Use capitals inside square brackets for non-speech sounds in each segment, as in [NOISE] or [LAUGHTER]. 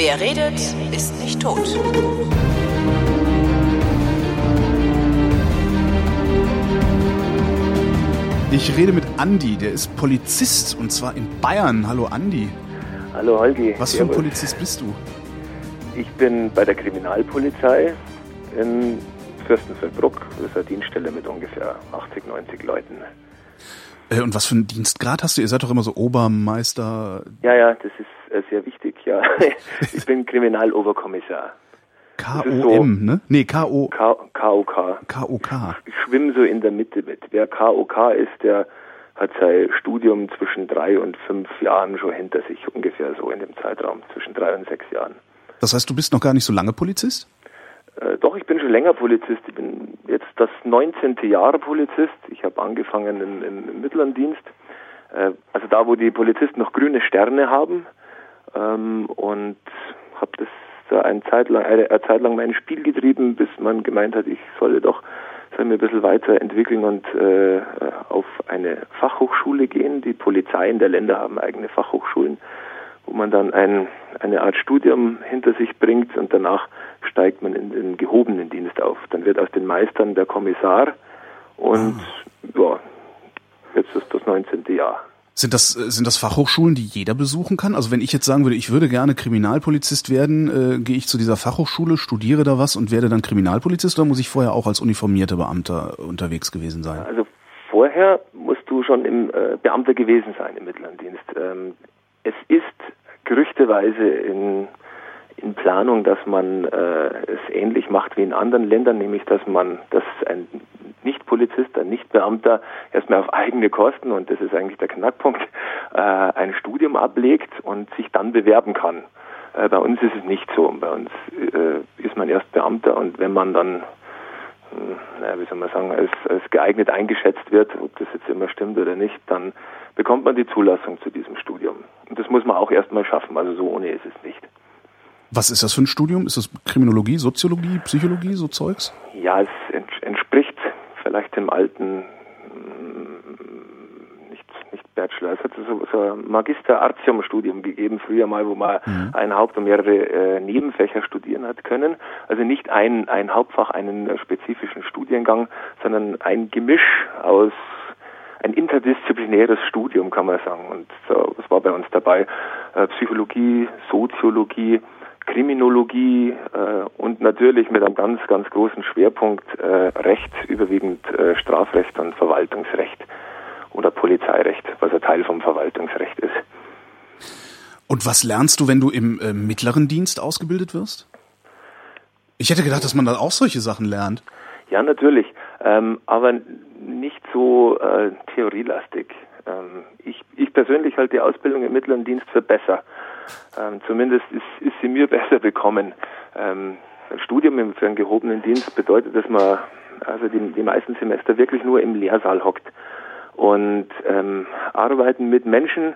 Wer redet, ist nicht tot. Ich rede mit Andi, der ist Polizist und zwar in Bayern. Hallo Andi. Hallo Holgi. Was für ein Polizist bist du? Ich bin bei der Kriminalpolizei in Fürstenfeldbruck. Das ist eine Dienststelle mit ungefähr 80, 90 Leuten. Äh, und was für einen Dienstgrad hast du? Ihr seid doch immer so Obermeister. Ja, ja, das ist äh, sehr wichtig, ja. [LAUGHS] ich bin Kriminaloberkommissar. K-O-M, so ne? Nee, K-O... K-O-K. K-O-K. Ich schwimme so in der Mitte mit. Wer K-O-K ist, der hat sein Studium zwischen drei und fünf Jahren schon hinter sich, ungefähr so in dem Zeitraum, zwischen drei und sechs Jahren. Das heißt, du bist noch gar nicht so lange Polizist? Äh, doch, ich bin schon länger Polizist. Ich bin jetzt das 19. Jahr Polizist. Ich habe angefangen im, im, im mittleren Dienst, äh, also da, wo die Polizisten noch grüne Sterne haben ähm, und habe das da eine Zeit lang, eine, eine Zeit lang mein Spiel getrieben, bis man gemeint hat, ich solle doch soll mir ein bisschen weiterentwickeln und äh, auf eine Fachhochschule gehen. Die Polizeien der Länder haben eigene Fachhochschulen, wo man dann ein, eine Art Studium hinter sich bringt und danach steigt man in den gehobenen Dienst auf. Dann wird aus den Meistern der Kommissar und ah. ja, jetzt ist das 19. Jahr. Sind das, äh, sind das Fachhochschulen, die jeder besuchen kann? Also wenn ich jetzt sagen würde, ich würde gerne Kriminalpolizist werden, äh, gehe ich zu dieser Fachhochschule, studiere da was und werde dann Kriminalpolizist oder muss ich vorher auch als uniformierter Beamter unterwegs gewesen sein? Also vorher musst du schon im äh, Beamter gewesen sein im Mittleren Dienst. Ähm, es ist gerüchteweise in in Planung, dass man äh, es ähnlich macht wie in anderen Ländern, nämlich dass man, dass ein Nicht-Polizist, ein Nicht-Beamter erstmal auf eigene Kosten, und das ist eigentlich der Knackpunkt, äh, ein Studium ablegt und sich dann bewerben kann. Äh, bei uns ist es nicht so. Bei uns äh, ist man erst Beamter und wenn man dann hm, naja, wie soll man sagen, als, als geeignet eingeschätzt wird, ob das jetzt immer stimmt oder nicht, dann bekommt man die Zulassung zu diesem Studium. Und das muss man auch erstmal schaffen, also so ohne ist es nicht. Was ist das für ein Studium? Ist das Kriminologie, Soziologie, Psychologie, so Zeugs? Ja, es entspricht vielleicht dem alten, mm, nicht, nicht Bachelor, es hat so, so ein Magister-Artium-Studium gegeben, früher mal, wo man mhm. ein Haupt- und mehrere äh, Nebenfächer studieren hat können. Also nicht ein, ein Hauptfach, einen spezifischen Studiengang, sondern ein Gemisch aus ein interdisziplinäres Studium, kann man sagen. Und so, das war bei uns dabei. Äh, Psychologie, Soziologie, Kriminologie äh, und natürlich mit einem ganz, ganz großen Schwerpunkt äh, Recht, überwiegend äh, Strafrecht und Verwaltungsrecht oder Polizeirecht, was ein Teil vom Verwaltungsrecht ist. Und was lernst du, wenn du im äh, mittleren Dienst ausgebildet wirst? Ich hätte gedacht, dass man da auch solche Sachen lernt. Ja, natürlich, ähm, aber nicht so äh, theorielastig. Ähm, ich, ich persönlich halte die Ausbildung im mittleren Dienst für besser. Ähm, zumindest ist, ist sie mir [LAUGHS] besser bekommen. Ähm, ein Studium für einen gehobenen Dienst bedeutet, dass man also die, die meisten Semester wirklich nur im Lehrsaal hockt. Und ähm, arbeiten mit Menschen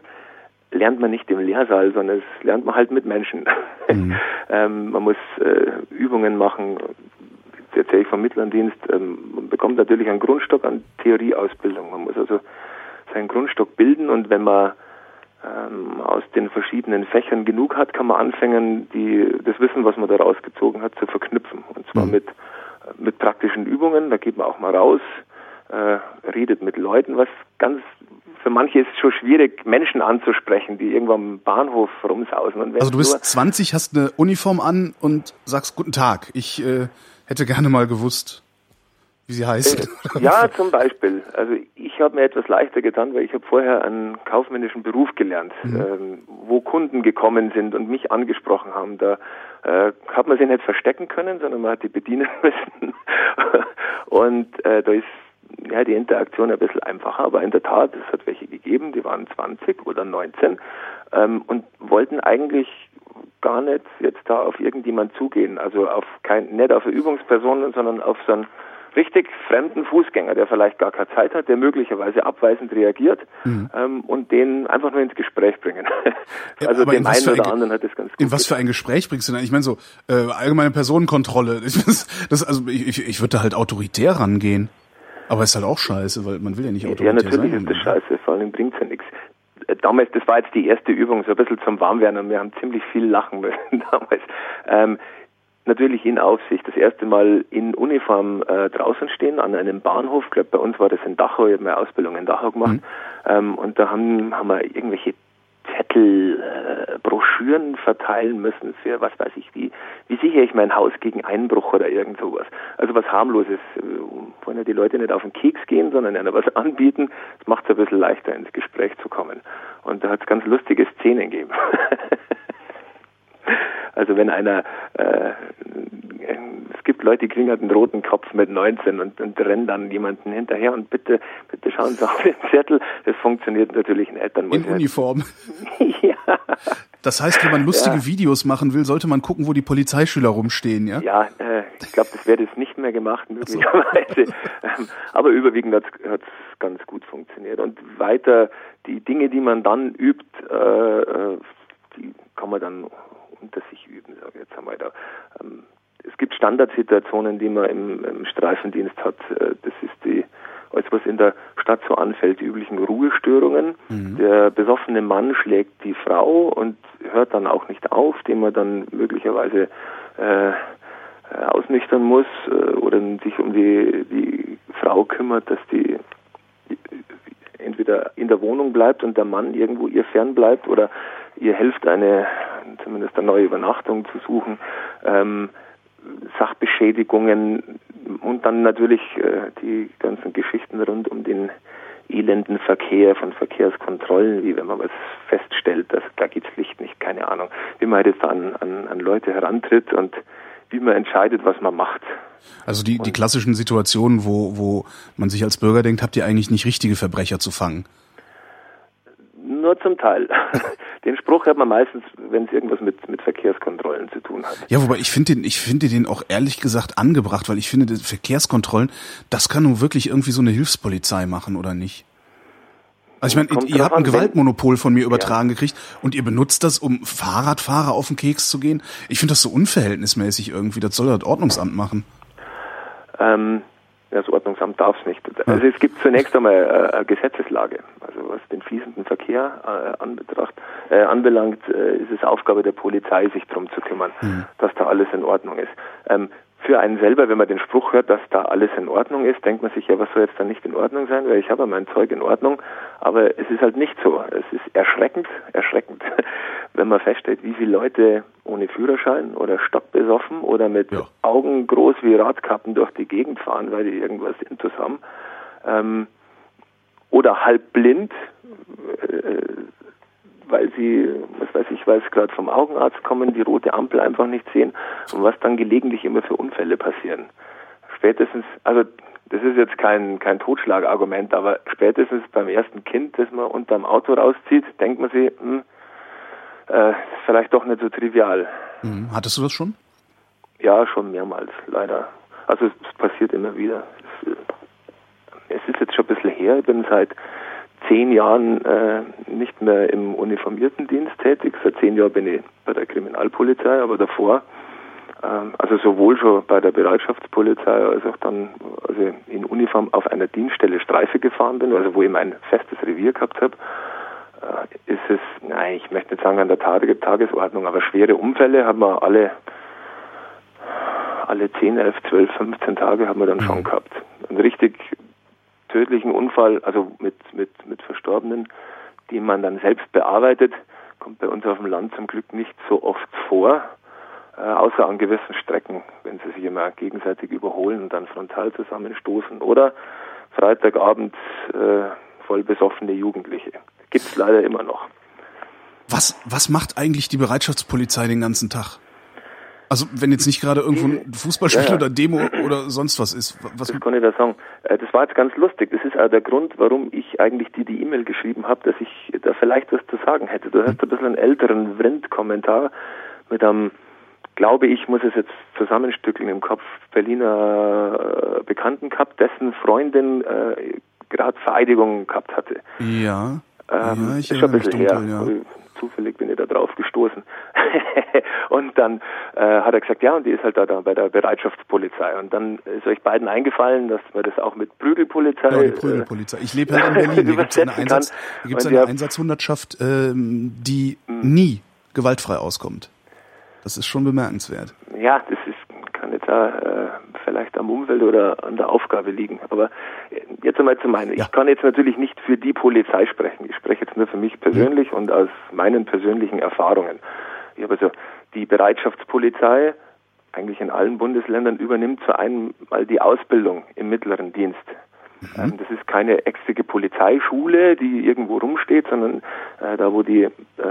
lernt man nicht im Lehrsaal, sondern es lernt man halt mit Menschen. [LAUGHS] Mhm. ähm, man muss äh, Übungen machen, jetzt erzähle ich vom mittleren Dienst, ähm, man bekommt natürlich einen Grundstock an Theorieausbildung. Man muss also seinen Grundstock bilden und wenn man ähm, aus den verschiedenen Fächern genug hat, kann man anfangen, die, das Wissen, was man da rausgezogen hat, zu verknüpfen. Und zwar mhm. mit, mit praktischen Übungen. Da geht man auch mal raus, äh, redet mit Leuten, was ganz für manche ist es schon schwierig, Menschen anzusprechen, die irgendwo am Bahnhof rumsausen. also du bist 20, hast eine Uniform an und sagst Guten Tag. Ich äh, hätte gerne mal gewusst, wie sie heißt. Äh, ja, zum Beispiel. Also ich habe mir etwas leichter getan, weil ich habe vorher einen kaufmännischen Beruf gelernt, mhm. ähm, wo Kunden gekommen sind und mich angesprochen haben. Da äh, hat man sie nicht verstecken können, sondern man hat die bedienen [LAUGHS] müssen. und äh, da ist ja, die Interaktion ein bisschen einfacher, aber in der Tat, es hat welche gegeben, die waren 20 oder 19 ähm, und wollten eigentlich gar nicht jetzt da auf irgendjemand zugehen, also auf kein, nicht auf eine Übungsperson, sondern auf so einen richtig fremden Fußgänger, der vielleicht gar keine Zeit hat, der möglicherweise abweisend reagiert mhm. ähm, und den einfach nur ins Gespräch bringen. [LAUGHS] Ja, also dem einen oder ein, anderen hat das ganz gut. In was für ein Gespräch bringst du denn? Ich meine so äh, allgemeine Personenkontrolle. [LAUGHS] Das, das also ich, ich würde da halt autoritär rangehen. Aber ist halt auch scheiße, weil man will ja nicht autoritär sein. Ja, natürlich sein, ist das scheiße, vor allem bringt es ja nichts. äh, damals, das war jetzt die erste Übung, so ein bisschen zum Warmwerden und wir haben ziemlich viel lachen müssen [LAUGHS] damals. Ähm, natürlich in Aufsicht. Das erste Mal in Uniform äh, draußen stehen an einem Bahnhof. Ich glaube, bei uns war das in Dachau. Ich habe meine Ausbildung in Dachau gemacht. Mhm. Ähm, und da haben, haben wir irgendwelche Zettel, äh, Broschüren verteilen müssen für was weiß ich wie, wie sichere ich mein Haus gegen Einbruch oder irgend sowas. Also was harmloses, äh, wollen ja die Leute nicht auf den Keks gehen, sondern einer was [LAUGHS] anbieten. Das macht es ein bisschen leichter ins Gespräch zu kommen. Und da hat es ganz lustige Szenen gegeben. [LAUGHS] Also wenn einer, äh, es gibt Leute, die kriegen halt einen roten Kopf mit 19 und, und rennen dann jemanden hinterher und bitte, bitte schauen Sie [LAUGHS] auf den Zettel. Das funktioniert natürlich in Eltern. In Uniform. [LAUGHS] ja. Das heißt, wenn man lustige ja. Videos machen will, sollte man gucken, wo die Polizeischüler rumstehen, ja? Ja, äh, ich glaube, das wäre jetzt nicht mehr gemacht, möglicherweise. So. [LAUGHS] Ähm, aber überwiegend hat es ganz gut funktioniert. Und weiter, die Dinge, die man dann übt, äh, äh die kann man dann unter sich üben, sage ich jetzt einmal da. Ähm, es gibt Standardsituationen, die man im, im Streifendienst hat. Äh, das ist die, alles was in der Stadt so anfällt, die üblichen Ruhestörungen. Mhm. Der besoffene Mann schlägt die Frau und hört dann auch nicht auf, den man dann möglicherweise äh, äh ausnüchtern muss äh, oder sich um die, die Frau kümmert, dass die entweder in der Wohnung bleibt und der Mann irgendwo ihr fern bleibt oder ihr hilft, eine zumindest eine neue Übernachtung zu suchen, ähm, Sachbeschädigungen und dann natürlich äh, die ganzen Geschichten rund um den elenden Verkehr von Verkehrskontrollen, wie wenn man was feststellt, dass da geht's Licht nicht, keine Ahnung, wie man jetzt an, an, an Leute herantritt und wie man entscheidet, was man macht. Also die, die klassischen Situationen, wo, wo man sich als Bürger denkt, habt ihr eigentlich nicht richtige Verbrecher zu fangen? Nur zum Teil. [LAUGHS] Den Spruch hört man meistens, wenn es irgendwas mit, mit Verkehrskontrollen zu tun hat. Ja, wobei ich finde den, ich finde den auch ehrlich gesagt angebracht, weil ich finde, Verkehrskontrollen, das kann nun wirklich irgendwie so eine Hilfspolizei machen, oder nicht? Also ich meine, ihr habt ein Gewaltmonopol von mir übertragen ja. gekriegt und ihr benutzt das, um Fahrradfahrer auf den Keks zu gehen. Ich finde das so unverhältnismäßig irgendwie. Das soll das Ordnungsamt machen. Ähm, das Ordnungsamt darf es nicht. Also es gibt zunächst einmal äh, eine Gesetzeslage. Also was den fließenden Verkehr äh, anbetracht, äh, anbelangt, äh, ist es Aufgabe der Polizei, sich darum zu kümmern, mhm. dass da alles in Ordnung ist. Ähm, für einen selber, wenn man den Spruch hört, dass da alles in Ordnung ist, denkt man sich, ja, was soll jetzt da nicht in Ordnung sein, weil ich habe mein Zeug in Ordnung. Aber es ist halt nicht so. Es ist erschreckend, erschreckend, [LAUGHS] wenn man feststellt, wie viele Leute ohne Führerschein oder stockbesoffen oder mit ja. Augen groß wie Radkappen durch die Gegend fahren, weil die irgendwas intus haben. Ähm, oder halb blind, äh, weil sie, was weiß ich, weil es gerade vom Augenarzt kommen, die rote Ampel einfach nicht sehen und was dann gelegentlich immer für Unfälle passieren. Spätestens, also das ist jetzt kein, kein Totschlagargument, aber spätestens beim ersten Kind, das man unterm Auto rauszieht, denkt man sich, hm, äh, vielleicht doch nicht so trivial. Mhm. Hattest du das schon? Ja, schon mehrmals, leider. Also es, es passiert immer wieder. Es, äh, es, ist jetzt schon ein bisschen her, ich bin seit zehn Jahren äh, nicht mehr im uniformierten Dienst tätig. Seit zehn Jahren bin ich bei der Kriminalpolizei, aber davor, ähm, also sowohl schon bei der Bereitschaftspolizei als auch dann, als ich in Uniform auf einer Dienststelle Streife gefahren bin, also wo ich mein festes Revier gehabt habe, äh, ist es, nein, ich möchte nicht sagen an der Tage, Tagesordnung, aber schwere Unfälle haben wir alle alle 10, 11, 12, 15 Tage haben wir dann schon mhm. gehabt. Ein richtig tödlichen Unfall, also mit, mit, mit Verstorbenen, die man dann selbst bearbeitet, kommt bei uns auf dem Land zum Glück nicht so oft vor, äh, außer an gewissen Strecken, wenn sie sich immer gegenseitig überholen und dann frontal zusammenstoßen. Oder Freitagabend äh, voll besoffene Jugendliche. Gibt es leider immer noch. Was, was macht eigentlich die Bereitschaftspolizei den ganzen Tag? Also wenn jetzt nicht gerade irgendwo ein Fußballspiel ja, oder Demo oder sonst was ist. Was das kann ich da sagen. Äh, das war jetzt ganz lustig. Das ist auch der Grund, warum ich eigentlich dir die E-Mail geschrieben habe, dass ich da vielleicht was zu sagen hätte. Du hast ein bisschen einen älteren Vrind-Kommentar mit einem, glaube ich, muss es jetzt zusammenstückeln im Kopf, Berliner äh, Bekannten gehabt, dessen Freundin äh, gerade Vereidigung gehabt hatte. Ja. Ähm, ja ich ist schon ein bisschen dunkel, her. Ja. Zufällig bin ich da drauf gestoßen. [LAUGHS] und dann äh, hat er gesagt, ja, und die ist halt da, da bei der Bereitschaftspolizei. Und dann ist euch beiden eingefallen, dass man das auch mit Prügelpolizei. Ja, die Prügelpolizei. Ich lebe halt in [LAUGHS] Berlin. Hier gibt es eine, Einsatz, gibt's eine Einsatzhundertschaft, ähm, die mhm. nie gewaltfrei auskommt. Das ist schon bemerkenswert. Ja, das ist, kann jetzt auch, äh, vielleicht am Umfeld oder an der Aufgabe liegen. Aber äh, jetzt einmal zu meinen. Ja. Ich kann jetzt natürlich nicht für die Polizei sprechen. Ich spreche jetzt nur für mich persönlich mhm. und aus meinen persönlichen Erfahrungen. Ich habe also die Bereitschaftspolizei eigentlich in allen Bundesländern übernimmt zu einem mal die Ausbildung im mittleren Dienst. Mhm. Ähm, das ist keine extra Polizeischule, die irgendwo rumsteht, sondern äh, da, wo die äh,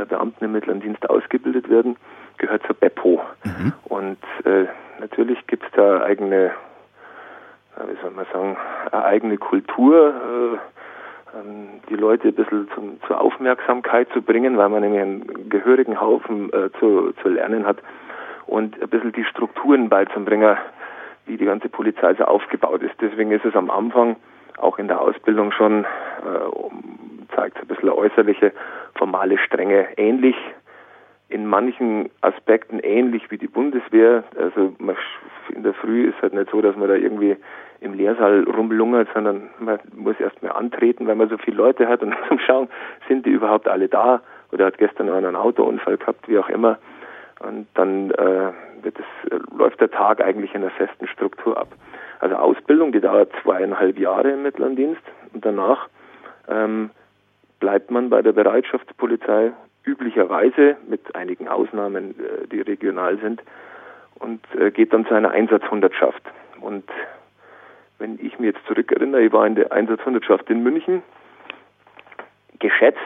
Beamten im mittleren Dienst ausgebildet werden, gehört zur BEPO. Mhm. Und äh, natürlich gibt es da eigene, wie soll man sagen, eigene Kultur, äh, ähm, die Leute ein bisschen zum, zur Aufmerksamkeit zu bringen, weil man nämlich einen gehörigen Haufen äh, zu, zu lernen hat und ein bisschen die Strukturen beizubringen, wie die ganze Polizei so aufgebaut ist. Deswegen ist es am Anfang auch in der Ausbildung schon, äh, zeigt ein bisschen äußerliche formale Strenge ähnlich in manchen Aspekten ähnlich wie die Bundeswehr. Also in der Früh ist halt nicht so, dass man da irgendwie im Lehrsaal rumlungert, sondern man muss erst mal antreten, weil man so viele Leute hat und [LAUGHS] zum Schauen, sind die überhaupt alle da oder hat gestern noch einen Autounfall gehabt, wie auch immer. Und dann äh, wird es, äh, läuft der Tag eigentlich in einer festen Struktur ab. Also Ausbildung, die dauert zweieinhalb Jahre im mittleren Dienst und danach ähm, bleibt man bei der Bereitschaftspolizei üblicherweise mit einigen Ausnahmen, äh, die regional sind, und äh, geht dann zu einer Einsatzhundertschaft. Und wenn ich mir jetzt zurückerinnere, ich war in der Einsatzhundertschaft in München, geschätzt,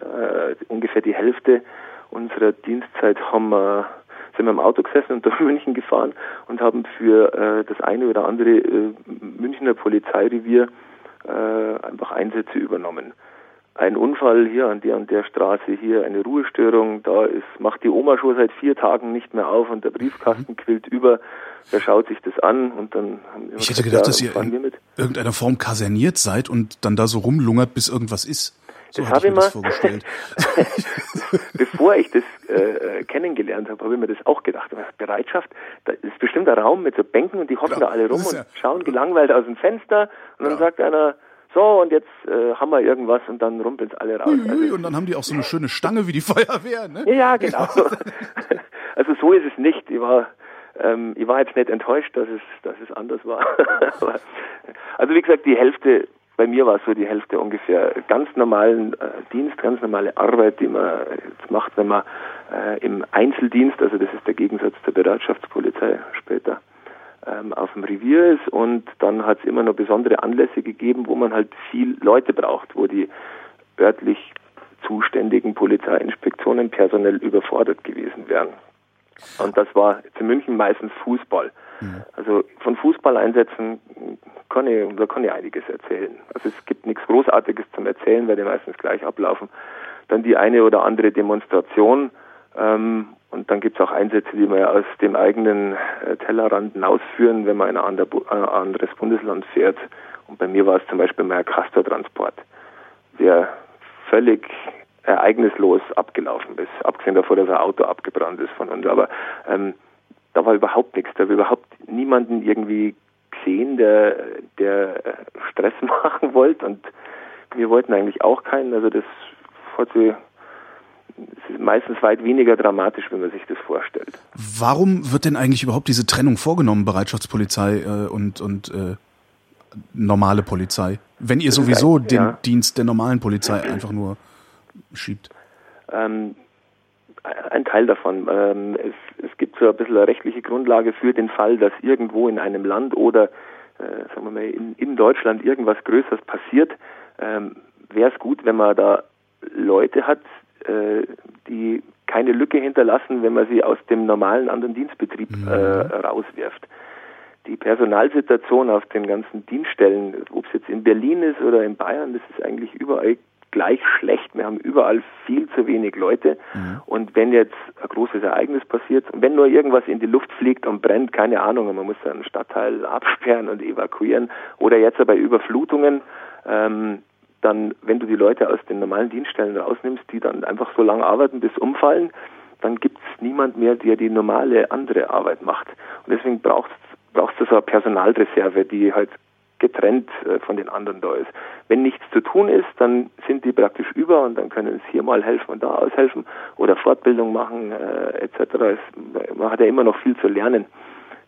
äh, ungefähr die Hälfte unserer Dienstzeit haben wir, sind wir im Auto gesessen und durch [LAUGHS] München gefahren und haben für äh, das eine oder andere äh, Münchner Polizeirevier äh, einfach Einsätze übernommen ein Unfall hier an der und der Straße, hier eine Ruhestörung, da ist, macht die Oma schon seit vier Tagen nicht mehr auf und der Briefkasten mhm. quillt über, der schaut sich das an und dann haben wir Ich hätte gedacht, dass ihr in irgendeiner Form kaserniert seid und dann da so rumlungert, bis irgendwas ist. So das habe ich mir das vorgestellt. [LAUGHS] [LAUGHS] Bevor ich das äh, kennengelernt habe, habe ich mir das auch gedacht. Bereitschaft, da ist bestimmt ein Raum mit so Bänken und die hocken ja, da alle rum und ja. schauen gelangweilt aus dem Fenster und dann ja. sagt einer, so und jetzt äh, haben wir irgendwas und dann rumpeln es alle raus. Ui, ui, also, und dann haben die auch so eine schöne Stange wie die Feuerwehr, ne? Ja, genau. [LAUGHS] also so ist es nicht. Ich war, ähm, ich war jetzt nicht enttäuscht, dass es, dass es anders war. [LAUGHS] also wie gesagt, die Hälfte, bei mir war es so die Hälfte ungefähr ganz normalen äh, Dienst, ganz normale Arbeit, die man jetzt macht, wenn man äh, im Einzeldienst, also das ist der Gegensatz zur Bereitschaftspolizei später, auf dem Revier ist und dann hat es immer noch besondere Anlässe gegeben, wo man halt viel Leute braucht, wo die örtlich zuständigen Polizeiinspektionen personell überfordert gewesen wären. Und das war in München meistens Fußball. Mhm. Also von Fußballeinsätzen kann ich, da kann ich einiges erzählen. Also es gibt nichts Großartiges zum Erzählen, weil die meistens gleich ablaufen. Dann die eine oder andere Demonstration ähm, und dann gibt es auch Einsätze, die man ja aus dem eigenen äh, Tellerrand hinausführen, wenn man in ein anderes Bundesland fährt. Und bei mir war es zum Beispiel mein Castor-Transport, der völlig ereignislos abgelaufen ist, abgesehen davon, dass ein Auto abgebrannt ist von uns. Aber ähm, da war überhaupt nichts, da habe überhaupt niemanden irgendwie gesehen, der, der Stress [LAUGHS] machen wollte und wir wollten eigentlich auch keinen. Also das hat sich es ist meistens weit weniger dramatisch, wenn man sich das vorstellt. Warum wird denn eigentlich überhaupt diese Trennung vorgenommen, Bereitschaftspolizei äh, und, und äh, normale Polizei? Wenn ihr sowieso den ja. Dienst der normalen Polizei einfach nur schiebt? Ähm, ein Teil davon. Ähm, es, es, gibt so ein bisschen eine rechtliche Grundlage für den Fall, dass irgendwo in einem Land oder äh, sagen wir mal in, in Deutschland irgendwas Größeres passiert. Ähm, Wäre es gut, wenn man da Leute hat, äh, die keine Lücke hinterlassen, wenn man sie aus dem normalen anderen Dienstbetrieb mhm. äh, rauswirft. Die Personalsituation auf den ganzen Dienststellen, ob es jetzt in Berlin ist oder in Bayern, das ist eigentlich überall gleich schlecht. Wir haben überall viel zu wenig Leute. Mhm. Und wenn jetzt ein großes Ereignis passiert, und wenn nur irgendwas in die Luft fliegt und brennt, keine Ahnung, man muss einen Stadtteil absperren und evakuieren, oder jetzt bei Überflutungen, ähm, dann, wenn du die Leute aus den normalen Dienststellen rausnimmst, die dann einfach so lange arbeiten, bis umfallen, dann gibt es niemand mehr, der die normale andere Arbeit macht. Und deswegen braucht es so eine Personalreserve, die halt getrennt äh, von den anderen da ist. Wenn nichts zu tun ist, dann sind die praktisch über und dann können sie hier mal helfen und da aushelfen oder Fortbildung machen äh, etc. Es, man hat ja immer noch viel zu lernen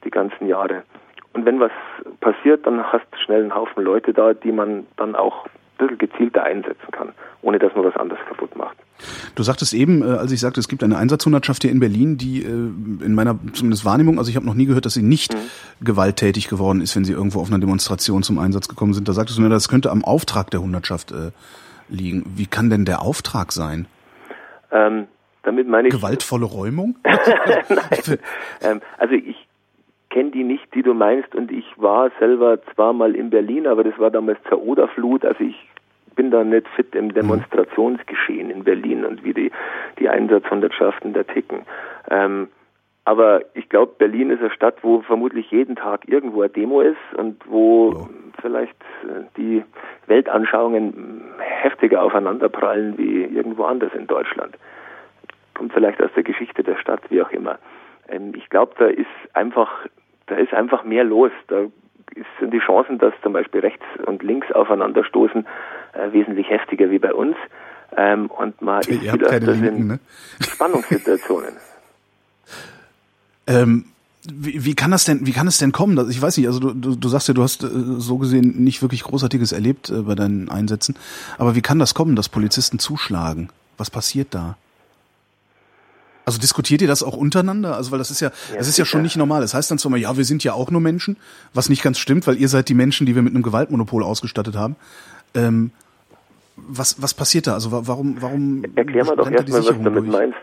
die ganzen Jahre. Und wenn was passiert, dann hast du schnell einen Haufen Leute da, die man dann auch bisschen gezielter einsetzen kann, ohne dass man was anderes kaputt macht. Du sagtest eben, äh, als ich sagte, es gibt eine Einsatzhundertschaft hier in Berlin, die äh, in meiner zumindest Wahrnehmung, also ich habe noch nie gehört, dass sie nicht mhm. gewalttätig geworden ist, wenn sie irgendwo auf einer Demonstration zum Einsatz gekommen sind. Da sagtest du nur, das könnte am Auftrag der Hundertschaft äh, liegen. Wie kann denn der Auftrag sein? Ähm, damit meine ich gewaltvolle Räumung? [LAUGHS] [LAUGHS] Nein. ähm, also ich kenne die nicht, die du meinst, und ich war selber zwar mal in Berlin, aber das war damals zur Oderflut, also ich bin da nicht fit im Demonstrationsgeschehen in Berlin und wie die, die Einsatzhundertschaften da ticken. Ähm, aber ich glaube, Berlin ist eine Stadt, wo vermutlich jeden Tag irgendwo eine Demo ist und wo ja. vielleicht äh, die Weltanschauungen heftiger aufeinanderprallen wie irgendwo anders in Deutschland. Kommt vielleicht aus der Geschichte der Stadt, wie auch immer. Ähm, ich glaube, da ist einfach, da ist einfach mehr los. Da sind die Chancen, dass zum Beispiel rechts und links aufeinanderstoßen, äh, wesentlich heftiger wie bei uns. Ähm, und man ist Ihr habt keine Linken, ne? Spannungssituationen. [LAUGHS] ähm, wie, wie kann das denn, wie kann es denn kommen? Ich weiß nicht, also du, du, du sagst ja, du hast äh, so gesehen nicht wirklich Großartiges erlebt äh, bei deinen Einsätzen. Aber wie kann das kommen, dass Polizisten zuschlagen? Was passiert da? Also diskutiert ihr das auch untereinander? Also weil das ist ja, ja das ist ja schon nicht normal. Das heißt dann zwar mal, ja, wir sind ja auch nur Menschen, was nicht ganz stimmt, weil ihr seid die Menschen, die wir mit einem Gewaltmonopol ausgestattet haben. Ähm, was, was passiert da? Also warum, warum? Erklär mal doch erstmal, was du damit durch? meinst.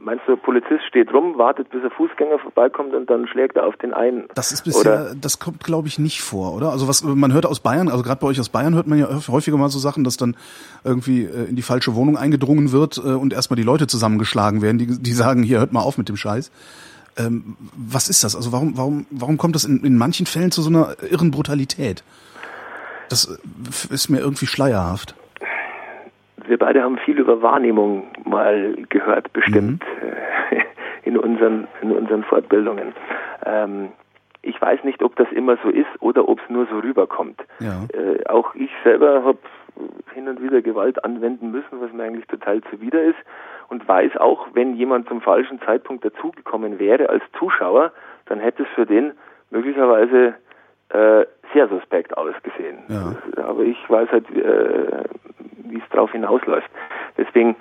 Meinst du, der Polizist steht rum, wartet, bis der Fußgänger vorbeikommt und dann schlägt er auf den einen? Das ist bisher, oder? das kommt, glaube ich, nicht vor, oder? Also was man hört aus Bayern, also gerade bei euch aus Bayern hört man ja häufiger mal so Sachen, dass dann irgendwie äh, in die falsche Wohnung eingedrungen wird äh, und erstmal die Leute zusammengeschlagen werden, die, die sagen, hier hört mal auf mit dem Scheiß. Ähm, was ist das? Also warum, warum, warum kommt das in, in manchen Fällen zu so einer irren Brutalität? Das äh, ist mir irgendwie schleierhaft wir beide haben viel über Wahrnehmung mal gehört, bestimmt mhm. [LAUGHS] in unseren in unseren Fortbildungen. Ähm, ich weiß nicht, ob das immer so ist oder ob es nur so rüberkommt. Ja. Äh, auch ich selber habe hin und wieder Gewalt anwenden müssen, was mir eigentlich total zuwider ist und weiß auch, wenn jemand zum falschen Zeitpunkt dazugekommen wäre als Zuschauer, dann hätte es für den möglicherweise äh, sehr suspekt ausgesehen. Ja. Aber ich weiß halt, äh, wie es darauf hinausläuft. Deswegen,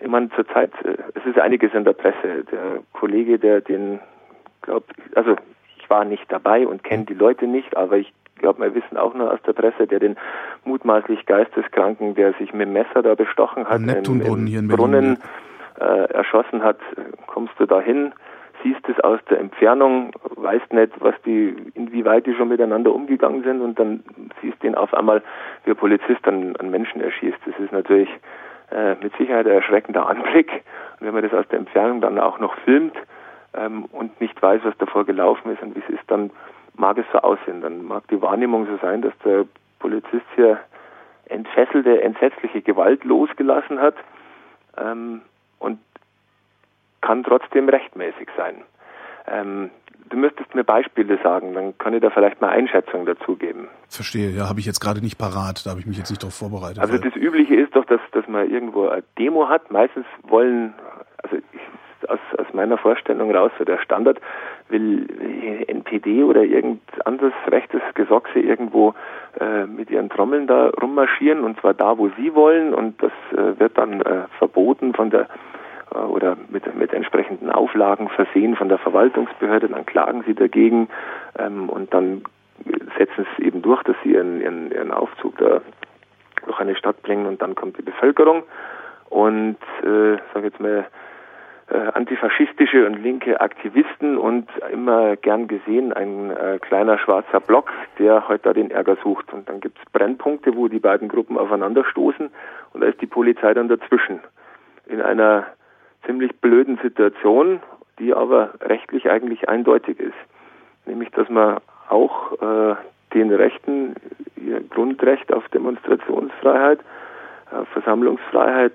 ich meine, zurzeit, äh, es ist einiges in der Presse. Der Kollege, der den, glaubt, also ich war nicht dabei und kenne die Leute nicht, aber ich glaube, wir wissen auch nur aus der Presse, der den mutmaßlich Geisteskranken, der sich mit dem Messer da bestochen hat, im, im Brunnen äh, erschossen hat, kommst du da hin? Siehst es aus der Entfernung, weißt nicht, was die, inwieweit die schon miteinander umgegangen sind und dann siehst ihn auf einmal, wie ein Polizist an, an Menschen erschießt. Das ist natürlich äh, mit Sicherheit ein erschreckender Anblick. Und wenn man das aus der Entfernung dann auch noch filmt ähm, und nicht weiß, was davor gelaufen ist und wie es ist, dann mag es so aussehen. Dann mag die Wahrnehmung so sein, dass der Polizist hier entfesselte, entsetzliche Gewalt losgelassen hat. Ähm, und kann trotzdem rechtmäßig sein. Ähm, du müsstest mir Beispiele sagen, dann kann ich da vielleicht mal Einschätzungen dazu geben. Verstehe, ja, habe ich jetzt gerade nicht parat, da habe ich mich jetzt nicht darauf vorbereitet. Also das Übliche ist doch, dass, dass man irgendwo eine Demo hat. Meistens wollen, also ich, aus, aus meiner Vorstellung raus, so der Standard, will NPD oder irgend anderes rechtes Gesoxe irgendwo äh, mit ihren Trommeln da rummarschieren und zwar da, wo sie wollen und das äh, wird dann äh, verboten von der oder mit, mit entsprechenden Auflagen versehen von der Verwaltungsbehörde, dann klagen sie dagegen ähm, und dann setzen sie eben durch, dass sie ihren, ihren, ihren Aufzug da durch eine Stadt bringen und dann kommt die Bevölkerung und äh, sage jetzt mal äh, antifaschistische und linke Aktivisten und immer gern gesehen ein äh, kleiner schwarzer Block, der heute da den Ärger sucht. Und dann gibt es Brennpunkte, wo die beiden Gruppen aufeinanderstoßen und da ist die Polizei dann dazwischen. In einer ziemlich blöden Situation, die aber rechtlich eigentlich eindeutig ist. Nämlich, dass man auch äh, den Rechten, ihr Grundrecht auf Demonstrationsfreiheit, auf Versammlungsfreiheit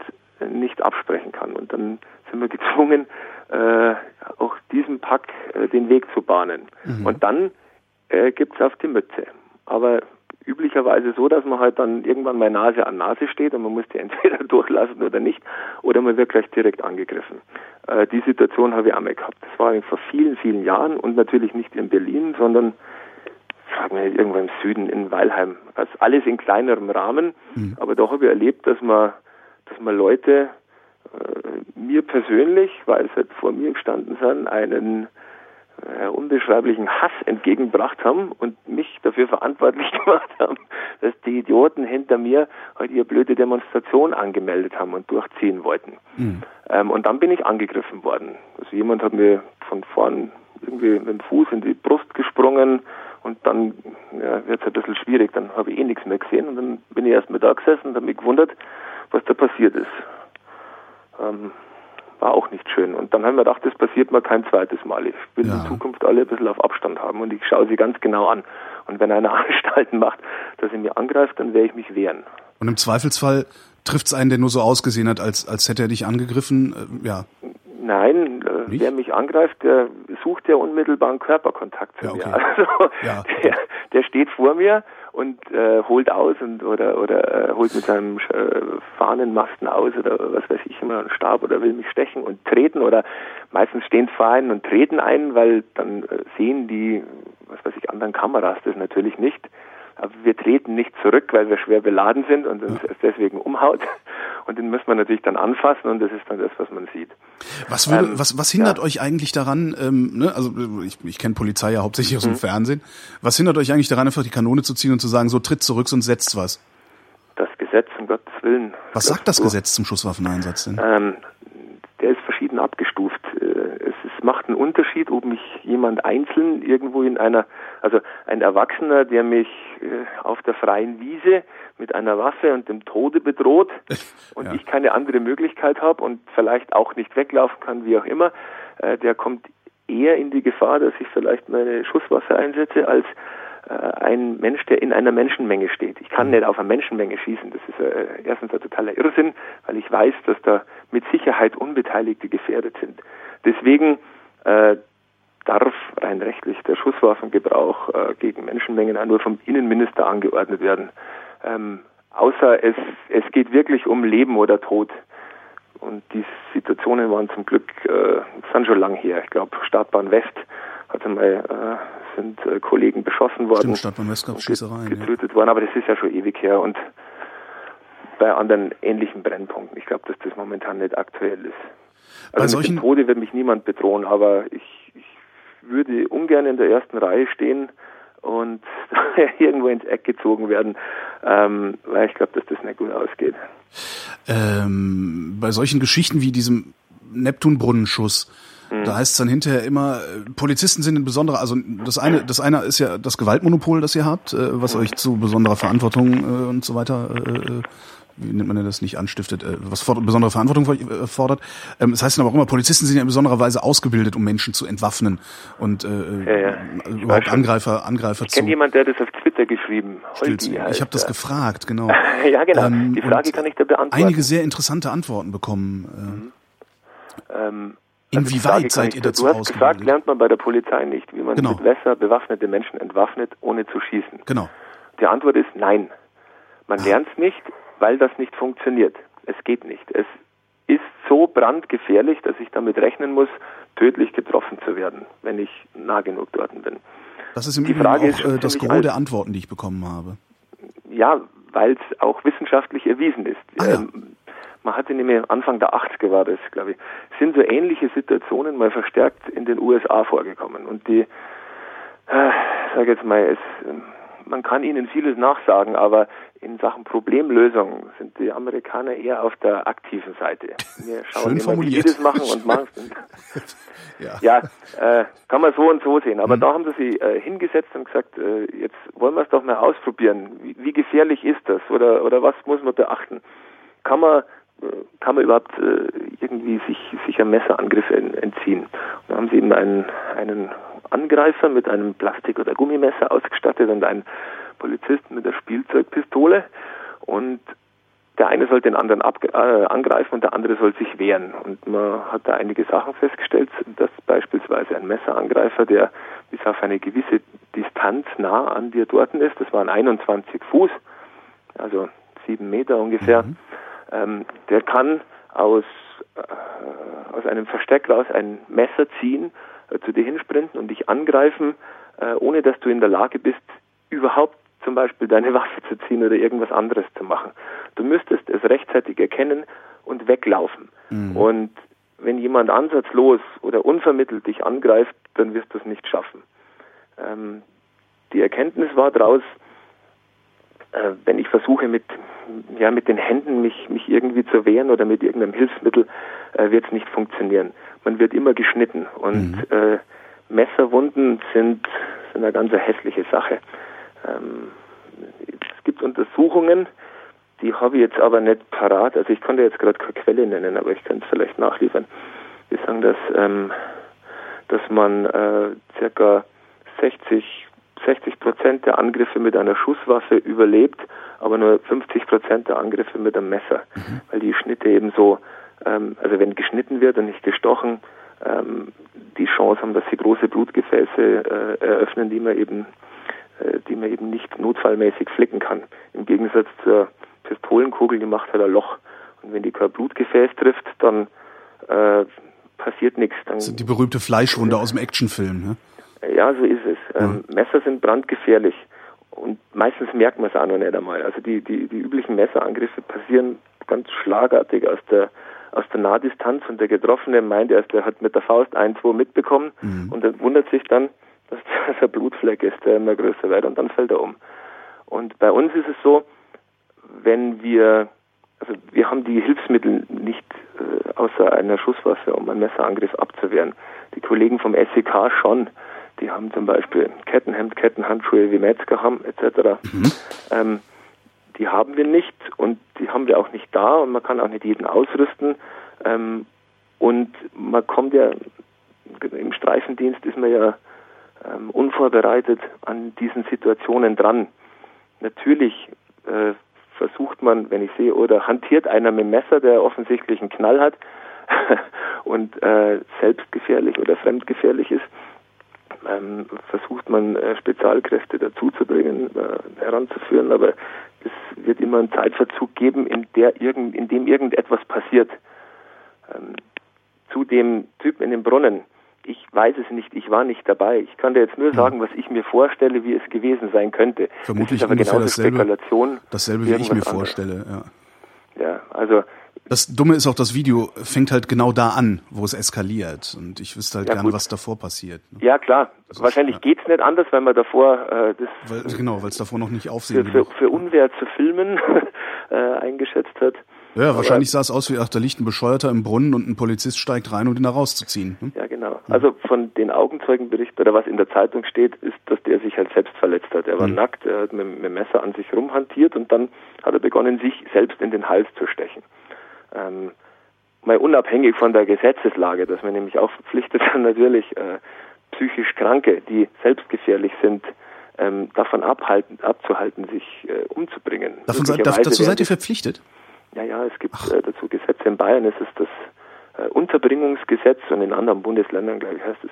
nicht absprechen kann. Und dann sind wir gezwungen, äh, auch diesem Pack äh, den Weg zu bahnen. Mhm. Und dann äh, gibt's auf die Mütze. Aber üblicherweise so, dass man halt dann irgendwann mal Nase an Nase steht und man muss die [LAUGHS] entweder durchlassen oder nicht, oder man wird gleich direkt angegriffen. Äh, die Situation habe ich einmal gehabt. Das war vor vielen, vielen Jahren und natürlich nicht in Berlin, sondern frag mich irgendwo im Süden in Weilheim. Also alles in kleinerem Rahmen, mhm. aber doch habe ich erlebt, dass man, dass man Leute äh, mir persönlich, weil es halt vor mir gestanden sind, einen äh, unbeschreiblichen Hass entgegengebracht haben und mich dafür verantwortlich [LAUGHS] gemacht haben, dass die Idioten hinter mir halt ihre blöde Demonstration angemeldet haben und durchziehen wollten. Mhm. Ähm, und dann bin ich angegriffen worden. Also jemand hat mir von vorn irgendwie mit dem Fuß in die Brust gesprungen und dann ja, wird es ein bisschen schwierig, dann habe ich eh nichts mehr gesehen und dann bin ich erst mal da gesessen und habe mich gewundert, was da passiert ist. Ähm, war auch nicht schön. Und dann haben wir gedacht, das passiert mir kein zweites Mal. Ich will ja. in Zukunft alle ein bisschen auf Abstand haben und ich schaue sie ganz genau an. Und wenn einer [LAUGHS] Anstalten macht, dass er mir angreift, dann werde ich mich wehren. Und im Zweifelsfall trifft es einen, der nur so ausgesehen hat, als, als hätte er dich angegriffen, äh, ja. Nein, äh, wer mich angreift, der sucht ja unmittelbaren Körperkontakt zu ja, okay. mir. [LAUGHS] Also ja. der, der steht vor mir und äh, holt aus und oder oder äh, holt mit seinem äh, Fahnenmasten aus oder was weiß ich immer einen Stab oder will mich stechen und treten oder meistens stehen einen und treten ein, weil dann äh, sehen die was weiß ich anderen Kameras das natürlich nicht. Aber wir treten nicht zurück, weil wir schwer beladen sind und uns deswegen umhaut. Und den muss man natürlich dann anfassen und das ist dann das, was man sieht. Was, würde, ähm, was, was hindert ja. euch eigentlich daran, ähm, ne? also ich, ich kenne Polizei ja hauptsächlich aus dem mhm. Fernsehen, was hindert euch eigentlich daran, einfach die Kanone zu ziehen und zu sagen, so tritt zurück und setzt was? Das Gesetz, um Gottes Willen. Was sagt das Gesetz zum Schusswaffeneinsatz denn? Ähm, der ist verschieden abgestuft. Äh, es, es macht einen Unterschied, jemand einzeln irgendwo in einer, also ein Erwachsener, der mich äh, auf der freien Wiese mit einer Waffe und dem Tode bedroht [LAUGHS] und ja. ich keine andere Möglichkeit habe und vielleicht auch nicht weglaufen kann, wie auch immer, äh, der kommt eher in die Gefahr, dass ich vielleicht meine Schusswaffe einsetze, als äh, ein Mensch, der in einer Menschenmenge steht. Ich kann mhm. nicht auf eine Menschenmenge schießen. Das ist äh, erstens ein totaler Irrsinn, weil ich weiß, dass da mit Sicherheit Unbeteiligte gefährdet sind. Deswegen äh, darf rein rechtlich der Schusswaffengebrauch äh, gegen Menschenmengen auch nur vom Innenminister angeordnet werden. Ähm, außer es, es geht wirklich um Leben oder Tod. Und die Situationen waren zum Glück, äh, sind schon lang her. Ich glaube, Startbahn West hat einmal, äh, sind äh, Kollegen beschossen worden. Stimmt, Startbahn West gab Schießereien. Getötet ja. worden, aber das ist ja schon ewig her. Und bei anderen ähnlichen Brennpunkten. Ich glaube, dass das momentan nicht aktuell ist. Also bei mit dem Tode wird mich niemand bedrohen, aber ich würde ungern in der ersten Reihe stehen und [LAUGHS] irgendwo ins Eck gezogen werden, ähm, weil ich glaube, dass das nicht gut ausgeht. Ähm, bei solchen Geschichten wie diesem Neptunbrunnenschuss, mhm. da heißt es dann hinterher immer, äh, Polizisten sind in besonderer, also das eine, das eine ist ja das Gewaltmonopol, das ihr habt, äh, was mhm. euch zu besonderer Verantwortung äh, und so weiter wie nennt man denn das nicht anstiftet, äh, was fordert, besondere Verantwortung äh, fordert. Ähm, das heißt dann aber auch immer, Polizisten sind ja in besonderer Weise ausgebildet, um Menschen zu entwaffnen und äh, ja, ja. überhaupt Angreifer, Angreifer ich zu. Ich kenne jemand, der das auf Twitter geschrieben. Holgi ich habe das gefragt, genau. [LAUGHS] ja, genau. Ähm, Die Frage kann ich da beantworten. Einige sehr interessante Antworten bekommen. Äh. Mhm. Ähm, Inwieweit also seid ihr dazu Du hast gesagt, lernt man bei der Polizei nicht, wie man genau. mit Messer bewaffnete Menschen entwaffnet, ohne zu schießen. Genau. Die Antwort ist nein. Man ah. lernt es nicht, weil das nicht funktioniert. Es geht nicht. Es ist so brandgefährlich, dass ich damit rechnen muss, tödlich getroffen zu werden, wenn ich nah genug dort bin. Das ist im die Übrigen Frage auch äh, das Gros der Antworten, die ich bekommen habe. Ja, weil es auch wissenschaftlich erwiesen ist. Ah, ja. ähm, man hatte nämlich Anfang der 80er war das, glaube ich, sind so ähnliche Situationen mal verstärkt in den USA vorgekommen. Und die, äh, sage jetzt mal, es, man kann ihnen vieles nachsagen, aber in Sachen Problemlösung sind die Amerikaner eher auf der aktiven Seite. Wir [LAUGHS] schauen Schön immer, wie die das machen und [LAUGHS] machen ja, ja äh, kann man so und so sehen. Aber mhm. da haben sie sich äh, hingesetzt und gesagt, äh, jetzt wollen wir es doch mal ausprobieren. Wie, wie, gefährlich ist das? Oder, oder was muss man beachten? Kann man äh, kann man überhaupt äh, irgendwie sich, sich einem Messerangriff entziehen? Und da haben sie eben einen, einen Angreifer mit einem Plastik- oder Gummimesser ausgestattet und einen Polizisten mit der Spielzeugpistole. Und der eine soll den anderen äh, angreifen und der andere soll sich wehren. Und man hat da einige Sachen festgestellt, dass beispielsweise ein Messerangreifer, der bis auf eine gewisse Distanz nah an dir dort ist, das waren 21 Fuß, also sieben Meter ungefähr, mhm. ähm, der kann aus, äh, aus einem Versteck raus ein Messer ziehen, äh, zu dir hinsprinten und dich angreifen, äh, ohne dass du in der Lage bist, überhaupt zum Beispiel deine [LAUGHS] Waffe zu ziehen oder irgendwas anderes zu machen. Du müsstest es rechtzeitig erkennen und weglaufen. Mhm. Und wenn jemand ansatzlos oder unvermittelt dich angreift, dann wirst du es nicht schaffen. Ähm, die Erkenntnis war daraus, äh, wenn ich versuche mit, ja, mit den Händen mich, mich irgendwie zu wehren oder mit irgendeinem Hilfsmittel, äh, wird es nicht funktionieren. Man wird immer geschnitten und mhm. äh, Messerwunden sind, sind eine ganz hässliche Sache. Ähm, es gibt Untersuchungen, die habe ich jetzt aber nicht parat. Also ich konnte jetzt gerade keine Quelle nennen, aber ich könnte es vielleicht nachliefern. Wir sagen, dass, ähm, dass man äh, circa 60, 60 Prozent der Angriffe mit einer Schusswaffe überlebt, aber nur 50 Prozent der Angriffe mit einem Messer, mhm. weil die Schnitte eben so, ähm, also wenn geschnitten wird und nicht gestochen, ähm, die Chance haben, dass sie große Blutgefäße äh, eröffnen, die man eben die man eben nicht notfallmäßig flicken kann. Im Gegensatz zur Pistolenkugel, die macht halt ein Loch. Und wenn die kein Blutgefäß trifft, dann äh, passiert nichts. Dann das sind die berühmte Fleischwunde aus dem Actionfilm, ne? Ja, so ist es. Ähm. Messer sind brandgefährlich. Und meistens merkt man es auch noch nicht einmal. Also die, die, die üblichen Messerangriffe passieren ganz schlagartig aus der aus der Nahdistanz und der Getroffene meint erst, er hat mit der Faust ein, zwei mitbekommen mhm. und er wundert sich dann, dass [LAUGHS] das ein Blutfleck ist, der immer größer wird und dann fällt er um. Und bei uns ist es so, wenn wir, also wir haben die Hilfsmittel nicht äh, außer einer Schusswaffe, um einen Messerangriff abzuwehren. Die Kollegen vom SEK schon. Die haben zum Beispiel Kettenhemd, Kettenhandschuhe wie Metzger haben, etc. Mhm. Ähm, die haben wir nicht und die haben wir auch nicht da und man kann auch nicht jeden ausrüsten. Ähm, und man kommt ja, im Streifendienst ist man ja ähm, unvorbereitet an diesen Situationen dran. Natürlich äh, versucht man, wenn ich sehe, oder hantiert einer mit dem Messer, der offensichtlich einen Knall hat [LAUGHS] und äh, selbstgefährlich oder fremdgefährlich ist, ähm, versucht man äh, Spezialkräfte dazuzubringen, äh, heranzuführen, aber es wird immer einen Zeitverzug geben, in, der irgend, in dem irgendetwas passiert. Ähm, zu dem Typen in dem Brunnen, ich weiß es nicht, ich war nicht dabei. Ich kann dir jetzt nur sagen, was ich mir vorstelle, wie es gewesen sein könnte. Vermutlich das ist aber genau dasselbe, Spekulation. Dasselbe, wie ich mir vorstelle, ja. Ja, also. Das Dumme ist auch, das Video fängt halt genau da an, wo es eskaliert. Und ich wüsste halt ja, gerne, was davor passiert. Ne? Ja, klar. Das Wahrscheinlich ja. geht's nicht anders, weil man davor äh, das. Weil, genau, weil es davor noch nicht aufsehen für, für, für unwert zu filmen [LAUGHS] äh, eingeschätzt hat. Ja, wahrscheinlich sah es aus wie, ach, da liegt ein Bescheuerter im Brunnen und ein Polizist steigt rein, um ihn da rauszuziehen. Hm? Ja, genau. Also von den Augenzeugenberichten oder was in der Zeitung steht, ist, dass der sich halt selbst verletzt hat. Er war hm. nackt, er hat mit, mit dem Messer an sich rumhantiert und dann hat er begonnen, sich selbst in den Hals zu stechen. Ähm, mal unabhängig von der Gesetzeslage, dass man nämlich auch verpflichtet dann [LAUGHS] natürlich äh, psychisch Kranke, die selbstgefährlich sind, ähm, davon abhalten, abzuhalten, sich äh, umzubringen. Davon dazu seid ihr verpflichtet? Ja, ja, es gibt äh, dazu Gesetze. In Bayern ist es das äh, Unterbringungsgesetz und in anderen Bundesländern, glaube ich, heißt es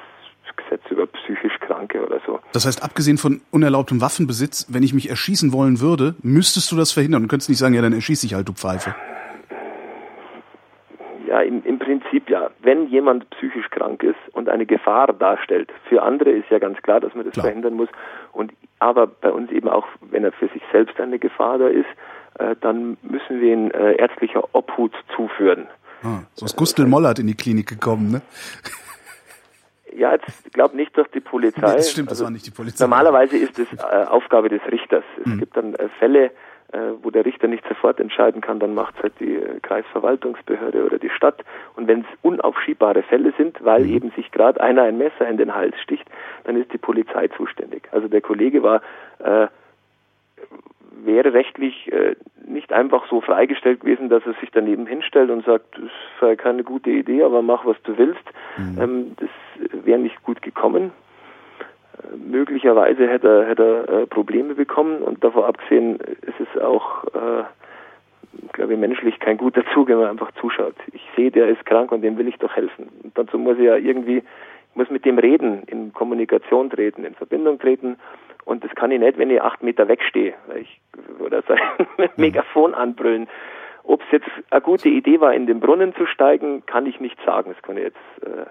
Gesetz über psychisch Kranke oder so. Das heißt, abgesehen von unerlaubtem Waffenbesitz, wenn ich mich erschießen wollen würde, müsstest du das verhindern und könntest nicht sagen, ja, dann erschieß dich halt, du Pfeife. Ja, im, im Prinzip ja. Wenn jemand psychisch krank ist und eine Gefahr darstellt, für andere ist ja ganz klar, dass man das klar. verhindern muss. Und aber bei uns eben auch, wenn er für sich selbst eine Gefahr da ist, äh, dann müssen wir ihn äh, ärztlicher Obhut zuführen. Ah, so ist Gustl Mollert in die Klinik gekommen, ne? [LAUGHS] Ja, ich glaube nicht, dass die Polizei. Nee, das stimmt, also, das war nicht die Polizei. Normalerweise ist es äh, Aufgabe des Richters. Es mhm. gibt dann äh, Fälle, äh, wo der Richter nicht sofort entscheiden kann, dann macht es halt die äh, Kreisverwaltungsbehörde oder die Stadt. Und wenn es unaufschiebbare Fälle sind, weil mhm. eben sich gerade einer ein Messer in den Hals sticht, dann ist die Polizei zuständig. Also der Kollege war äh, wäre rechtlich äh, nicht einfach so freigestellt gewesen, dass er sich daneben hinstellt und sagt, das sei keine gute Idee, aber mach, was du willst. Mhm. Ähm, das wäre nicht gut gekommen. Äh, möglicherweise hätte er, hätte er äh, Probleme bekommen und davor abgesehen ist es auch äh, glaube ich, menschlich kein guter Zug, wenn man einfach zuschaut. Ich sehe, der ist krank und dem will ich doch helfen. Und dazu muss ich ja irgendwie, muss mit dem reden, in Kommunikation treten, in Verbindung treten. Und das kann ich nicht, wenn ich acht Meter wegstehe, ich, oder so ein Megafon anbrüllen. Ob es jetzt eine gute Idee war, in den Brunnen zu steigen, kann ich nicht sagen. Das kann ich jetzt äh,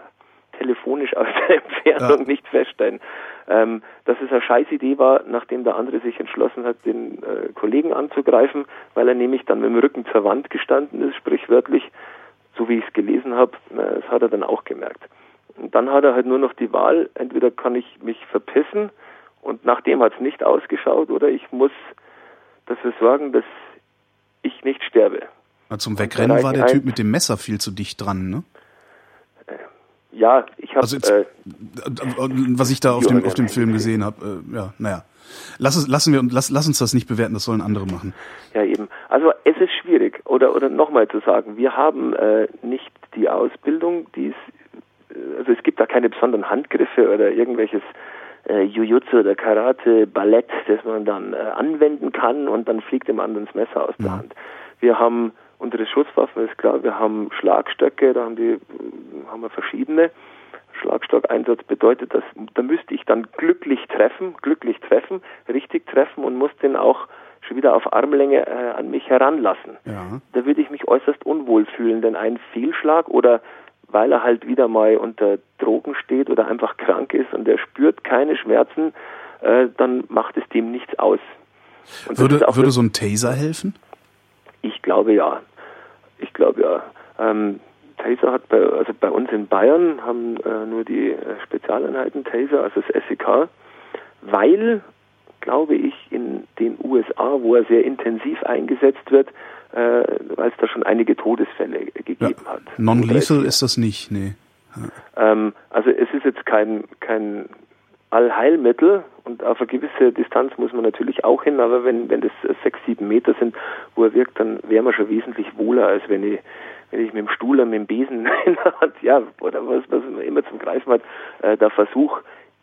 telefonisch aus der [LAUGHS] Entfernung ja. nicht feststellen. Ähm, dass es eine Scheißidee war, nachdem der andere sich entschlossen hat, den äh, Kollegen anzugreifen, weil er nämlich dann mit dem Rücken zur Wand gestanden ist, sprichwörtlich, so wie ich es gelesen habe, das hat er dann auch gemerkt. Und dann hat er halt nur noch die Wahl, entweder kann ich mich verpissen und nachdem hat es nicht ausgeschaut, oder ich muss dafür sorgen, dass ich nicht sterbe. Zum Wegrennen war der Typ mit dem Messer viel zu dicht dran, ne? Ja, ich habe. Also äh, was ich da auf dem, auf dem Film gesehen habe, äh, ja, naja. Lass, es, lassen wir lass, lass uns das nicht bewerten, das sollen andere machen. Ja, eben. Also es ist schwierig. Oder, oder nochmal zu sagen, wir haben äh, nicht die Ausbildung, die es, äh, also es gibt da keine besonderen Handgriffe oder irgendwelches äh, Jujutsu oder Karate, Ballett, das man dann äh, anwenden kann und dann fliegt dem anderen das Messer aus ja. der Hand. Wir haben unsere Schusswaffen, ist klar, wir haben Schlagstöcke, da haben die haben wir verschiedene. Schlagstockeinsatz bedeutet, dass da müsste ich dann glücklich treffen, glücklich treffen, richtig treffen und muss den auch schon wieder auf Armlänge äh, an mich heranlassen. Ja. Da würde ich mich äußerst unwohl fühlen, denn ein Fehlschlag oder weil er halt wieder mal unter Drogen steht oder einfach krank ist und er spürt keine Schmerzen, äh, dann macht es dem nichts aus. würde, würde so ein Taser helfen? Ich glaube ja. Ich glaube ja. Ähm, Taser hat bei, also bei uns in Bayern haben äh, nur die äh, Spezialeinheiten Taser, also das SEK, weil, glaube ich, in den USA, wo er sehr intensiv eingesetzt wird, äh, weil es da schon einige Todesfälle gegeben ja. hat. Non-lethal ist das nicht, nee. Ja. Ähm, also es ist jetzt kein, kein Allheilmittel und auf eine gewisse Distanz muss man natürlich auch hin, aber wenn, wenn das sechs, sieben Meter sind, wo er wirkt, dann wäre man schon wesentlich wohler, als wenn ich wenn ich mit dem Stuhl oder mit dem Besen [LAUGHS] in der Hand, ja, oder was, was man immer zum Greifen hat, äh, da versuche,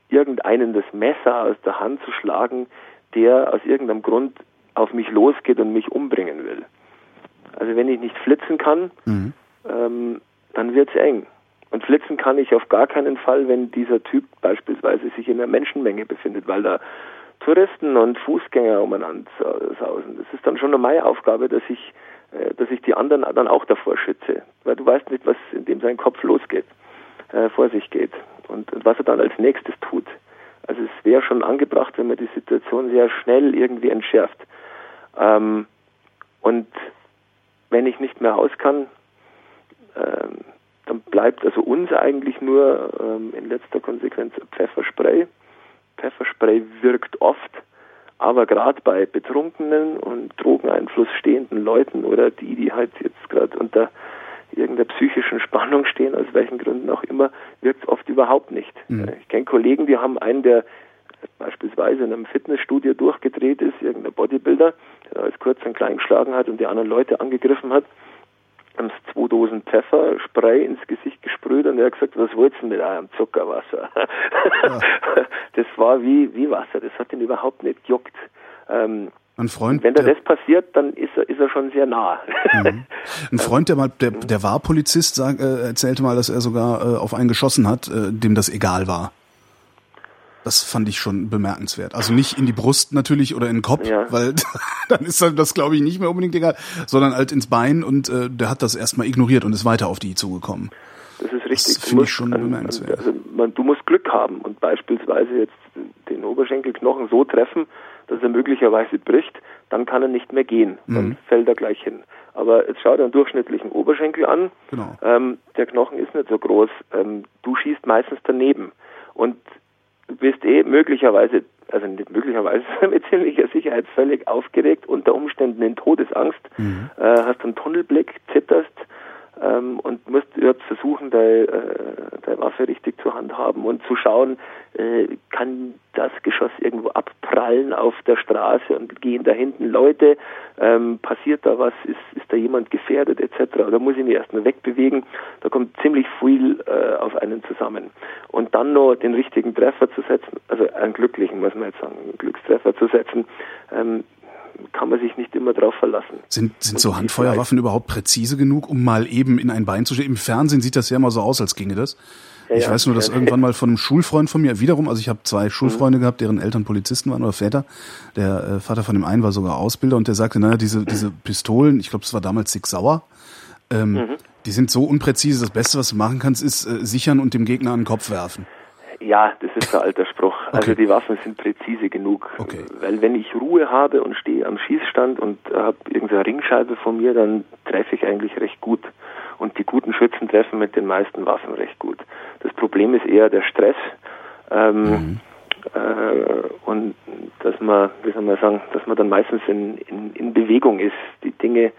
irgendeinen das Messer aus der Hand zu schlagen, der aus irgendeinem Grund auf mich losgeht und mich umbringen will. Also wenn ich nicht flitzen kann, mhm. ähm, dann wird's eng. Und flitzen kann ich auf gar keinen Fall, wenn dieser Typ beispielsweise sich in einer Menschenmenge befindet, weil da Touristen und Fußgänger umeinander sausen. Das ist dann schon eine meine Aufgabe, dass ich äh, dass ich die anderen dann auch davor schütze. Weil du weißt nicht, was in dem sein Kopf losgeht, äh, vor sich geht und, und was er dann als nächstes tut. Also es wäre schon angebracht, wenn man die Situation sehr schnell irgendwie entschärft. Ähm, und wenn ich nicht mehr aus kann, ähm, dann bleibt also uns eigentlich nur ähm, in letzter Konsequenz Pfefferspray. Pfefferspray wirkt oft, aber gerade bei betrunkenen und Drogeneinfluss stehenden Leuten oder die, die halt jetzt gerade unter irgendeiner psychischen Spannung stehen, aus welchen Gründen auch immer, wirkt es oft überhaupt nicht. Mhm. Ich kenne Kollegen, die haben einen, der beispielsweise in einem Fitnessstudio durchgedreht ist, irgendein Bodybuilder, der als kurz einen klein geschlagen hat und die anderen Leute angegriffen hat, haben zwei Dosen Pfefferspray ins Gesicht gesprüht und er hat gesagt, was wollt's denn mit eurem Zuckerwasser? Ja. [LAUGHS] Das war wie, wie Wasser, das hat ihn überhaupt nicht gejuckt. Ähm, ein Freund, wenn da das passiert, dann ist er, ist er schon sehr nah. Mhm. [LAUGHS] Ein Freund, der mal, der, der war Polizist, sag, äh, erzählte mal, dass er sogar äh, auf einen geschossen hat, äh, dem das egal war. Das fand ich schon bemerkenswert. Also nicht in die Brust natürlich oder in den Kopf, ja. weil [LAUGHS] dann ist das, glaube ich, nicht mehr unbedingt egal, sondern halt ins Bein und äh, der hat das erstmal ignoriert und ist weiter auf die zugekommen. Das ist richtig. Das finde ich schon an, bemerkenswert. also man, du musst Glück haben und beispielsweise jetzt den Oberschenkelknochen so treffen, dass er möglicherweise bricht, dann kann er nicht mehr gehen. Dann mhm. fällt er gleich hin. Aber jetzt schau dir einen durchschnittlichen Oberschenkel an. Genau. Ähm, der Knochen ist nicht so groß. Ähm, du schießt meistens daneben. Und du bist eh möglicherweise, also nicht möglicherweise, [LAUGHS] mit ziemlicher Sicherheit völlig aufgeregt, unter Umständen in Todesangst, mhm. äh, hast einen Tunnelblick, zitterst ähm, und musst jetzt versuchen, deine, äh, deine Waffe richtig zu handhaben und zu schauen, äh, kann das Geschoss irgendwo abprallen auf der Straße und gehen da hinten Leute, ähm, passiert da was, ist, ist da jemand gefährdet etc. Oder muss ich mich erstmal wegbewegen? Da kommt ziemlich viel äh, auf einen zusammen. Und dann noch den richtigen Treffer zu setzen, also einen glücklichen, muss man jetzt sagen, einen Glückstreffer zu setzen, ähm, kann man sich nicht immer drauf verlassen. Sind, sind so Handfeuerwaffen überhaupt präzise genug, um mal eben in ein Bein zu stehen? Im Fernsehen sieht das ja immer so aus, als ginge das. Ja, ich weiß nur, dass irgendwann mal von einem Schulfreund von mir, wiederum, also ich habe zwei Schulfreunde mhm. gehabt, deren Eltern Polizisten waren oder Väter. Der äh, Vater von dem einen war sogar Ausbilder und der sagte, naja, diese, diese Pistolen, ich glaube, es war damals Sig Sauer, ähm, mhm. die sind so unpräzise, das Beste, was du machen kannst, ist äh, sichern und dem Gegner an den Kopf werfen. Ja, das ist ein alter Spruch. Also [LAUGHS] okay. Also die Waffen sind präzise genug. Okay. Weil wenn ich Ruhe habe und stehe am Schießstand und habe irgendeine Ringscheibe von mir, dann treffe ich eigentlich recht gut. Und die guten Schützen treffen mit den meisten Waffen recht gut. Das Problem ist eher der Stress. Ähm, mhm. äh, und dass man, wie soll man sagen, dass man dann meistens in, in, in Bewegung ist. Die Dinge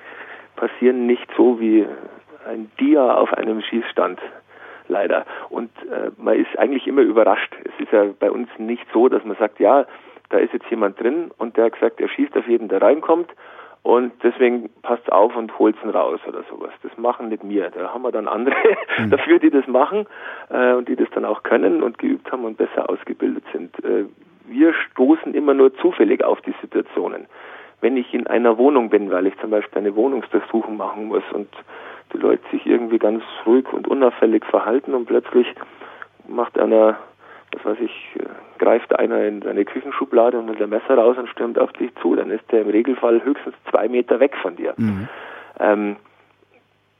passieren nicht so wie ein Dia auf einem Schießstand leider. Und äh, man ist eigentlich immer überrascht. Es ist ja bei uns nicht so, dass man sagt, ja, da ist jetzt jemand drin und der hat gesagt, er schießt auf jeden, der reinkommt und deswegen passt auf und holt ihn raus oder sowas. Das machen nicht wir. Da haben wir dann andere mhm. [LAUGHS] dafür, die das machen äh, und die das dann auch können und geübt haben und besser ausgebildet sind. Äh, wir stoßen immer nur zufällig auf die Situationen. Wenn ich in einer Wohnung bin, weil ich zum Beispiel eine Wohnungsdurchsuchung machen muss und die Leute sich irgendwie ganz ruhig und unauffällig verhalten und plötzlich macht einer, was weiß ich, äh, greift einer in seine Küchenschublade und mit einem Messer raus und stürmt auf dich zu, dann ist der im Regelfall höchstens zwei Meter weg von dir. Mhm. Ähm,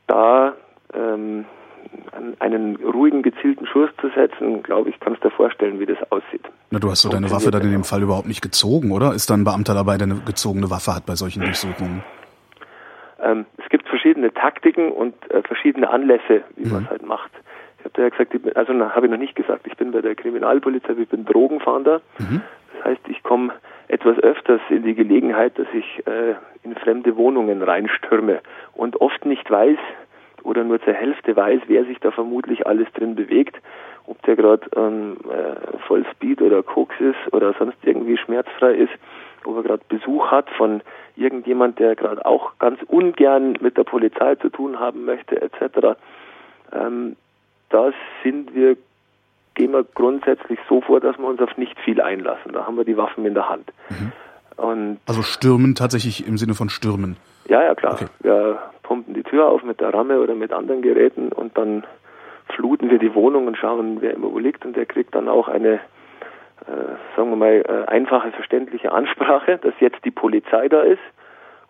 da ähm, einen ruhigen, gezielten Schuss zu setzen, glaube ich, kannst du dir vorstellen, wie das aussieht. Na, du hast so deine Waffe dann in dem Fall überhaupt nicht gezogen, oder? Ist dann ein Beamter dabei, der eine gezogene Waffe hat bei solchen Durchsuchungen? Ähm, es gibt verschiedene Taktiken und äh, verschiedene Anlässe, wie mhm. man es halt macht. Ich habe ja gesagt, ich bin, also habe ich noch nicht gesagt, ich bin bei der Kriminalpolizei, ich bin Drogenfahnder. Mhm. Das heißt, ich komme etwas öfters in die Gelegenheit, dass ich äh, in fremde Wohnungen reinstürme und oft nicht weiß oder nur zur Hälfte weiß, wer sich da vermutlich alles drin bewegt, ob der gerade ähm, äh, Vollspeed oder Koks ist oder sonst irgendwie schmerzfrei ist ob er gerade Besuch hat von irgendjemand, der gerade auch ganz ungern mit der Polizei zu tun haben möchte, etc. Ähm, da sind wir, gehen wir grundsätzlich so vor, dass wir uns auf nicht viel einlassen. Da haben wir die Waffen in der Hand. Mhm. Und also stürmen tatsächlich im Sinne von stürmen. Ja, ja, klar. Okay. Wir pumpen die Tür auf mit der Ramme oder mit anderen Geräten und dann fluten wir die Wohnung und schauen, wer immer wo liegt und der kriegt dann auch eine sagen wir mal, äh, einfache, verständliche Ansprache, [LAUGHS] dass jetzt die Polizei da ist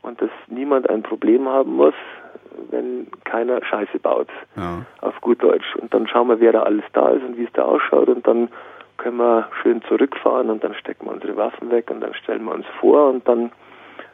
und dass niemand ein Problem haben muss, wenn keiner Scheiße baut, ja. auf gut Deutsch. Und dann schauen wir, wer da alles da ist und wie es da ausschaut und dann können wir schön zurückfahren und dann stecken wir unsere Waffen weg und dann stellen wir uns vor und dann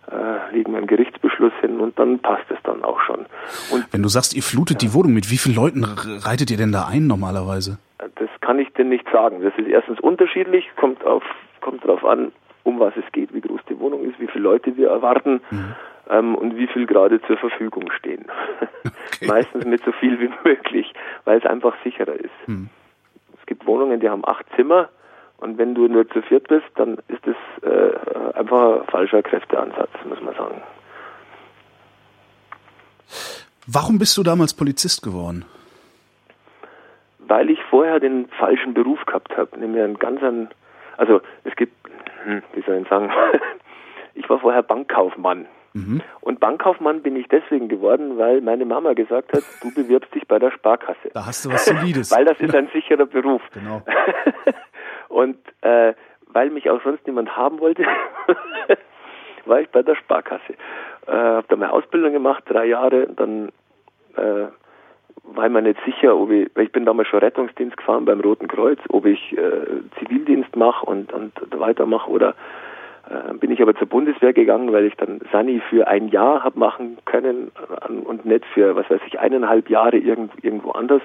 äh, legen wir einen Gerichtsbeschluss hin und dann passt es dann auch schon. Und Wenn du sagst, ihr flutet ja. die Wohnung, mit wie vielen Leuten reitet ihr denn da ein normalerweise? Das kann ich denn nicht sagen. Das ist erstens unterschiedlich, kommt auf kommt darauf an, um was es geht, wie groß die Wohnung ist, wie viele Leute wir erwarten mhm. ähm, und wie viel gerade zur Verfügung stehen. Okay. [LAUGHS] Meistens mit so viel wie [LAUGHS] möglich, weil es einfach sicherer ist. Mhm. Es gibt Wohnungen, die haben acht Zimmer und wenn du nur zu viert bist, dann ist das äh, einfach ein falscher Kräfteansatz, muss man sagen. Warum bist du damals Polizist geworden? Weil ich vorher den falschen Beruf gehabt habe, nämlich einen ganz an, also es gibt, hm, wie soll ich sagen, [LAUGHS] ich war vorher Bankkaufmann. Mhm. Und Bankkaufmann bin ich deswegen geworden, weil meine Mama gesagt hat, du bewirbst dich bei der Sparkasse. Da hast du was Solides. [LAUGHS] weil das ist ein [LAUGHS] sicherer Beruf. Genau. Und äh, weil mich auch sonst niemand haben wollte, war ich bei der Sparkasse. Äh, habe da meine Ausbildung gemacht, drei Jahre, dann äh, ich mir nicht sicher, ob ich, weil ich bin damals schon Rettungsdienst gefahren beim Roten Kreuz, ob ich äh, Zivildienst mache und, und weitermache oder äh, bin ich aber zur Bundeswehr gegangen, weil ich dann Sani für ein Jahr habe machen können und nicht für, was weiß ich, eineinhalb Jahre irgend, irgendwo anders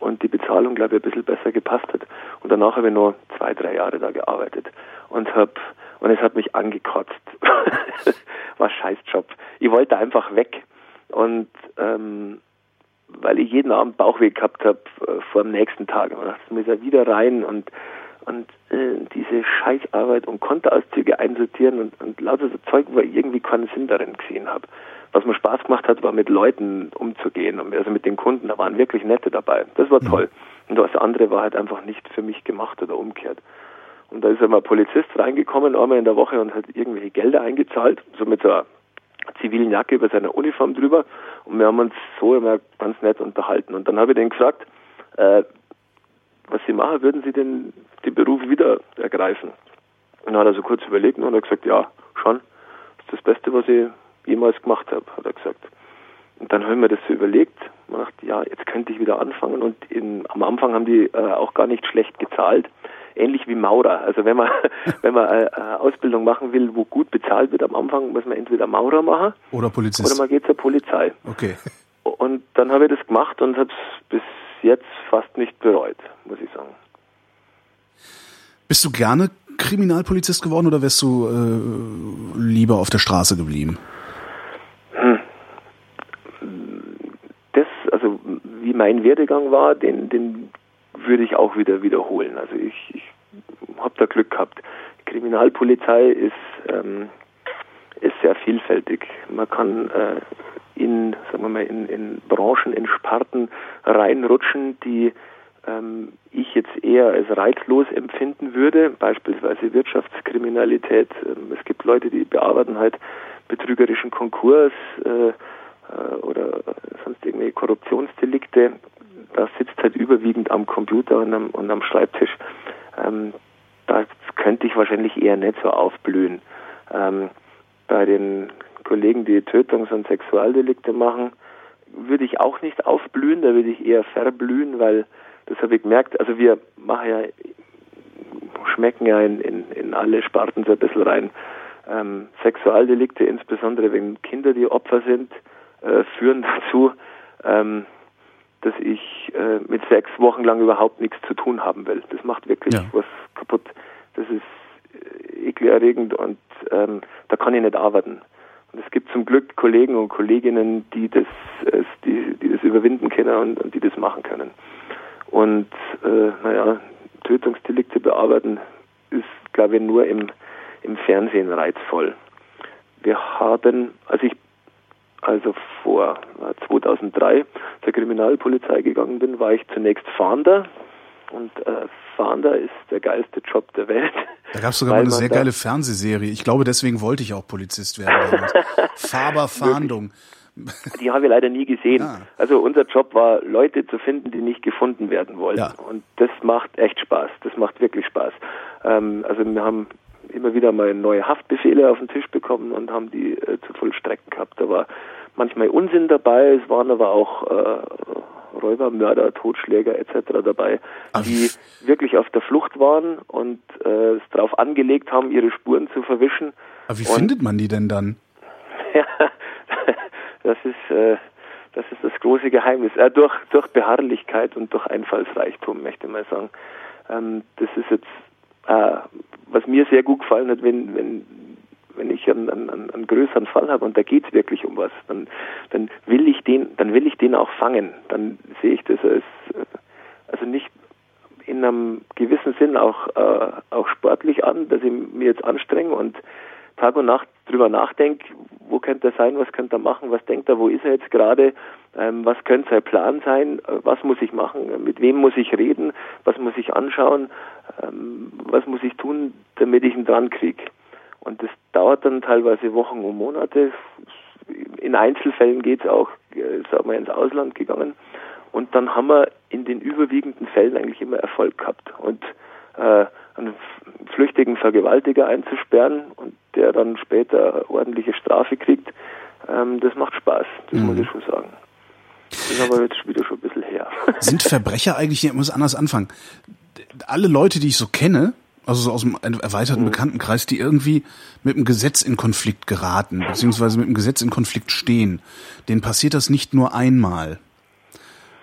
und die Bezahlung, glaube ich, ein bisschen besser gepasst hat. Und danach habe ich noch zwei, drei Jahre da gearbeitet und hab und es hat mich angekotzt. [LAUGHS] War Scheißjob. Ich wollte einfach weg. Und ähm, weil ich jeden Abend Bauchweh gehabt habe äh, vor dem nächsten Tag. Und dachte, muss ja wieder rein und und äh, diese Scheißarbeit und Kontoauszüge einsortieren und, und lauter so Zeug, wo ich irgendwie keinen Sinn darin gesehen habe. Was mir Spaß gemacht hat, war mit Leuten umzugehen, also mit den Kunden, da waren wirklich nette dabei. Das war mhm. toll. Und das andere war halt einfach nicht für mich gemacht oder umgekehrt. Und da ist einmal ein Polizist reingekommen, einmal in der Woche und hat irgendwelche Gelder eingezahlt, so mit so einer zivilen Jacke über seiner Uniform drüber. Und wir haben uns so immer ganz nett unterhalten. Und dann habe ich den gefragt, äh, was Sie machen, würden Sie denn den Beruf wieder ergreifen? Und dann hat er so kurz überlegt und hat gesagt, ja, schon. Das ist das Beste, was ich jemals gemacht habe, hat er gesagt. Und dann haben wir das so überlegt und dachte, ja, jetzt könnte ich wieder anfangen. Und in, am Anfang haben die äh, auch gar nicht schlecht gezahlt. Ähnlich wie Maurer. Also wenn man, [LAUGHS] wenn man äh, eine Ausbildung machen will, wo gut bezahlt wird am Anfang, muss man entweder Maurer machen oder Polizist. Oder man geht zur Polizei. Okay. Und dann habe ich das gemacht und habe es bis jetzt fast nicht bereut, muss ich sagen. Bist du gerne Kriminalpolizist geworden oder wärst du äh, lieber auf der Straße geblieben? Hm. Das, also wie mein Werdegang war, den, den würde ich auch wieder wiederholen. Also ich, ich habe da Glück gehabt. Kriminalpolizei ist, ähm, ist sehr vielfältig. Man kann äh, in, sagen wir mal, in, in Branchen, in Sparten reinrutschen, die ähm, ich jetzt eher als reizlos empfinden würde, beispielsweise Wirtschaftskriminalität. Ähm, es gibt Leute, die bearbeiten halt betrügerischen Konkurs äh, oder sonst irgendwelche Korruptionsdelikte. Da sitzt halt überwiegend am Computer und am, und am Schreibtisch. Ähm, da könnte ich wahrscheinlich eher nicht so aufblühen. Ähm, bei den Kollegen, die Tötungs- und Sexualdelikte machen, würde ich auch nicht aufblühen, da würde ich eher verblühen, weil das habe ich gemerkt. Also wir machen ja, schmecken ja in, in, in alle Sparten so ein bisschen rein. Ähm, Sexualdelikte, insbesondere wenn Kinder die Opfer sind, äh, führen dazu, ähm, dass ich äh, mit sechs Wochen lang überhaupt nichts zu tun haben will. Das macht wirklich ja. was kaputt. Das ist äh, ekelerregend und ähm, da kann ich nicht arbeiten. Und es gibt zum Glück Kollegen und Kolleginnen, die das, äh, die, die das überwinden können und, und die das machen können. Und äh, naja, Tötungsdelikte bearbeiten ist, glaube ich, nur im, im Fernsehen reizvoll. Wir haben, als ich also vor 2003 zur Kriminalpolizei gegangen bin, war ich zunächst Fahnder. Und äh, Fahnder ist der geilste Job der Welt. Da gab es sogar mal eine sehr geile Fernsehserie. Ich glaube, deswegen wollte ich auch Polizist werden. [LAUGHS] Faber-Fahndung. Die habe ich leider nie gesehen. Ja. Also unser Job war, Leute zu finden, die nicht gefunden werden wollen. Ja. Und das macht echt Spaß. Das macht wirklich Spaß. Ähm, also wir haben immer wieder mal neue Haftbefehle auf den Tisch bekommen und haben die äh, zu vollstrecken gehabt. Da war manchmal Unsinn dabei, es waren aber auch äh, Räuber, Mörder, Totschläger etc. dabei, Ach. die wirklich auf der Flucht waren und äh, es darauf angelegt haben, ihre Spuren zu verwischen. Aber wie und, findet man die denn dann? [LAUGHS] ja, das ist äh, das ist das große Geheimnis. Äh, durch, durch Beharrlichkeit und durch Einfallsreichtum, möchte ich mal sagen. Ähm, das ist jetzt äh, was mir sehr gut gefallen hat, wenn, wenn, wenn ich einen, einen, einen größeren Fall habe und da geht es wirklich um was, dann, dann will ich den, dann will ich den auch fangen. Dann sehe ich das als also nicht in einem gewissen Sinn auch, äh, auch sportlich an, dass ich mir jetzt anstrenge und Tag und Nacht drüber nachdenke, wo könnte er sein, was könnte er machen, was denkt er, wo ist er jetzt gerade, ähm, was könnte sein Plan sein, äh, was muss ich machen, mit wem muss ich reden, was muss ich anschauen, ähm, was muss ich tun, damit ich ihn dran kriege. Und das dauert dann teilweise Wochen und Monate. In Einzelfällen geht es auch, äh, sagen wir, ins Ausland gegangen. Und dann haben wir in den überwiegenden Fällen eigentlich immer Erfolg gehabt. Und äh, einen flüchtigen Vergewaltiger einzusperren und der dann später ordentliche Strafe kriegt, ähm, das macht Spaß, das mhm. muss ich schon sagen. Das ist aber jetzt wieder schon ein bisschen her. [LAUGHS] Sind Verbrecher eigentlich, ich muss anders anfangen, alle Leute, die ich so kenne, also so aus dem erweiterten mhm. Bekanntenkreis, die irgendwie mit dem Gesetz in Konflikt geraten, beziehungsweise mit dem Gesetz in Konflikt stehen, denen passiert das nicht nur einmal.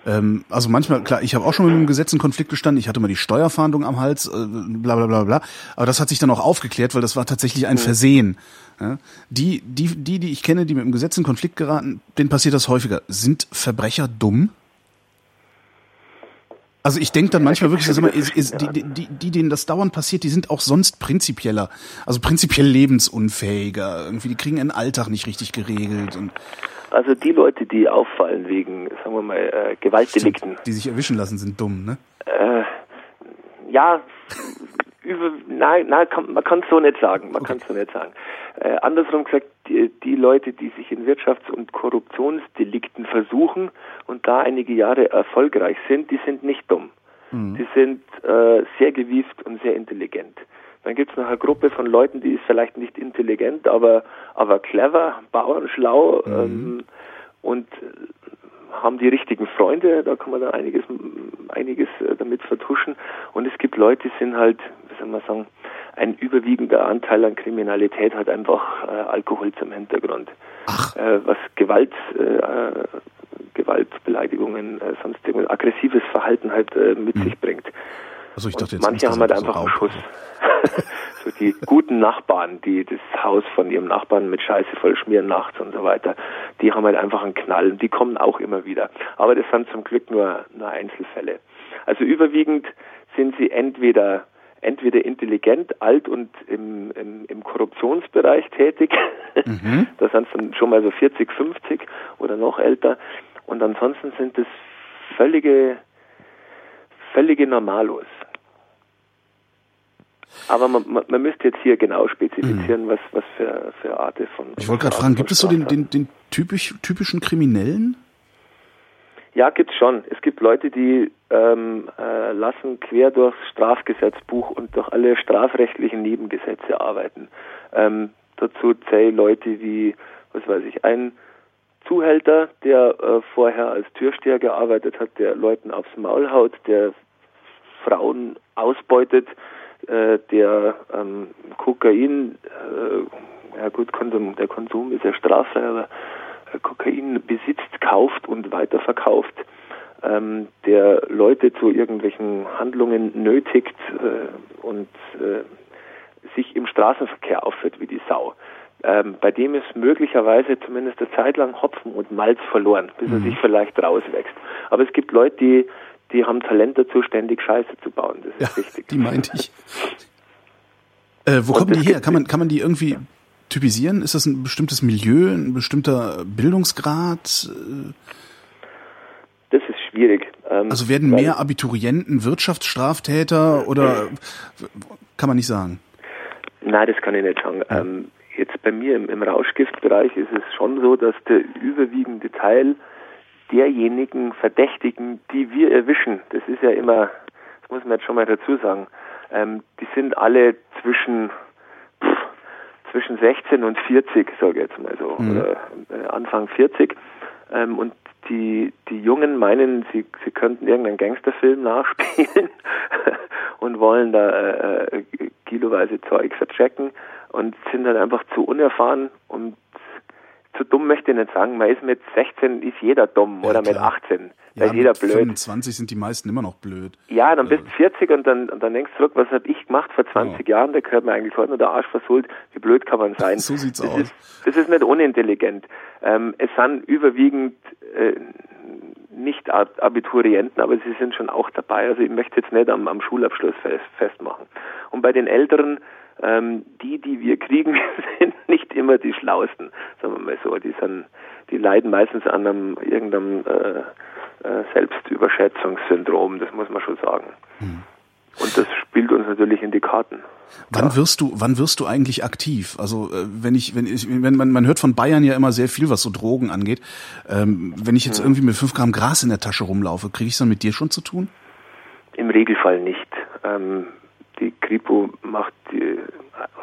Ähm, also manchmal, klar, ich habe auch schon mit dem Gesetz in Konflikt gestanden, ich hatte mal die Steuerfahndung am Hals, äh, bla bla bla bla. Aber das hat sich dann auch aufgeklärt, weil das war tatsächlich ein. Versehen. Ja? Die, die, die, die ich kenne, die mit dem Gesetz in Konflikt geraten, denen passiert das häufiger. Sind Verbrecher dumm? Also ich denke dann manchmal wirklich, dass immer, ist, ist, die, die, die, denen das dauernd passiert, die sind auch sonst prinzipieller, also prinzipiell lebensunfähiger. Irgendwie, die kriegen ihren Alltag nicht richtig geregelt. Und also die Leute, die auffallen wegen, sagen wir mal, äh, Gewaltdelikten. Stimmt, die sich erwischen lassen, sind dumm, ne? Äh, ja, über, nein, nein, kann, man kann es so nicht sagen. Man kann es so nicht sagen. Äh, andersrum gesagt, die, die Leute, die sich in Wirtschafts- und Korruptionsdelikten versuchen und da einige Jahre erfolgreich sind, die sind nicht dumm. Mhm. Die sind äh, sehr gewieft und sehr intelligent. Dann gibt es noch eine Gruppe von Leuten, die ist vielleicht nicht intelligent, aber, aber clever, bauernschlau mhm. ähm, und haben die richtigen Freunde, da kann man da einiges, einiges äh, damit vertuschen. Und es gibt Leute, die sind halt, wie soll man sagen, ein überwiegender Anteil an Kriminalität hat einfach äh, Alkohol zum Hintergrund. Äh, was Gewalt, äh, Gewaltbeleidigungen, äh, sonst irgendwas aggressives Verhalten halt äh, mit hm. sich bringt. Also ich dachte jetzt manche haben halt einfach einen Schuss. [LAUGHS] so die guten Nachbarn, die das Haus von ihrem Nachbarn mit Scheiße vollschmieren nachts und so weiter, die haben halt einfach einen Knall und die kommen auch immer wieder. Aber das sind zum Glück nur, nur Einzelfälle. Also überwiegend sind sie entweder entweder intelligent, alt und im, im, im Korruptionsbereich tätig. Mhm. [LAUGHS] da sind dann schon mal so 40, 50 oder noch älter. Und ansonsten sind es völlige, völlige Normalos. Aber man, man, man, müsste jetzt hier genau spezifizieren, mhm. was, was für, für Art von. Ich wollte gerade fragen, gibt es so den, den, den typisch, typischen Kriminellen? Ja, gibt's schon. Es gibt Leute, die ähm, äh, lassen quer durchs Strafgesetzbuch und durch alle strafrechtlichen Nebengesetze arbeiten. Ähm, dazu zählen Leute wie, was weiß ich, ein Zuhälter, der äh, vorher als Türsteher gearbeitet hat, der Leuten aufs Maul haut, der Frauen ausbeutet, äh, der ähm, Kokain, äh, ja gut, Konsum, der Konsum ist ja straffrei, aber äh, Kokain besitzt, kauft und weiterverkauft, ähm, der Leute zu irgendwelchen Handlungen nötigt äh, und äh, sich im Straßenverkehr aufführt wie die Sau. Ähm, bei dem ist möglicherweise zumindest eine Zeit lang Hopfen und Malz verloren, bis mhm. er sich vielleicht rauswächst. Aber es gibt Leute, die die haben Talent dazu, ständig Scheiße zu bauen. Das ist ja, wichtig. Die meinte ich. [LAUGHS] Äh, wo kommen die her? Kann man, kann man die irgendwie typisieren? Ist das ein bestimmtes Milieu, ein bestimmter Bildungsgrad? Das ist schwierig. Ähm, also werden mehr Abiturienten Wirtschaftsstraftäter oder kann man nicht sagen? Nein, das kann ich nicht sagen. Ja. Ähm, jetzt bei mir im, im Rauschgiftbereich ist es schon so, dass der überwiegende Teil derjenigen Verdächtigen, die wir erwischen, das ist ja immer, das muss man jetzt schon mal dazu sagen, ähm, die sind alle zwischen pff, zwischen 16 und 40, sage ich jetzt mal so, mhm. oder äh, Anfang 40. Ähm, und die, die Jungen meinen, sie, sie könnten irgendeinen Gangsterfilm nachspielen [LAUGHS] und wollen da äh, äh, kiloweise Zeug verchecken und sind dann einfach zu unerfahren und zu dumm möchte ich nicht sagen, man ist mit 16 ist jeder dumm ja, oder klar. mit 18. Da ja, ist jeder blöd. 25 sind die meisten immer noch blöd. Ja, dann bist du 40 und dann, und dann denkst du zurück, was habe ich gemacht vor 20 ja. Jahren, da gehört mir eigentlich heute nur der Arsch versohlt. Wie blöd kann man sein? [LAUGHS] so sieht's das aus. Ist, das ist nicht unintelligent. Ähm, es sind überwiegend äh, nicht Abiturienten, aber sie sind schon auch dabei. Also ich möchte jetzt nicht am, am Schulabschluss fest, festmachen. Und bei den Älteren, ähm, die, die wir kriegen, [LAUGHS] sind nicht immer die Schlausten, sagen wir mal so. Die sind, die leiden meistens an einem irgendeinem äh, äh, Selbstüberschätzungssyndrom, das muss man schon sagen. Hm. Und das spielt uns natürlich in die Karten. Wann wirst du, wann wirst du eigentlich aktiv? Also äh, wenn ich, wenn ich, wenn man, man hört von Bayern ja immer sehr viel, was so Drogen angeht. Ähm, wenn ich jetzt hm. irgendwie mit fünf Gramm Gras in der Tasche rumlaufe, kriege ich es dann mit dir schon zu tun? Im Regelfall nicht. Ähm, die Kripo macht die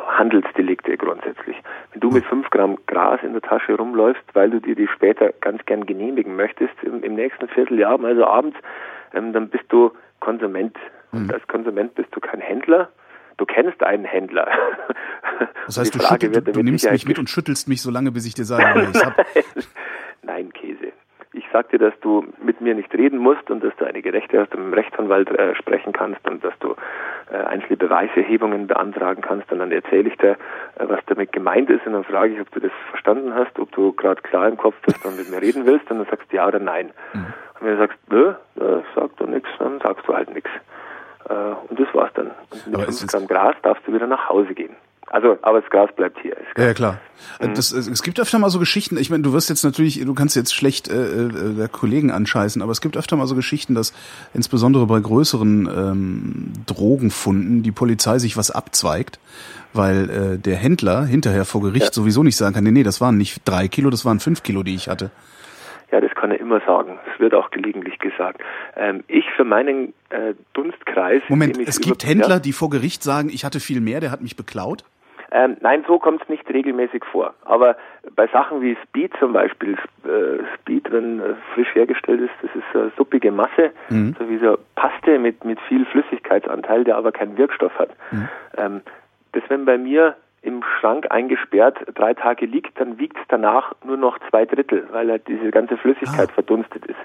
Handelsdelikte grundsätzlich. Wenn du mit fünf Gramm Gras in der Tasche rumläufst, weil du dir die später ganz gern genehmigen möchtest, im, im nächsten Vierteljahr, also abends, ähm, dann bist du Konsument. Und mhm. als Konsument bist du kein Händler. Du kennst einen Händler. [LAUGHS] Das heißt, du, schüttel, du, du nimmst mich mit und schüttelst mich so lange, bis ich dir sage, [LAUGHS] ich hab... Nein, Käse ich sagte, dass du mit mir nicht reden musst und dass du einige Rechte hast und mit dem Rechtsanwalt äh, sprechen kannst und dass du äh, einzelne Beweiserhebungen beantragen kannst und dann erzähle ich dir, äh, was damit gemeint ist und dann frage ich, ob du das verstanden hast, ob du gerade klar im Kopf bist und mit mir reden willst und dann sagst du ja oder nein. Mhm. Und wenn du sagst, nö, äh, sag doch nichts, dann sagst du halt nichts. Äh, und das war's dann. Und mit 5 Gramm Gras darfst du wieder nach Hause gehen. Also, aber das Gras bleibt hier. Ist Ja, ja, klar. Mhm. Das, es gibt öfter mal so Geschichten, ich meine, du wirst jetzt natürlich, du kannst jetzt schlecht äh, äh, Kollegen anscheißen, aber es gibt öfter mal so Geschichten, dass insbesondere bei größeren ähm, Drogenfunden die Polizei sich was abzweigt, weil äh, der Händler hinterher vor Gericht ja. sowieso nicht sagen kann, nee, nee, das waren nicht drei Kilo, das waren fünf Kilo, die ich hatte. Ja, das kann er immer sagen. Es wird auch gelegentlich gesagt. Ähm, ich für meinen äh, Dunstkreis. Moment, es gibt Händler, die vor Gericht sagen, ich hatte viel mehr, der hat mich beklaut? Ähm, nein, so kommt es nicht regelmäßig vor. Aber bei Sachen wie Speed zum Beispiel, äh, Speed, wenn äh, frisch hergestellt ist, das ist eine suppige Masse, mhm. so wie so Paste mit, mit viel Flüssigkeitsanteil, der aber keinen Wirkstoff hat. Mhm. Ähm, das, wenn bei mir im Schrank eingesperrt drei Tage liegt, dann wiegt es danach nur noch zwei Drittel, weil halt diese ganze Flüssigkeit ah. verdunstet ist.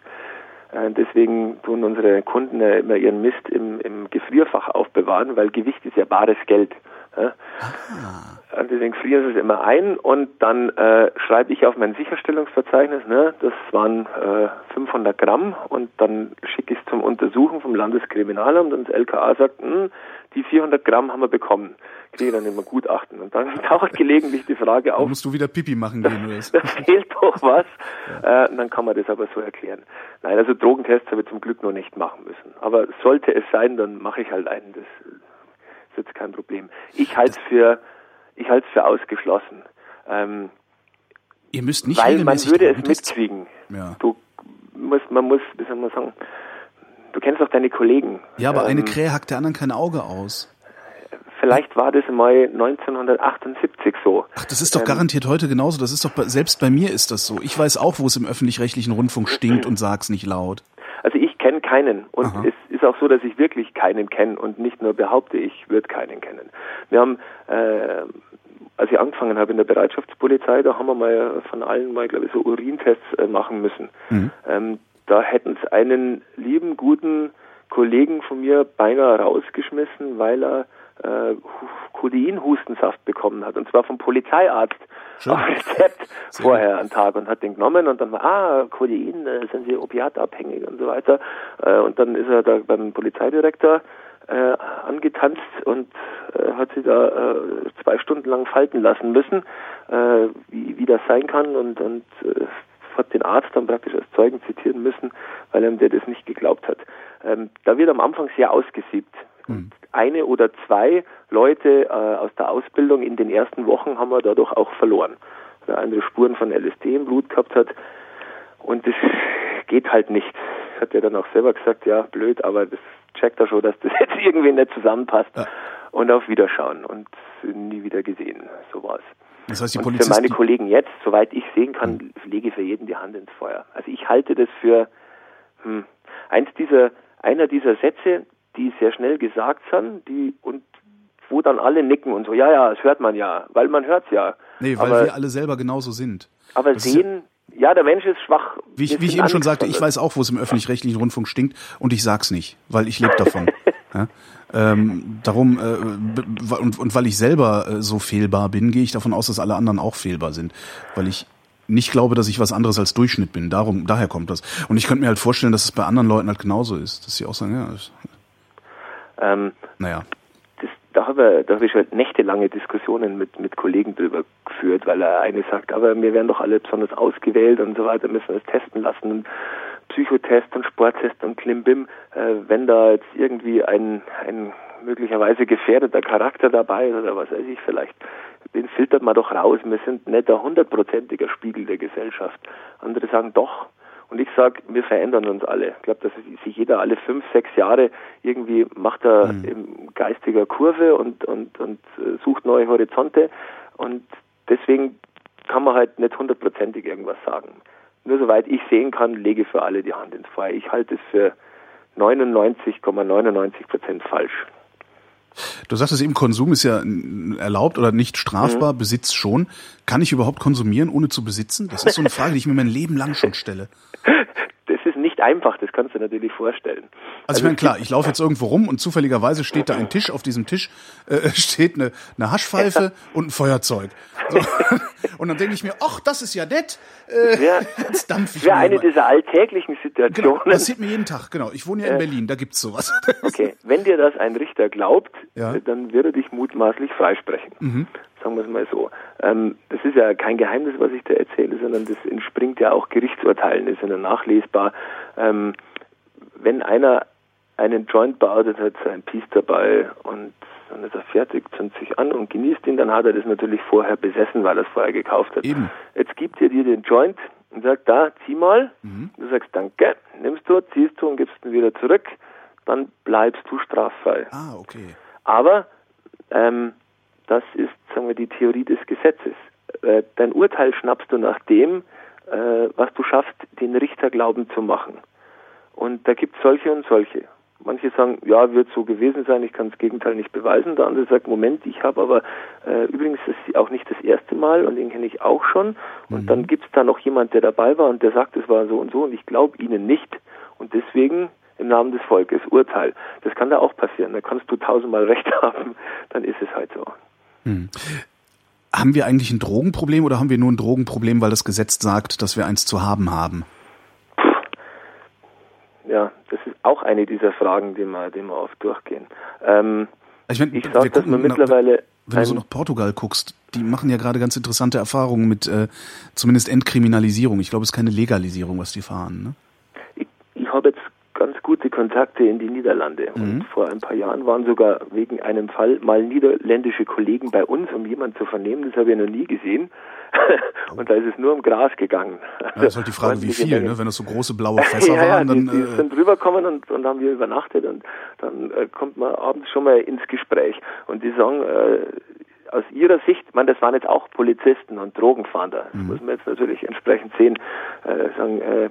Äh, deswegen tun unsere Kunden ja immer ihren Mist im, im Gefrierfach aufbewahren, weil Gewicht ist ja bares Geld. Ja? Ah. Deswegen frieren sie es immer ein und dann äh, schreibe ich auf mein Sicherstellungsverzeichnis, ne, das waren äh, 500 Gramm und dann schicke ich es zum Untersuchen vom Landeskriminalamt und das LKA sagt, hm, die 400 Gramm haben wir bekommen kriege dann immer Gutachten. Und dann [LAUGHS] taucht gelegentlich die Frage auf. Da musst du wieder Pipi machen gehen, oder? [LAUGHS] da fehlt doch was. Ja. Äh, dann kann man das aber so erklären. Nein, also Drogentests habe ich zum Glück noch nicht machen müssen. Aber sollte es sein, dann mache ich halt einen. Das ist jetzt kein Problem. Ich halte es für, ich halte es für ausgeschlossen. Ähm, Ihr müsst nicht Weil man würde es mitkriegen. Ja. Du musst, man muss, wie soll man sagen, du kennst doch deine Kollegen. Ja, aber ähm, eine Krähe hackt der anderen kein Auge aus. Vielleicht war das mal 1978 so. Ach, das ist doch ähm, garantiert heute genauso. Das ist doch selbst bei mir ist das so. Ich weiß auch, wo es im öffentlich-rechtlichen Rundfunk stinkt und sag's nicht laut. Ich kenne keinen und Aha. es ist auch so, dass ich wirklich keinen kenne und nicht nur behaupte, ich würde keinen kennen. Wir haben äh, als ich angefangen habe in der Bereitschaftspolizei, da haben wir mal von allen mal, glaube ich, so Urintests äh, machen müssen. Mhm. Ähm, da hätten es einen lieben, guten Kollegen von mir beinahe rausgeschmissen, weil er äh, bekommen hat, und zwar vom Polizeiarzt Schön. auf Rezept [LAUGHS] Sehr vorher am Tag und hat den genommen und dann war, ah, Codein, äh, sind Sie opiatabhängig und so weiter. Äh, und dann ist er da beim Polizeidirektor äh, angetanzt und äh, hat sie da äh, zwei Stunden lang falten lassen müssen, äh, wie, wie das sein kann und, und äh, hat den Arzt dann praktisch als Zeugen zitieren müssen, weil ihm der das nicht geglaubt hat. Ähm, da wird am Anfang sehr ausgesiebt. Mhm. Eine oder zwei Leute äh, aus der Ausbildung in den ersten Wochen haben wir dadurch auch verloren. Weil andere Spuren von LSD im Blut gehabt hat. Und das geht halt nicht. Hat er dann auch selber gesagt, ja, blöd, aber das checkt er schon, dass das [LAUGHS] jetzt irgendwie nicht zusammenpasst. Ja. Und auf Wiederschauen und nie wieder gesehen. So war's. Das heißt, die und für meine Kollegen jetzt, soweit ich sehen kann, lege ich für jeden die Hand ins Feuer. Also ich halte das für hm, eins dieser, einer dieser Sätze, die sehr schnell gesagt sind, die und wo dann alle nicken und so, ja, ja, das hört man ja, weil man hört es ja. Nee, weil aber, wir alle selber genauso sind. Aber das sehen, ja, ja, der Mensch ist schwach. Wie ich, wie ich eben schon sagte, ich weiß auch, wo es im öffentlich-rechtlichen Rundfunk stinkt und ich sag's nicht, weil ich lebe davon. [LAUGHS] ja? ähm, darum, äh, und, und weil ich selber äh, so fehlbar bin, gehe ich davon aus, dass alle anderen auch fehlbar sind. Weil ich nicht glaube, dass ich was anderes als Durchschnitt bin. Darum, daher kommt das. Und ich könnte mir halt vorstellen, dass es bei anderen Leuten halt genauso ist. Dass sie auch sagen, ja, ähm, naja. Das, da habe da hab ich halt nächtelange Diskussionen mit, mit Kollegen drüber geführt, weil er eine sagt, aber wir werden doch alle besonders ausgewählt und so weiter, müssen wir es testen lassen. Und Psychotest und Sporttest und Klimbim, äh, wenn da jetzt irgendwie ein, ein möglicherweise gefährdeter Charakter dabei ist oder was weiß ich vielleicht, den filtert man doch raus. Wir sind nicht der hundertprozentige Spiegel der Gesellschaft. Andere sagen doch, und ich sage, wir verändern uns alle. Ich glaube, dass sich jeder alle fünf, sechs Jahre irgendwie macht er mhm. geistiger Kurve und, und, und äh, sucht neue Horizonte. Und deswegen kann man halt nicht hundertprozentig irgendwas sagen. Nur soweit ich sehen kann, lege für alle die Hand ins Feuer. Ich halte es für 99,99 Prozent ,99 falsch. Du sagtest eben, Konsum ist ja erlaubt oder nicht strafbar, mhm. Besitz schon. Kann ich überhaupt konsumieren, ohne zu besitzen? Das ist so eine Frage, die ich mir mein Leben lang schon stelle. [LAUGHS] nicht einfach, das kannst du dir natürlich vorstellen. Also ich meine, klar, ich laufe jetzt irgendwo rum und zufälligerweise steht da ein Tisch, auf diesem Tisch äh, [LAUGHS] steht eine, eine Haschpfeife und ein Feuerzeug. So. [LAUGHS] Und dann denke ich mir, ach, das ist ja nett. Äh, Ja. jetzt dampf ich wäre eine mal. dieser alltäglichen Situationen. Genau, passiert mir jeden Tag, genau. Ich wohne ja in Berlin, da gibt's sowas. Okay, wenn dir das ein Richter glaubt, Ja. äh, dann wird er dich mutmaßlich freisprechen. Mhm. Sagen wir es mal so. Ähm, das ist ja kein Geheimnis, was ich da erzähle, sondern das entspringt ja auch Gerichtsurteilen, ist ja nachlesbar. Ähm, wenn einer einen Joint beoutet hat, sein Piece dabei und dann ist er fertig, zündet sich an und genießt ihn, dann hat er das natürlich vorher besessen, weil er es vorher gekauft hat. Eben. Jetzt gibt er dir den Joint und sagt, da, zieh mal. Du sagst, danke, nimmst du, ziehst du und gibst ihn wieder zurück. Dann bleibst du straffrei. ah, okay. Aber ähm, das ist, sagen wir, die Theorie des Gesetzes. Äh, dein Urteil schnappst du nach dem, äh, was du schaffst, den Richter glauben zu machen. Und da gibt es solche und solche. Manche sagen, ja, wird so gewesen sein, ich kann das Gegenteil nicht beweisen. Der andere sagt, Moment, ich habe aber äh, übrigens das ist auch nicht das erste Mal und den kenne ich auch schon. Und dann gibt es da noch jemand, der dabei war und der sagt, es war so und so und ich glaube Ihnen nicht. Und deswegen im Namen des Volkes Urteil. Das kann da auch passieren. Da kannst du tausendmal [LAUGHS] recht haben, dann ist es halt so. Haben wir eigentlich ein Drogenproblem oder haben wir nur ein Drogenproblem, weil das Gesetz sagt, dass wir eins zu haben haben? Ja, das ist auch eine dieser Fragen, die wir, die wir oft durchgehen. Ähm, Ich, mein, ich sage, dass man mittlerweile Wenn du so nach Portugal guckst, die machen ja gerade ganz interessante Erfahrungen mit äh, zumindest Entkriminalisierung. Ich glaube, es ist keine Legalisierung, was die fahren. Ne? ich, ich habe jetzt Kontakte in die Niederlande. Und vor ein paar Jahren waren sogar wegen einem Fall mal niederländische Kollegen bei uns, um jemanden zu vernehmen, das habe ich noch nie gesehen. [LAUGHS] und da ist es nur um Gras gegangen. Ja, das ist halt die Frage, [LAUGHS] wie viel, ne? Wenn das so große blaue [LAUGHS] Fässer ja, ja, waren, dann die, die äh, sind rübergekommen und, und haben wir übernachtet. Und dann äh, kommt man abends schon mal ins Gespräch. Und die sagen, äh, aus ihrer Sicht, ich meine, das waren jetzt auch Polizisten und Drogenfahnder, das muss man jetzt natürlich entsprechend sehen, äh, sagen, äh,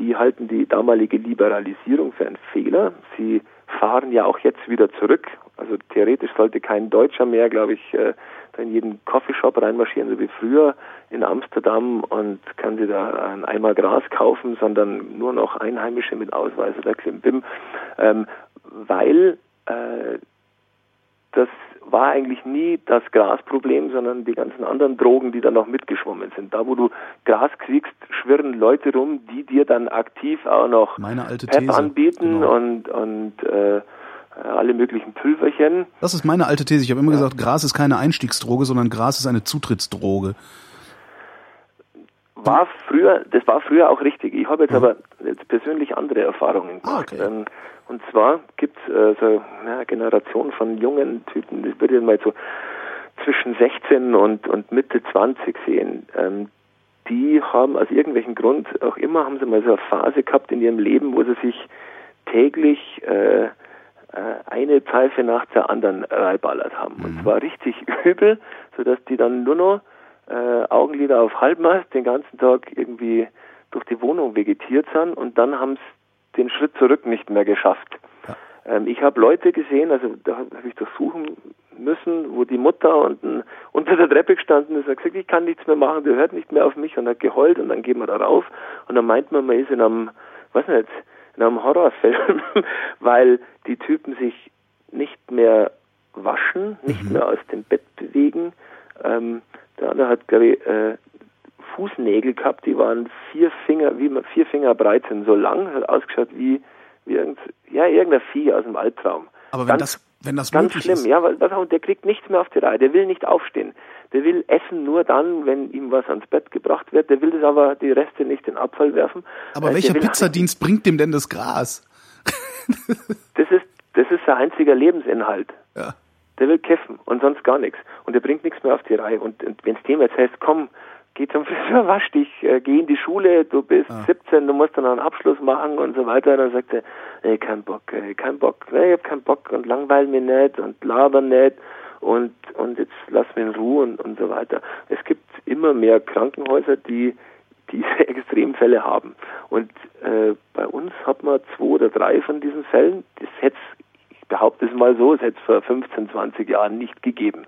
sie halten die damalige Liberalisierung für einen Fehler. Sie fahren ja auch jetzt wieder zurück. Also theoretisch sollte kein Deutscher mehr, glaube ich, äh, in jeden Coffeeshop reinmarschieren, so wie früher in Amsterdam und kann sie da ein Eimer Gras kaufen, sondern nur noch Einheimische mit Ausweis oder Klimbim, ähm, weil äh, das war eigentlich nie das Grasproblem, sondern die ganzen anderen Drogen, die dann noch mitgeschwommen sind. Da, wo du Gras kriegst, schwirren Leute rum, die dir dann aktiv auch noch Pep anbieten genau. und, und äh, alle möglichen Pülverchen. das ist meine alte These. Ich habe immer gesagt, Gras ist keine Einstiegsdroge, sondern Gras ist eine Zutrittsdroge. War früher, das war früher auch richtig. Ich habe jetzt aber jetzt persönlich andere Erfahrungen Ah, gemacht. okay. Und zwar gibt es äh, so eine Generation von jungen Typen, das würde ich mal so zwischen 16 und, und Mitte 20 sehen. Ähm, die haben aus irgendwelchen Grund auch immer, haben sie mal so eine Phase gehabt in ihrem Leben, wo sie sich täglich äh, äh, eine Pfeife nach der anderen reinballert haben. Und zwar richtig [LAUGHS] übel, sodass die dann nur noch äh, Augenlider auf Halbmast den ganzen Tag irgendwie durch die Wohnung vegetiert sind und dann haben den Schritt zurück nicht mehr geschafft. Ähm, ich habe Leute gesehen, also da habe ich durchsuchen müssen, wo die Mutter unten unter der Treppe gestanden ist und hat gesagt, ich kann nichts mehr machen, der hört nicht mehr auf mich und hat geheult und dann geht man da rauf und dann meint man, man ist in einem, weiß nicht, in einem Horrorfilm, [LAUGHS] weil die Typen sich nicht mehr waschen, nicht mehr aus dem Bett bewegen. Ähm, der andere hat, glaube ich, äh, Fußnägel gehabt, die waren vier Finger, wie vier Finger breit sind, so lang, hat ausgeschaut wie, wie irgend, ja, irgendein Vieh aus dem Albtraum. Aber wenn Ganz- das, wenn das Ganz möglich schlimm, ist, ja, weil was auch, der kriegt nichts mehr auf die Reihe, der will nicht aufstehen. Der will essen nur dann, wenn ihm was ans Bett gebracht wird. Der will das aber die Reste nicht in den Abfall werfen. aber Äh, welcher Pizzadienst bringt dem denn das Gras? [LAUGHS] Das ist, das ist sein einziger Lebensinhalt. Ja. Der will kiffen und sonst gar nichts. Und der bringt nichts mehr auf die Reihe. Und, und wenn es dem jetzt heißt, komm, geh zum [LAUGHS] Friseur, wasch dich, äh, geh in die Schule, du bist 17, du musst dann einen Abschluss machen und so weiter. Dann sagt er, nee, kein Bock, ey, kein Bock, nee, ich hab keinen Bock und langweil mir nicht und laber nicht und, und jetzt lass mich in Ruhe und, und so weiter. Es gibt immer mehr Krankenhäuser, die diese [LAUGHS] Extremfälle haben. Und äh, bei uns hat man zwei oder drei von diesen Fällen. Das hätte ich behaupte es mal so, es hätte es vor 15, 20 Jahren nicht gegeben.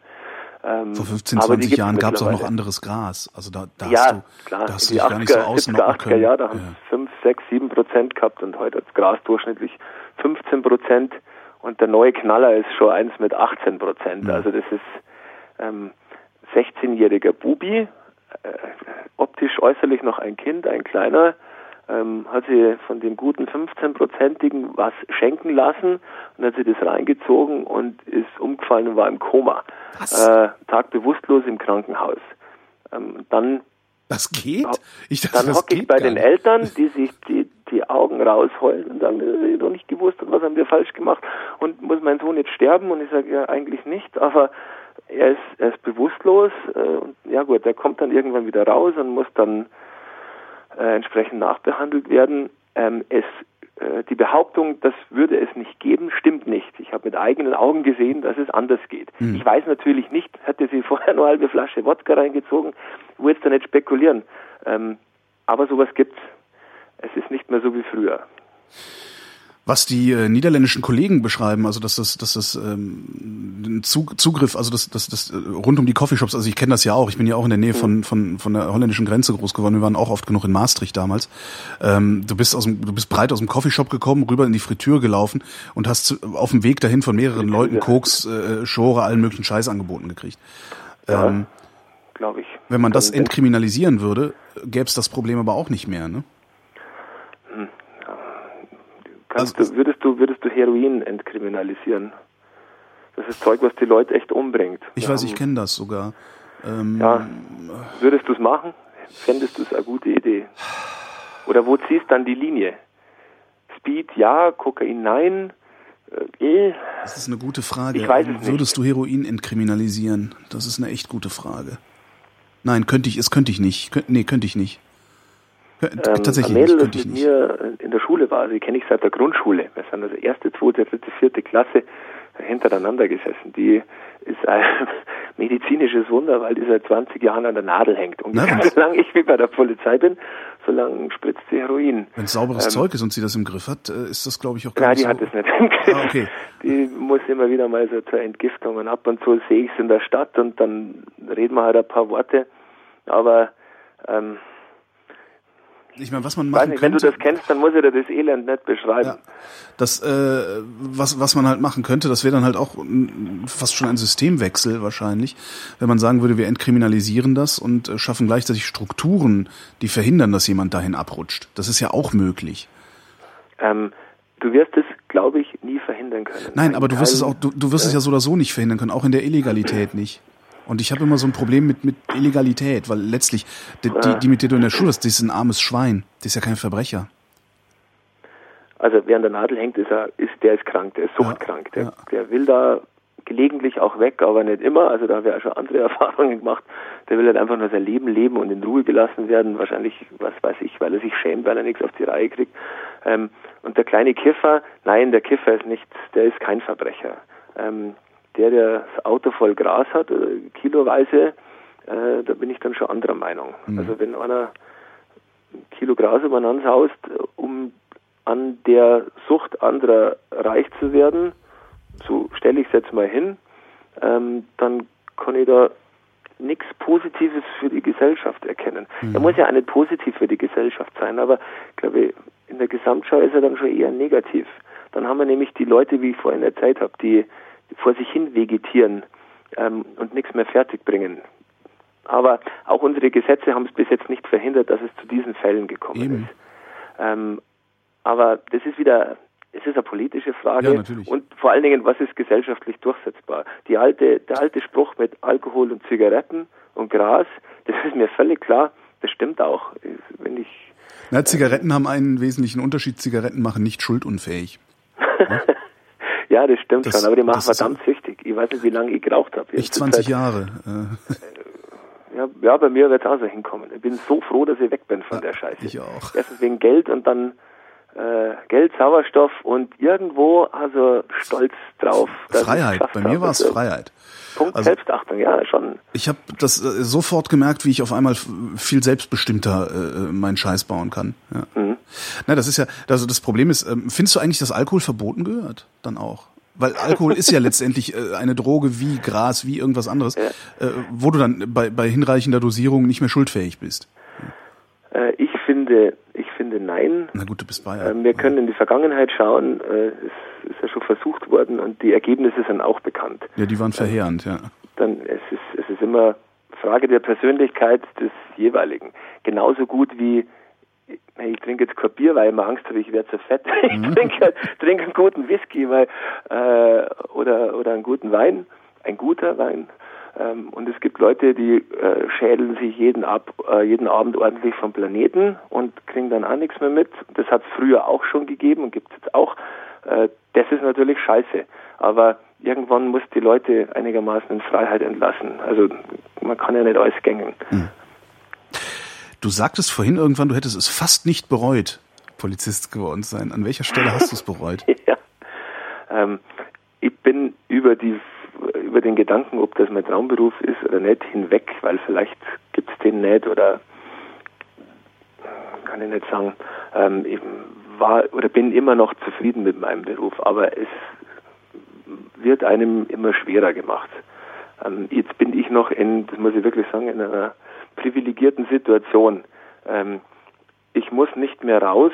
Ähm, Vor 15, aber die 20 gibt's Jahren gab es auch noch anderes Gras. Also da, da ja, hast du, klar. da hast du dich gar nicht so 80er, 70er, ausnocken 80er können. Jahre, da haben Ja. fünf, 6, 7 Prozent gehabt und heute hat Gras durchschnittlich 15 Prozent und der neue Knaller ist schon eins mit 18 Prozent. Also das ist ähm, 16-jähriger Bubi, äh, optisch äußerlich noch ein Kind, ein kleiner, ähm, hat sie von dem guten 15-prozentigen was schenken lassen und hat sie das reingezogen und ist umgefallen und war im Koma. Äh, Tag bewusstlos im Krankenhaus. Ähm, dann das geht? Ich dachte, dann hocke ich bei den Eltern, die sich die, die Augen rausheulen und sagen, ich habe noch nicht gewusst, was haben wir falsch gemacht und muss mein Sohn jetzt sterben? Und ich sage, ja, eigentlich nicht, aber er ist, er ist bewusstlos äh, und ja gut, er kommt dann irgendwann wieder raus und muss dann äh, entsprechend nachbehandelt werden. Ähm, es, äh, die Behauptung, das würde es nicht geben, stimmt nicht. Ich habe mit eigenen Augen gesehen, dass es anders geht. Hm. Ich weiß natürlich nicht, hätte sie [LAUGHS] vorher nur eine halbe Flasche Wodka reingezogen, wo jetzt da nicht spekulieren. Ähm, aber sowas gibt's. Es ist nicht mehr so wie früher was die äh, niederländischen Kollegen beschreiben, also dass das, dass das ähm, Zug, Zugriff, also das, das, das äh, rund um die Coffeeshops, also ich kenne das ja auch, ich bin ja auch in der Nähe von, mhm. von, von der holländischen Grenze groß geworden, wir waren auch oft genug in Maastricht damals. Ähm, du bist aus dem, du bist breit aus dem Coffeeshop gekommen, rüber in die Fritür gelaufen und hast auf dem Weg dahin von mehreren Leuten Koks, äh, Schore, allen möglichen Scheiß angeboten gekriegt. Ja, ähm, glaube ich. Wenn man das entkriminalisieren würde, gäbe es das Problem aber auch nicht mehr, ne? Kannst also, du, würdest du, würdest du Heroin entkriminalisieren? Das ist Zeug, was die Leute echt umbringt. Ich Wir weiß, haben, ich kenne das sogar. Ähm, ja, würdest du es machen? Fändest du es eine gute Idee? Oder wo ziehst dann die Linie? Speed ja, Kokain nein. Äh, eh. das ist eine gute Frage. Ich weiß es Würdest nicht. du Heroin entkriminalisieren? Das ist eine echt gute Frage. Nein, könnte ich, es könnte ich nicht. Kön nee, könnte ich nicht. Ähm, Tatsächlich ein Mädel, das mit nicht. mir in der Schule war, die kenne ich seit der Grundschule. Wir sind also erste, zweite, dritte, vierte Klasse hintereinander gesessen. Die ist ein [LAUGHS] medizinisches Wunder, weil die seit 20 Jahren an der Nadel hängt. Und [LAUGHS] solange ich wie bei der Polizei bin, solange spritzt sie Heroin. Wenn es sauberes ähm, Zeug ist und sie das im Griff hat, äh, ist das, glaube ich, auch gar Nein, die so hat es nicht im Griff. Ah, okay. Die muss immer wieder mal so zur Entgiftung und ab und zu sehe ich es in der Stadt und dann reden wir halt ein paar Worte. Aber ähm, ich meine, was man machen nicht, könnte. Wenn du das kennst, dann muss ich dir das Elend nicht beschreiben. Ja, das, äh, was, was man halt machen könnte, das wäre dann halt auch fast schon ein Systemwechsel wahrscheinlich, wenn man sagen würde, wir entkriminalisieren das und äh, schaffen gleichzeitig Strukturen, die verhindern, dass jemand dahin abrutscht. Das ist ja auch möglich. Ähm, du wirst es, glaube ich, nie verhindern können. Nein, aber du wirst es auch, du, du wirst äh, es ja so oder so nicht verhindern können, auch in der Illegalität [CLEARS THROAT] nicht. Und ich habe immer so ein Problem mit, mit Illegalität, weil letztlich, die, die, die, mit der du in der Schule bist, die ist ein armes Schwein. Die ist ja kein Verbrecher. Also wer an der Nadel hängt, ist, er, ist der ist krank, der ist suchtkrank. Ja, der, ja. der will da gelegentlich auch weg, aber nicht immer. Also da haben wir auch schon andere [LAUGHS] Erfahrungen gemacht. Der will halt einfach nur sein Leben leben und in Ruhe gelassen werden. Wahrscheinlich, was weiß ich, weil er sich schämt, weil er nichts auf die Reihe kriegt. Ähm, und der kleine Kiffer, nein, der Kiffer ist nicht, der ist kein Verbrecher. Ähm, der, der das Auto voll Gras hat, äh, kiloweise, äh, da bin ich dann schon anderer Meinung. Mhm. Also wenn einer ein Kilo Gras übereinander haust, um an der Sucht anderer reich zu werden, so stelle ich es jetzt mal hin, ähm, dann kann ich da nichts Positives für die Gesellschaft erkennen. Mhm. Er muss ja auch nicht positiv für die Gesellschaft sein, aber ich glaube, in der Gesamtschau ist er dann schon eher negativ. Dann haben wir nämlich die Leute, wie ich vorhin erzählt habe, die vor sich hin vegetieren ähm, und nichts mehr fertigbringen. Aber auch unsere Gesetze haben es bis jetzt nicht verhindert, dass es zu diesen Fällen gekommen Eben. ist. Ähm, aber das ist wieder, es ist eine politische Frage ja, und vor allen Dingen, was ist gesellschaftlich durchsetzbar? Die alte, der alte Spruch mit Alkohol und Zigaretten und Gras, das ist mir völlig klar, das stimmt auch. Wenn ich Na, Zigaretten haben einen wesentlichen Unterschied. Zigaretten machen nicht schuldunfähig. [LAUGHS] Ja, das stimmt das, schon, aber die machen verdammt so süchtig. Ich weiß nicht, wie lange ich geraucht habe. Ich 20 Jahre. Äh. Ja, ja, bei mir wird es auch so hinkommen. Ich bin so froh, dass ich weg bin von ja, der Scheiße. Ich auch. Erstens wegen Geld und dann äh, Geld, Sauerstoff und irgendwo also stolz drauf. Freiheit, bei mir war es Freiheit. Punkt also, Selbstachtung, ja, schon. Ich habe das äh, sofort gemerkt, wie ich auf einmal viel selbstbestimmter äh, meinen Scheiß bauen kann. Ja. Mhm. Na, das ist ja, also das Problem ist, ähm, findest du eigentlich, dass Alkohol verboten gehört? Dann auch? Weil Alkohol ist ja [LAUGHS] letztendlich äh, eine Droge wie Gras, wie irgendwas anderes, ja. äh, wo du dann bei, bei hinreichender Dosierung nicht mehr schuldfähig bist. Äh, ich finde Ende nein. Na gut, du bist Bayer. Ähm, wir können in die Vergangenheit schauen. Äh, es ist ja schon versucht worden und die Ergebnisse sind auch bekannt. Ja, die waren verheerend, ja. Dann es ist es ist immer Frage der Persönlichkeit des jeweiligen. Genauso gut wie ich trinke jetzt kein Bier, weil ich immer Angst habe, ich werde zu fett. [LAUGHS] Ich Mhm. trinke, trinke einen guten Whisky weil, äh, oder, oder einen guten Wein, ein guter Wein. Ähm, und es gibt Leute, die äh, schädeln sich jeden, ab, äh, jeden Abend ordentlich vom Planeten und kriegen dann auch nichts mehr mit. Das hat es früher auch schon gegeben und gibt es jetzt auch. Äh, das ist natürlich scheiße. Aber irgendwann muss die Leute einigermaßen in Freiheit entlassen. Also man kann ja nicht alles gängen. Du sagtest vorhin irgendwann, du hättest es fast nicht bereut, Polizist geworden zu sein. An welcher Stelle hast du es bereut? [LAUGHS] ja. Ähm, ich bin über die über den Gedanken, ob das mein Traumberuf ist oder nicht, hinweg, weil vielleicht gibt es den nicht oder kann ich nicht sagen. Ähm, ich war oder bin immer noch zufrieden mit meinem Beruf, aber es wird einem immer schwerer gemacht. Ähm, jetzt bin ich noch in, das muss ich wirklich sagen, in einer privilegierten Situation. Ähm, ich muss nicht mehr raus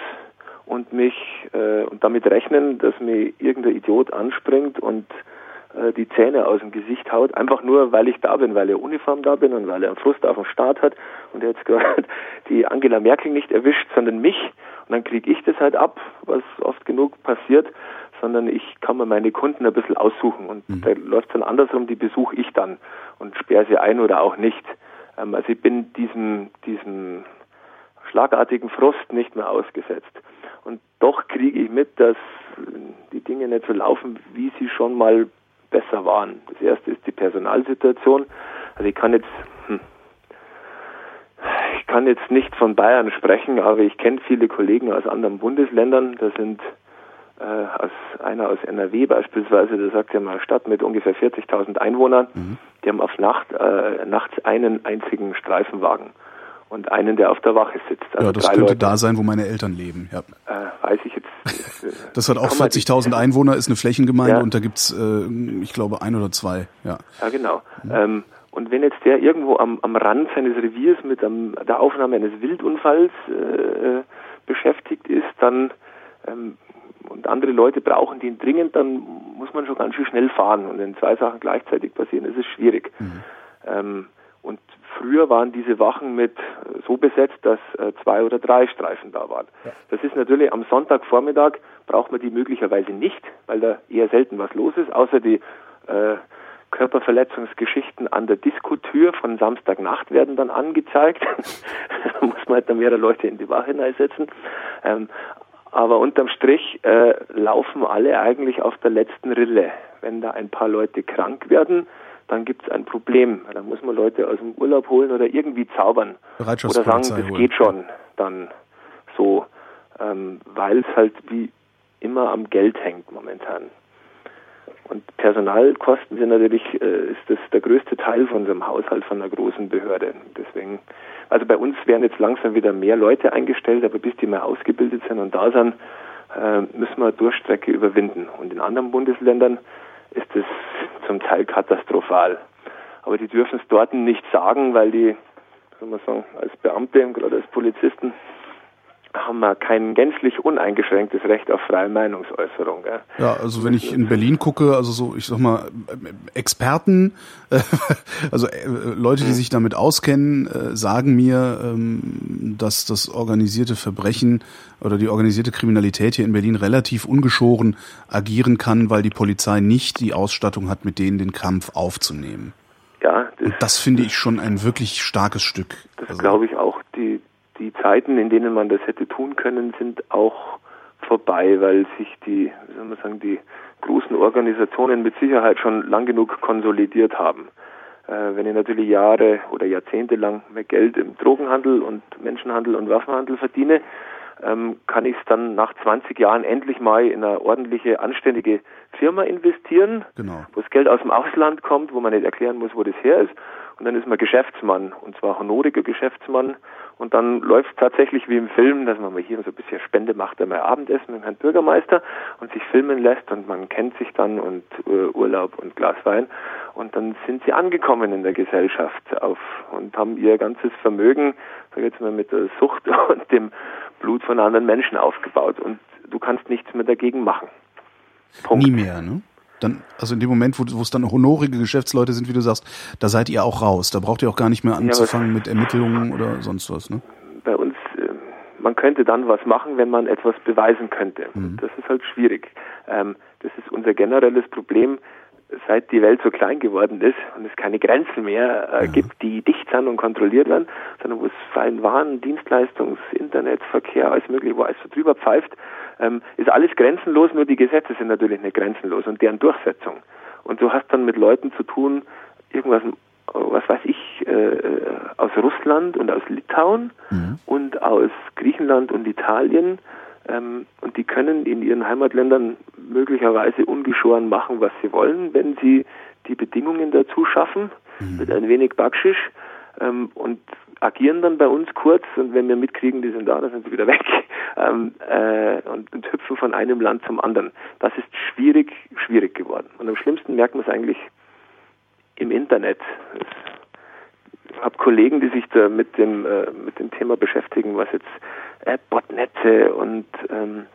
und mich äh, und damit rechnen, dass mir irgendein Idiot anspringt und die Zähne aus dem Gesicht haut, einfach nur, weil ich da bin, weil er Uniform da bin und weil er einen Frust auf den Staat hat und er jetzt gerade [LAUGHS] die Angela Merkel nicht erwischt, sondern mich und dann kriege ich das halt ab, was oft genug passiert, sondern ich kann mir meine Kunden ein bisschen aussuchen und mhm. da läuft dann andersrum, die besuche ich dann und sperre sie ein oder auch nicht. Ähm, also ich bin diesem, diesem schlagartigen Frust nicht mehr ausgesetzt. Und doch kriege ich mit, dass die Dinge nicht so laufen, wie sie schon mal besser waren. Das erste ist die Personalsituation. Also ich kann jetzt, hm, ich kann jetzt nicht von Bayern sprechen, aber ich kenne viele Kollegen aus anderen Bundesländern. Da sind äh, aus, einer aus NRW beispielsweise, da sagt ja mal eine Stadt mit ungefähr 40.000 Einwohnern, mhm. die haben auf Nacht, äh, nachts einen einzigen Streifenwagen und einen, der auf der Wache sitzt. Also ja, das könnte Leute. da sein, wo meine Eltern leben. Ja. Äh, weiß ich jetzt. Äh, [LAUGHS] das hat auch 40.000 Einwohner, ist eine Flächengemeinde ja. und da gibt's, äh, ich glaube, ein oder zwei. Ja, ja genau. Mhm. Ähm, und wenn jetzt der irgendwo am, am Rand seines Reviers mit am, der Aufnahme eines Wildunfalls äh, beschäftigt ist, dann ähm, und andere Leute brauchen den dringend, dann muss man schon ganz schön schnell fahren. Und wenn zwei Sachen gleichzeitig passieren, ist es schwierig. Mhm. Ähm, und früher waren diese Wachen mit so besetzt, dass äh, zwei oder drei Streifen da waren. Das ist natürlich am Sonntagvormittag braucht man die möglicherweise nicht, weil da eher selten was los ist, außer die äh, Körperverletzungsgeschichten an der Diskotür von Samstagnacht werden dann angezeigt. [LAUGHS] da muss man halt dann mehrere Leute in die Wache hineinsetzen. Ähm, aber unterm Strich äh, laufen alle eigentlich auf der letzten Rille. Wenn da ein paar Leute krank werden, dann gibt es ein Problem. Dann muss man Leute aus dem Urlaub holen oder irgendwie zaubern. Oder sagen, das holen. geht schon dann so, ähm, weil es halt wie immer am Geld hängt momentan. Und Personalkosten sind natürlich, äh, ist das der größte Teil von unserem Haushalt von einer großen Behörde. Deswegen, also bei uns werden jetzt langsam wieder mehr Leute eingestellt, aber bis die mal ausgebildet sind und da sind, äh, müssen wir Durchstrecke überwinden. Und in anderen Bundesländern ist es zum Teil katastrophal. Aber die dürfen es dort nicht sagen, weil die, soll man sagen, als Beamte, gerade als Polizisten, haben wir kein gänzlich uneingeschränktes Recht auf freie Meinungsäußerung. Gell? Ja, also wenn ich in Berlin gucke, also so, ich sag mal, Experten, äh, [LAUGHS] also äh, Leute, die sich damit auskennen, äh, sagen mir, ähm, dass das organisierte Verbrechen oder die organisierte Kriminalität hier in Berlin relativ ungeschoren agieren kann, weil die Polizei nicht die Ausstattung hat, mit denen den Kampf aufzunehmen. Ja, das, Und das finde ich schon ein wirklich starkes Stück. Das also, glaube ich auch. Die Zeiten, in denen man das hätte tun können, sind auch vorbei, weil sich die, wie soll man sagen, die großen Organisationen mit Sicherheit schon lang genug konsolidiert haben. Äh, wenn ich natürlich Jahre oder Jahrzehnte lang mehr Geld im Drogenhandel und Menschenhandel und Waffenhandel verdiene, ähm, kann ich es dann nach 20 Jahren endlich mal in eine ordentliche, anständige Firma investieren, genau. wo das Geld aus dem Ausland kommt, wo man nicht erklären muss, wo das her ist. Und dann ist man Geschäftsmann, und zwar honoriger Geschäftsmann. Und dann läuft es tatsächlich wie im Film, dass man mal hier so ein bisschen Spende macht, einmal Abendessen mit Herrn Bürgermeister und sich filmen lässt und man kennt sich dann und äh, Urlaub und Glas Wein. Und dann sind sie angekommen in der Gesellschaft auf und haben ihr ganzes Vermögen, sag jetzt mal mit der Sucht [LAUGHS] und dem Blut von anderen Menschen aufgebaut und du kannst nichts mehr dagegen machen. Punkt. Nie mehr, ne? Dann, also in dem Moment, wo, wo es dann honorige Geschäftsleute sind, wie du sagst, da seid ihr auch raus. Da braucht ihr auch gar nicht mehr anzufangen ja, mit Ermittlungen oder sonst was, ne? Bei uns, äh, man könnte dann was machen, wenn man etwas beweisen könnte. Mhm. Das ist halt schwierig. Ähm, das ist unser generelles Problem seit die Welt so klein geworden ist und es keine Grenzen mehr äh, mhm. gibt, die dicht sind und kontrolliert werden, sondern wo es freien Waren, Dienstleistungs-, Internetverkehr, alles mögliche, wo alles so drüber pfeift, ähm, ist alles grenzenlos, nur die Gesetze sind natürlich nicht grenzenlos und deren Durchsetzung. Und du hast dann mit Leuten zu tun, irgendwas, was weiß ich, äh, aus Russland und aus Litauen mhm. und aus Griechenland und Italien, ähm, und die können in ihren Heimatländern möglicherweise ungeschoren machen, was sie wollen, wenn sie die Bedingungen dazu schaffen, mhm. mit ein wenig Backschisch. Ähm, und agieren dann bei uns kurz und wenn wir mitkriegen, die sind da, dann sind sie wieder weg [LAUGHS] ähm, äh, und, und, hüpfen von einem Land zum anderen. Das ist schwierig, schwierig geworden. Und am schlimmsten merkt man es eigentlich im Internet. Ich habe Kollegen, die sich da mit dem, äh, mit dem Thema beschäftigen, was jetzt äh, Botnetze und ähm,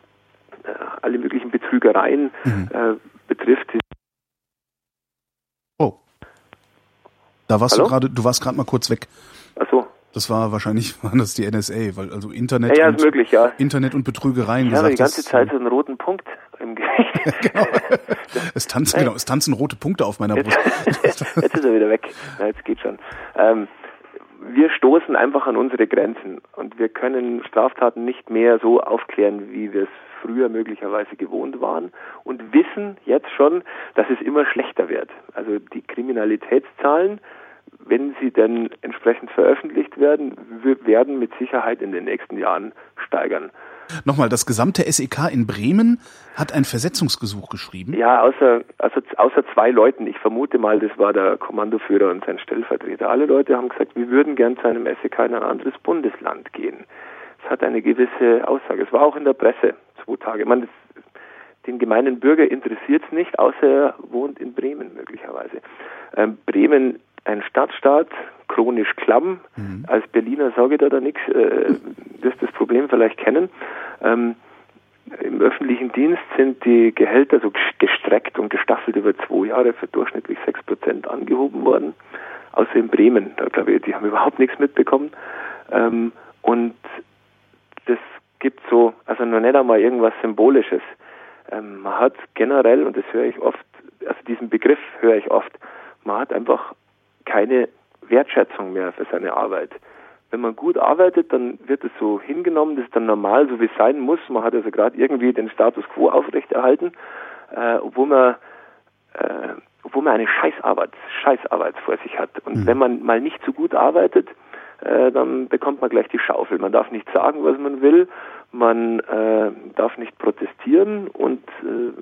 äh, alle möglichen Betrügereien mhm. äh, betrifft. Oh. Da warst Hallo? du gerade, du warst gerade mal kurz weg. Ach so. Das war wahrscheinlich [LAUGHS] war das die NSA, weil also Internet ja, ja, und, möglich, ja. Internet und Betrügereien ich gesagt. habe die ganze Zeit so einen roten Punkt im Gesicht. [LAUGHS] genau. [LAUGHS] Es tanzen, genau, es tanzen rote Punkte auf meiner Brust. jetzt ist er wieder weg. Na, jetzt geht schon. Ähm, wir stoßen einfach an unsere Grenzen und wir können Straftaten nicht mehr so aufklären, wie wir es früher möglicherweise gewohnt waren und wissen jetzt schon, dass es immer schlechter wird. Also die Kriminalitätszahlen, wenn sie denn entsprechend veröffentlicht werden, werden mit Sicherheit in den nächsten Jahren steigern. Nochmal, das gesamte SEK in Bremen hat ein Versetzungsgesuch geschrieben? Ja, außer, also außer zwei Leuten. Ich vermute mal, das war der Kommandoführer und sein Stellvertreter. Alle Leute haben gesagt, wir würden gern zu einem SEK in ein anderes Bundesland gehen. Es hat eine gewisse Aussage. Es war auch in der Presse zwei Tage. Man, den gemeinen Bürger interessiert es nicht, außer er wohnt in Bremen möglicherweise. Ähm, Bremen ein Stadtstaat, chronisch klamm. Mhm. Als Berliner sage ich da, da nichts, äh, wirst das Problem vielleicht kennen. Ähm, Im öffentlichen Dienst sind die Gehälter so gestreckt und gestaffelt über zwei Jahre für durchschnittlich sechs Prozent angehoben worden. Außer in Bremen, da glaube ich, die haben überhaupt nichts mitbekommen. Ähm, und das gibt so, also noch nicht einmal irgendwas Symbolisches. Ähm, man hat generell, und das höre ich oft, also diesen Begriff höre ich oft, man hat einfach keine Wertschätzung mehr für seine Arbeit. Wenn man gut arbeitet, dann wird es so hingenommen, das ist dann normal, so wie es sein muss. Man hat also gerade irgendwie den Status quo aufrechterhalten, äh, obwohl man äh, obwohl man eine Scheißarbeit, Scheißarbeit vor sich hat. Und mhm. wenn man mal nicht so gut arbeitet, äh, dann bekommt man gleich die Schaufel. Man darf nicht sagen, was man will, man äh, darf nicht protestieren und äh,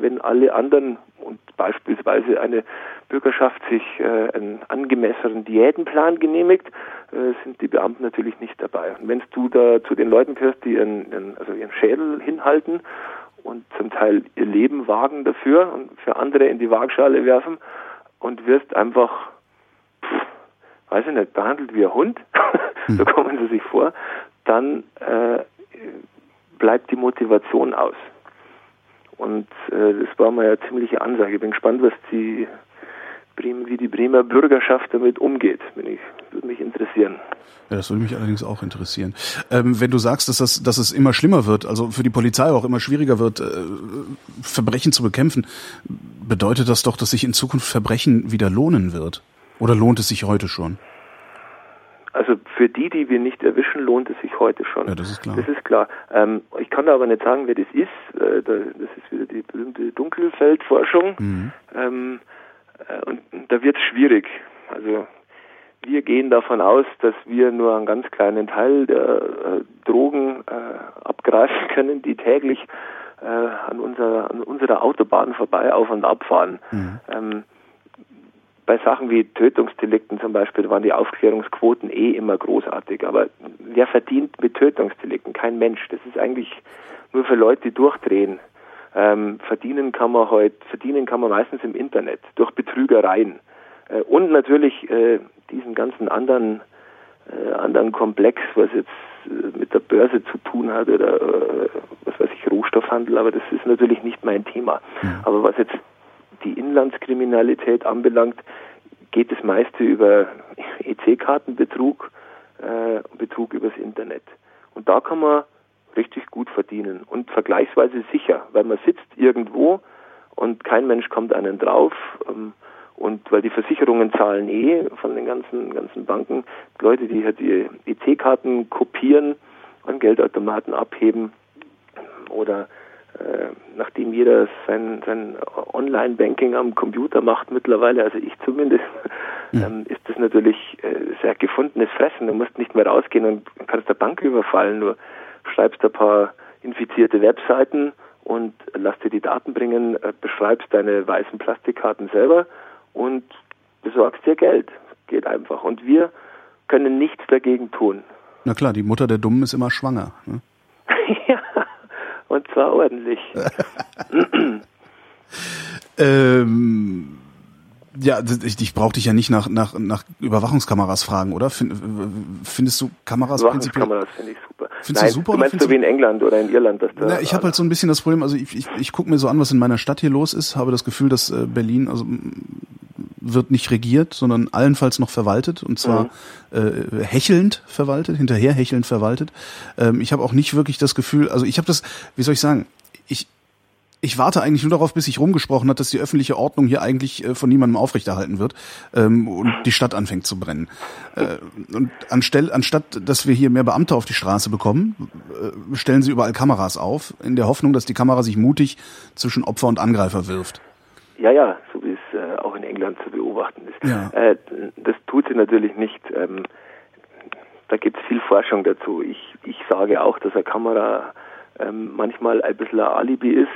wenn alle anderen und beispielsweise eine Bürgerschaft sich äh, einen angemessenen Diätenplan genehmigt, äh, sind die Beamten natürlich nicht dabei. Und wenn du da zu den Leuten gehörst, die ihren, ihren, also ihren Schädel hinhalten und zum Teil ihr Leben wagen dafür und für andere in die Waagschale werfen und wirst einfach, weiß ich nicht, behandelt wie ein Hund, [LAUGHS] so hm. kommen sie sich vor, dann äh, bleibt die Motivation aus. Und äh, das war mal eine ziemliche Ansage. Ich bin gespannt, was die wie die Bremer Bürgerschaft damit umgeht. Bin ich, würde mich interessieren. Ja, das würde mich allerdings auch interessieren. Ähm, wenn du sagst, dass das, dass es immer schlimmer wird, also für die Polizei auch immer schwieriger wird, äh, Verbrechen zu bekämpfen, bedeutet das doch, dass sich in Zukunft Verbrechen wieder lohnen wird? Oder lohnt es sich heute schon? Also für die, die wir nicht erwischen, lohnt es sich heute schon. Ja, das ist klar. Das ist klar. Ähm, ich kann da aber nicht sagen, wer das ist. Äh, das ist wieder die berühmte Dunkelfeldforschung. Mhm. Ähm, äh, und da wird es schwierig. Also wir gehen davon aus, dass wir nur einen ganz kleinen Teil der äh, Drogen äh, abgreifen [LAUGHS] können, die täglich an, unserer, an unserer Autobahn vorbei auf und ab fahren. Mhm. Ähm, bei Sachen wie Tötungsdelikten zum Beispiel waren die Aufklärungsquoten eh immer großartig. Aber wer verdient mit Tötungsdelikten? Kein Mensch. Das ist eigentlich nur für Leute, die durchdrehen. Ähm, verdienen kann man heute, verdienen kann man meistens im Internet durch Betrügereien äh, und natürlich äh, diesen ganzen anderen äh, anderen Komplex, was jetzt äh, mit der Börse zu tun hat oder äh, was weiß ich, Rohstoffhandel, aber das ist natürlich nicht mein Thema. Mhm. Aber was jetzt die Inlandskriminalität anbelangt, geht das meiste über EC-Kartenbetrug, äh, Betrug übers Internet. Und da kann man richtig gut verdienen und vergleichsweise sicher, weil man sitzt irgendwo und kein Mensch kommt einen drauf. Ähm, und weil die Versicherungen zahlen eh von den ganzen, ganzen Banken, Leute, die halt die EC-Karten kopieren, an Geldautomaten abheben oder nachdem jeder sein, sein Online-Banking am Computer macht mittlerweile, also ich zumindest, ja. ähm, ist das natürlich äh, sehr gefundenes Fressen. Du musst nicht mehr rausgehen und kannst der Bank überfallen, du schreibst ein paar infizierte Webseiten und lass dir die Daten bringen, äh, beschreibst deine weißen Plastikkarten selber und besorgst dir Geld. Geht einfach. Und wir können nichts dagegen tun. Na klar, die Mutter der Dummen ist immer schwanger. Ne? [LAUGHS] ja, und zwar ordentlich. [LAUGHS] ähm, ja, ich, ich brauche dich ja nicht nach, nach, nach Überwachungskameras fragen, oder? Find, findest du Kameras prinzipiell? Überwachungskameras finde ich super. Findest Nein, du super? Du meinst so wie in England oder in Irland? Dass da Na, ich habe halt so ein bisschen das Problem, also ich, ich, ich gucke mir so an, was in meiner Stadt hier los ist, habe das Gefühl, dass äh, Berlin also wird nicht regiert, sondern allenfalls noch verwaltet und zwar mhm. äh, hechelnd verwaltet, hinterher hechelnd verwaltet. Ähm, ich habe auch nicht wirklich das Gefühl, also ich habe das, wie soll ich sagen, ich ich warte eigentlich nur darauf, bis sich rumgesprochen hat, dass die öffentliche Ordnung hier eigentlich äh, von niemandem aufrechterhalten wird ähm, und die Stadt anfängt zu brennen. Äh, und anstell, anstatt, dass wir hier mehr Beamte auf die Straße bekommen, äh, stellen sie überall Kameras auf, in der Hoffnung, dass die Kamera sich mutig zwischen Opfer und Angreifer wirft. Ja, ja, so es England zu beobachten ist. Ja. Äh, das tut sie natürlich nicht. Ähm, da gibt es viel Forschung dazu. Ich, ich sage auch, dass eine Kamera ähm, manchmal ein bisschen ein Alibi ist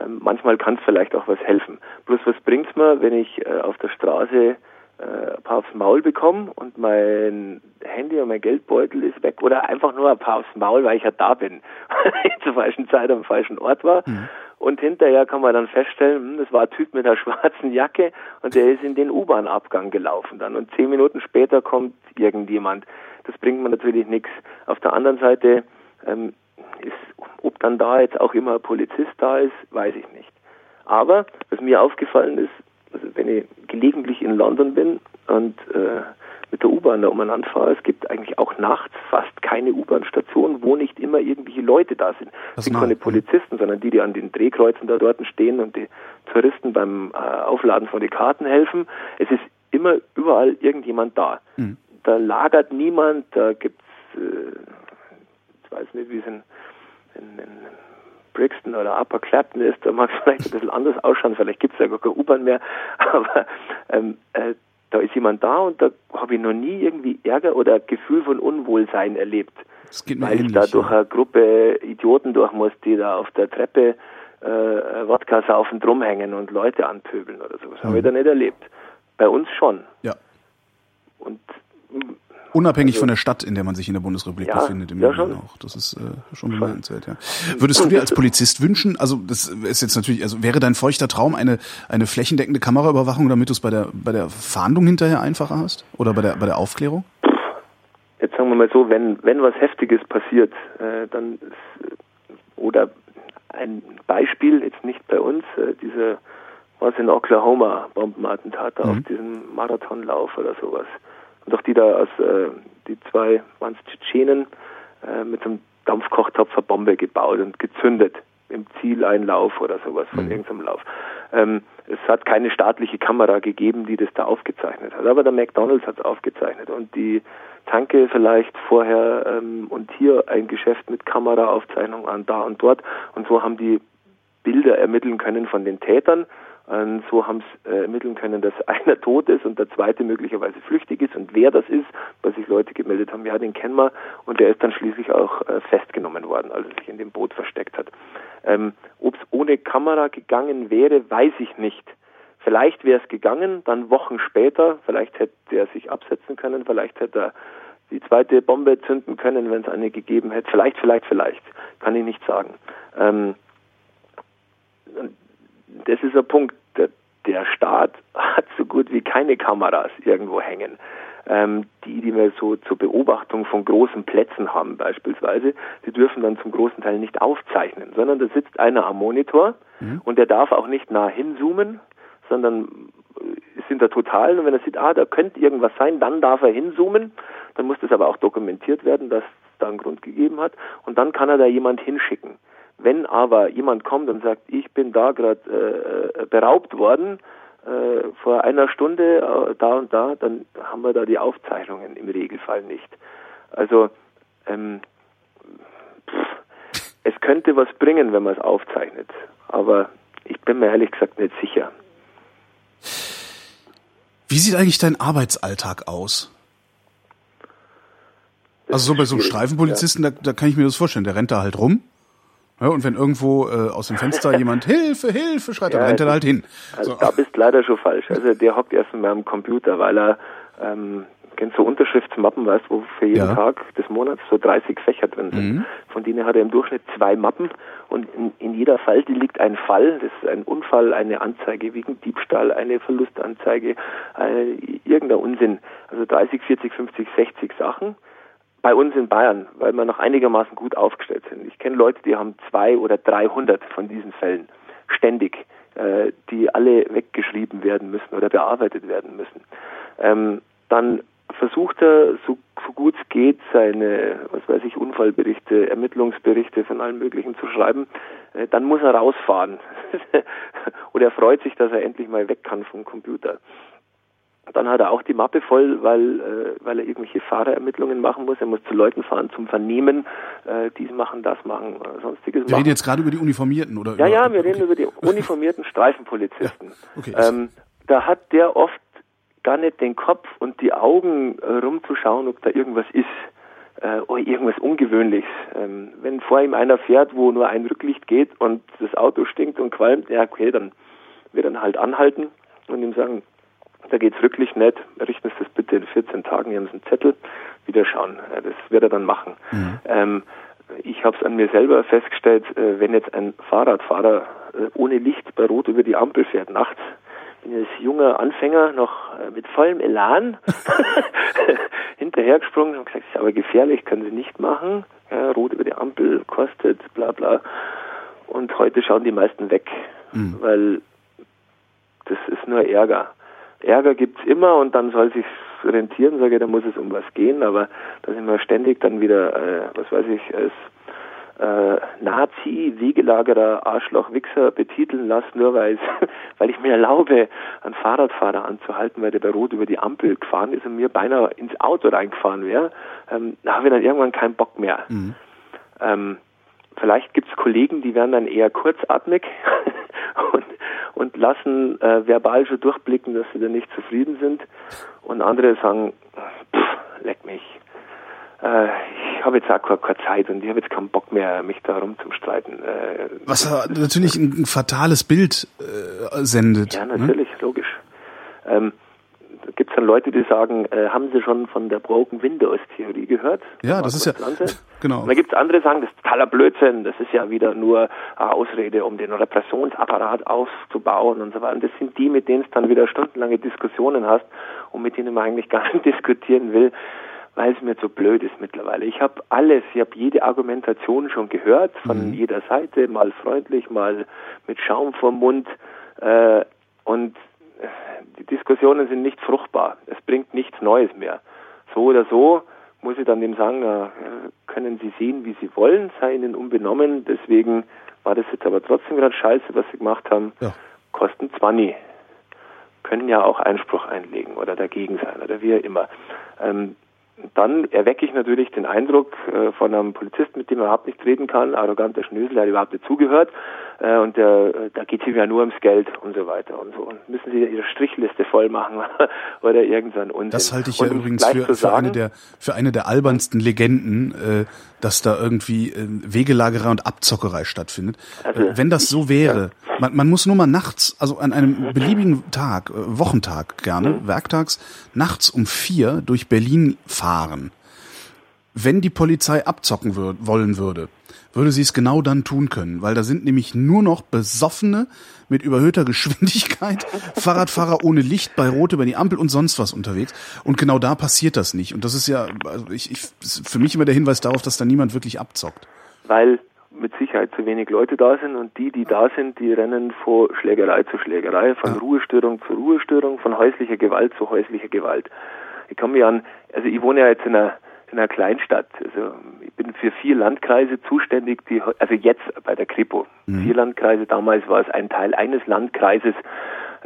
ähm, manchmal kann es vielleicht auch was helfen. Bloß was bringt's mir, wenn ich äh, auf der Straße äh, ein paar aufs Maul bekomme und mein Handy und mein Geldbeutel ist weg oder einfach nur ein paar aufs Maul, weil ich ja da bin, [LAUGHS] zur falschen Zeit am falschen Ort war. Mhm. Und hinterher kann man dann feststellen, hm, das war ein Typ mit einer [LAUGHS] schwarzen Jacke und der ist in den U-Bahn-Abgang gelaufen dann. Und zehn Minuten später kommt irgendjemand. Das bringt mir natürlich nichts. Auf der anderen Seite ähm, ist, ob dann da jetzt auch immer ein Polizist da ist, weiß ich nicht. Aber was mir aufgefallen ist, also wenn ich gelegentlich in London bin und äh, mit der U-Bahn da umeinander fahre, es gibt eigentlich auch nachts fast keine U-Bahn-Station, wo nicht immer irgendwelche Leute da sind. Es sind keine Polizisten, sondern die, die an den Drehkreuzen da dort stehen und die Touristen beim äh, Aufladen von den Karten helfen. Es ist immer überall irgendjemand da. Mhm. Da lagert niemand, da gibt's äh, ich weiß nicht, wie es in, in, in Brixton oder Upper Clapton ist, da mag es [LAUGHS] vielleicht ein bisschen anders ausschauen, vielleicht gibt es ja gar keine U-Bahn mehr, [LAUGHS] aber ähm, äh, da ist jemand da und da habe ich noch nie irgendwie Ärger oder Gefühl von Unwohlsein erlebt. Das geht mir weil ähnlich, ich da durch eine Gruppe Idioten durch muss, die da auf der Treppe äh, Wodka saufen drumhängen und Leute anpöbeln oder sowas. Mhm. Habe ich da nicht erlebt. Bei uns schon. Ja. Und Unabhängig also, von der Stadt, in der man sich in der Bundesrepublik ja, befindet, im ja, schon. auch. Das ist äh, schon bemerkenswert, ja. Würdest du dir als Polizist wünschen, also das ist jetzt natürlich, also wäre dein feuchter Traum eine, eine flächendeckende Kameraüberwachung, damit du es bei der, bei der Fahndung hinterher einfacher hast? Oder bei der, bei der Aufklärung? Jetzt sagen wir mal so, wenn, wenn was Heftiges passiert, äh, dann ist, oder ein Beispiel, jetzt nicht bei uns, äh, diese, was in Oklahoma, Bombenattentat mhm. auf diesem Marathonlauf oder sowas und auch die da aus, äh, die zwei waren es Tschetschenen, äh, mit so einem Dampfkochtopf eine Bombe gebaut und gezündet im Zieleinlauf oder sowas von mhm. irgendeinem Lauf. Ähm, es hat keine staatliche Kamera gegeben, die das da aufgezeichnet hat, aber der McDonalds hat es aufgezeichnet und die Tanke vielleicht vorher ähm, und hier ein Geschäft mit Kameraaufzeichnung an da und dort und so haben die Bilder ermitteln können von den Tätern und so haben sie äh, ermitteln können, dass [LAUGHS] einer tot ist und der zweite möglicherweise flüchtig ist und wer das ist, weil sich Leute gemeldet haben, ja, den kennen wir und der ist dann schließlich auch äh, festgenommen worden, als er sich in dem Boot versteckt hat. Ähm, Ob es ohne Kamera gegangen wäre, weiß ich nicht. Vielleicht wäre es gegangen, dann Wochen später, vielleicht hätte er sich absetzen können, vielleicht hätte er die zweite Bombe zünden können, wenn es eine gegeben hätte. Vielleicht, vielleicht, vielleicht. Kann ich nicht sagen. Ähm, das ist ein Punkt. Der, Staat hat so gut wie keine Kameras irgendwo hängen. ähm, die, die wir so zur Beobachtung von großen Plätzen haben beispielsweise, die dürfen dann zum großen Teil nicht aufzeichnen, sondern da sitzt einer am Monitor mhm. und der darf auch nicht nah hinzoomen, sondern sind da total und wenn er sieht, ah, da könnte irgendwas sein, dann darf er hinzoomen, dann muss das aber auch dokumentiert werden, dass es da einen Grund gegeben hat und dann kann er da jemand hinschicken. Wenn aber jemand kommt und sagt, ich bin da gerade äh, beraubt worden, äh, vor einer Stunde äh, da und da, dann haben wir da die Aufzeichnungen im Regelfall nicht. Also ähm, pff, es könnte was bringen, wenn man es aufzeichnet, aber ich bin mir ehrlich gesagt nicht sicher. Wie sieht eigentlich dein Arbeitsalltag aus? Also so bei so einem Streifenpolizisten, da, da kann ich mir das vorstellen, der rennt da halt rum. Ja, und wenn irgendwo äh, aus dem Fenster [LAUGHS] jemand Hilfe, Hilfe schreit, dann ja, rennt er halt hin. Also so. da bist leider schon falsch. Also der hockt erst mal am Computer, weil er ähm, kennst du Unterschriftsmappen, weißt du, wo für jeden ja. Tag des Monats so 30 Fächer drin sind. Mhm. Von denen hat er im Durchschnitt zwei Mappen und in, in jeder Falte liegt ein Fall, das ist ein Unfall, eine Anzeige wegen Diebstahl, eine Verlustanzeige, äh, irgendein Unsinn. Also 30, 40, 50, 60 Sachen bei uns in Bayern, weil wir noch einigermaßen gut aufgestellt sind. Ich kenne Leute, die haben zwei oder 300 von diesen Fällen ständig, äh, die alle weggeschrieben werden müssen oder bearbeitet werden müssen. Ähm, dann versucht er, so, so gut es geht, seine, was weiß ich, Unfallberichte, Ermittlungsberichte von allen möglichen zu schreiben. Äh, dann muss er rausfahren. [LAUGHS] oder er freut sich, dass er endlich mal weg kann vom Computer. Dann hat er auch die Mappe voll, weil, äh, weil er irgendwelche Fahrerermittlungen machen muss. Er muss zu Leuten fahren zum Vernehmen, äh, dies machen, das machen, äh, sonstiges wir reden jetzt gerade über die Uniformierten, oder? Ja, ja, wir okay. reden über die uniformierten [LAUGHS] Streifenpolizisten. Ja, okay. ähm, da hat der oft gar nicht den Kopf und die Augen äh, rumzuschauen, ob da irgendwas ist äh, oder irgendwas Ungewöhnliches. Ähm, wenn vor ihm einer fährt, wo nur ein Rücklicht geht und das Auto stinkt und qualmt, ja okay, dann wird er halt anhalten und ihm sagen, da geht's wirklich nicht. Richten Sie das bitte in 14 Tagen. Hier haben Sie einen Zettel. Wieder schauen. Das wird er dann machen. Mhm. Ähm, ich habe es an mir selber festgestellt, äh, wenn jetzt ein Fahrradfahrer äh, ohne Licht bei Rot über die Ampel fährt nachts, bin als junger Anfänger noch äh, mit vollem Elan [LAUGHS] hinterhergesprungen und gesagt, ist aber gefährlich, können Sie nicht machen. Ja, Rot über die Ampel kostet, bla bla. Und heute schauen die meisten weg, mhm. weil das ist nur Ärger. Ärger gibt's immer und dann soll sich rentieren, sage ich, da muss es um was gehen, aber da sind wir ständig dann wieder, äh, was weiß ich, als äh, Nazi, Wegelagerer, Arschloch, Wichser betiteln lassen, nur weil, [LAUGHS] weil ich mir erlaube, einen Fahrradfahrer anzuhalten, weil der bei Rot über die Ampel gefahren ist und mir beinahe ins Auto reingefahren wäre, ähm, da habe ich dann irgendwann keinen Bock mehr. Mhm. Ähm, vielleicht gibt's Kollegen, die werden dann eher kurzatmig [LAUGHS] und und lassen äh, verbal schon durchblicken, dass sie da nicht zufrieden sind. Und andere sagen, pff, leck mich. Äh, ich habe jetzt auch keine, keine Zeit und ich habe jetzt keinen Bock mehr, mich da rumzustreiten. Äh, Was natürlich ein, ein fatales Bild äh, sendet. Ja, ne? natürlich, ne? logisch. Ähm, gibt es dann Leute, die sagen, äh, haben Sie schon von der Broken Windows Theorie gehört? Ja, das ist ja [LAUGHS] genau. Und dann gibt es andere, die sagen, das ist totaler Blödsinn, das ist ja wieder nur eine Ausrede, um den Repressionsapparat aufzubauen und so weiter. Und das sind die, mit denen es dann wieder stundenlange Diskussionen hast und mit denen man eigentlich gar nicht [LAUGHS] diskutieren will, weil es mir zu blöd ist mittlerweile. Ich habe alles, ich habe jede Argumentation schon gehört von mhm. jeder Seite, mal freundlich, mal mit Schaum vorm Mund äh, und die Diskussionen sind nicht fruchtbar. Es bringt nichts Neues mehr. So oder so muss ich dann dem sagen, na, können Sie sehen, wie Sie wollen, sei Ihnen unbenommen. Deswegen war das jetzt aber trotzdem gerade scheiße, was Sie gemacht haben. Ja. Kosten 20. Können ja auch Einspruch einlegen oder dagegen sein oder wie immer. Ähm, dann erwecke ich natürlich den Eindruck äh, von einem Polizisten, mit dem man überhaupt nicht reden kann, arroganter Schnösel, der überhaupt nicht zugehört. Äh, und der, da geht es ihm ja nur ums Geld und so weiter und so. Und müssen sie ihre Strichliste voll machen [LAUGHS] oder irgendein Unsinn. Das halte ich ja übrigens für, für, sagen, eine der, für eine der albernsten Legenden, äh, dass da irgendwie äh, Wegelagerei und Abzockerei stattfindet. Also, äh, Wenn das so wäre, ja. man, man muss nur mal nachts, also an einem beliebigen Tag, äh, Wochentag gerne, mhm. werktags, nachts um vier durch Berlin fahren wenn die Polizei abzocken würd, wollen würde, würde sie es genau dann tun können, weil da sind nämlich nur noch Besoffene mit überhöhter [LAUGHS] Geschwindigkeit, Fahrradfahrer ohne Licht bei Rot über die Ampel und sonst was unterwegs. Und genau da passiert das nicht. Und das ist ja, also ich, ich, für mich immer der Hinweis darauf, dass da niemand wirklich abzockt. Weil mit Sicherheit zu wenig Leute da sind und die, die da sind, die rennen von Schlägerei zu Schlägerei, von ja. Ruhestörung zu Ruhestörung, von häuslicher Gewalt zu häuslicher Gewalt. Ich komme mir an, also ich wohne ja jetzt in einer in einer Kleinstadt. Also ich bin für vier Landkreise zuständig, die also jetzt bei der Kripo. Mhm. Vier Landkreise, damals war es ein Teil eines Landkreises.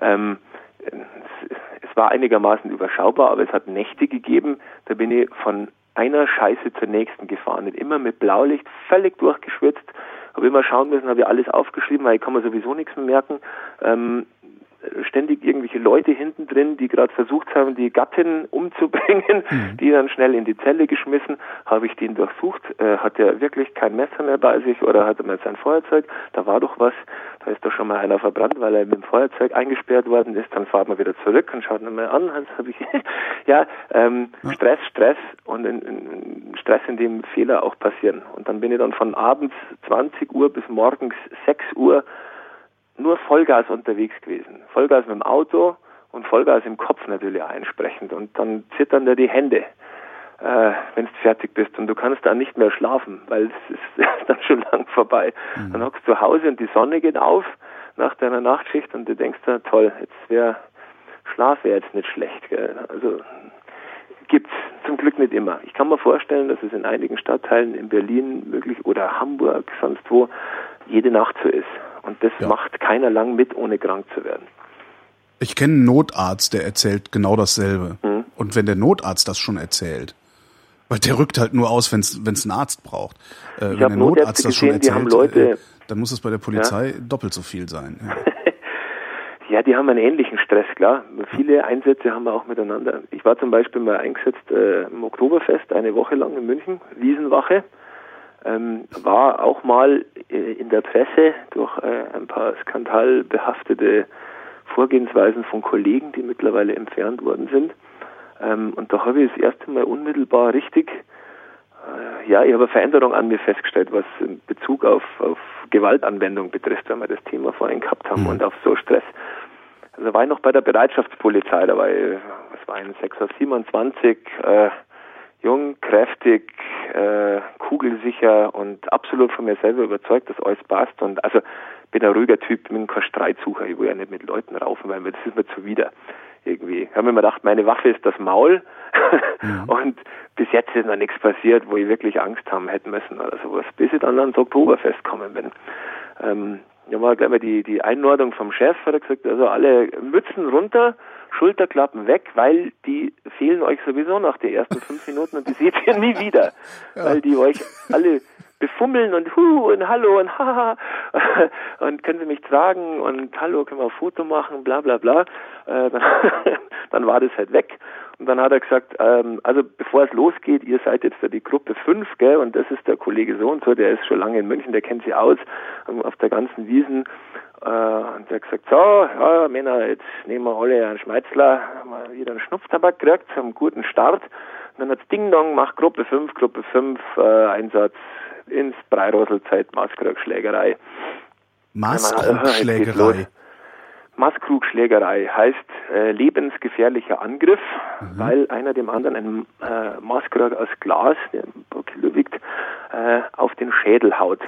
Ähm, es war einigermaßen überschaubar, aber es hat Nächte gegeben, da bin ich von einer Scheiße zur nächsten gefahren. Und immer mit Blaulicht, völlig durchgeschwitzt. Habe immer schauen müssen, habe ich alles aufgeschrieben, weil ich kann mir sowieso nichts mehr merken. Ähm, ständig irgendwelche Leute hinten drin, die gerade versucht haben, die Gattin [LAUGHS] umzubringen, mhm. die dann schnell in die Zelle geschmissen. Habe ich den durchsucht, äh, hat er wirklich kein Messer mehr bei sich oder hat er mal sein Feuerzeug? Da war doch was, da ist doch schon mal einer verbrannt, weil er mit dem Feuerzeug eingesperrt worden ist. Dann fahren wir wieder zurück und schaut ihn mal an. Dann habe ich [LAUGHS] ja, ähm, ja Stress, Stress und in, in Stress, in dem Fehler auch passieren. Und dann bin ich dann von abends 20 Uhr bis morgens 6 Uhr nur Vollgas unterwegs gewesen. Vollgas mit dem Auto und Vollgas im Kopf natürlich auch entsprechend. Und dann zittern dir die Hände, äh, wenn du fertig bist. Und du kannst dann nicht mehr schlafen, weil es [LAUGHS] ist dann schon lang vorbei. Mhm. Dann hockst du zu Hause und die Sonne geht auf nach deiner Nachtschicht und du denkst da, toll, jetzt wäre Schlaf wäre jetzt nicht schlecht. Gell? Also gibt's zum Glück nicht immer. Ich kann mir vorstellen, dass es in einigen Stadtteilen in Berlin möglich oder Hamburg, sonst wo, jede Nacht so ist. Und das ja. macht keiner lang mit, ohne krank zu werden. Ich kenne einen Notarzt, der erzählt genau dasselbe. Mhm. Und wenn der Notarzt das schon erzählt, weil der rückt halt nur aus, wenn es einen Arzt braucht. Äh, wenn der Notarzt das schon erzählt, Leute, äh, dann muss es bei der Polizei ja. doppelt so viel sein. Ja. [LAUGHS] ja. die haben einen ähnlichen Stress, klar. Viele Einsätze haben wir auch miteinander. Ich war zum Beispiel mal eingesetzt äh, im Oktoberfest, eine Woche lang in München, Wiesenwache ähm, war auch mal äh, in der Presse durch äh, ein paar skandalbehaftete Vorgehensweisen von Kollegen, die mittlerweile entfernt worden sind. Ähm, und da habe ich das erste Mal unmittelbar richtig, äh, ja, ich habe eine Veränderung an mir festgestellt, was in Bezug auf, auf Gewaltanwendung betrifft, wenn wir das Thema vorhin gehabt haben mhm. und auf so Stress. Also war ich noch bei der Bereitschaftspolizei, da war ich, was war ich, 6 auf 27, äh, jung, kräftig, äh, kugelsicher und absolut von mir selber überzeugt, dass alles passt. Und also bin ein ruhiger Typ, bin kein Streitsucher. Ich will ja nicht mit Leuten raufen, weil das ist mir zuwider. Irgendwie. Ich habe mir gedacht, meine Waffe ist das Maul. [LAUGHS] Mhm. und bis jetzt ist noch nichts passiert, wo ich wirklich Angst haben hätten müssen oder sowas, bis ich dann ans Oktoberfest gekommen bin. Ähm, ja, war gleich mal die, die Einordnung vom Chef, hat er gesagt, also alle Mützen runter, Schulterklappen weg, weil die fehlen euch sowieso nach den ersten fünf Minuten und die seht ihr nie wieder, [LAUGHS] ja. weil die euch alle befummeln und hu und hallo und haha und können Sie mich tragen und hallo, können wir ein Foto machen, bla bla bla. Äh, dann, [LAUGHS] dann war das halt weg. Und dann hat er gesagt, ähm, also bevor es losgeht, ihr seid jetzt für die Gruppe 5, gell, und das ist der Kollege so und so, der ist schon lange in München, der kennt sie aus, ähm, auf der ganzen Wiesen. Äh, und der hat gesagt, so, ja, Männer, jetzt nehmen wir alle einen Schmeizler, haben wir wieder einen Schnupftabak gekriegt, haben einen guten Start. Und dann hat's Ding Dong, macht Gruppe 5, Gruppe 5, äh, Einsatz ins Breiroselzeit, Maßkrugschlägerei. Maßkrugschlägerei? Maßkrugschlägerei heißt äh, lebensgefährlicher Angriff, mhm. weil einer dem anderen einen äh, Maßkrug aus Glas, der ein paar Kilo wiegt, äh, auf den Schädel haut.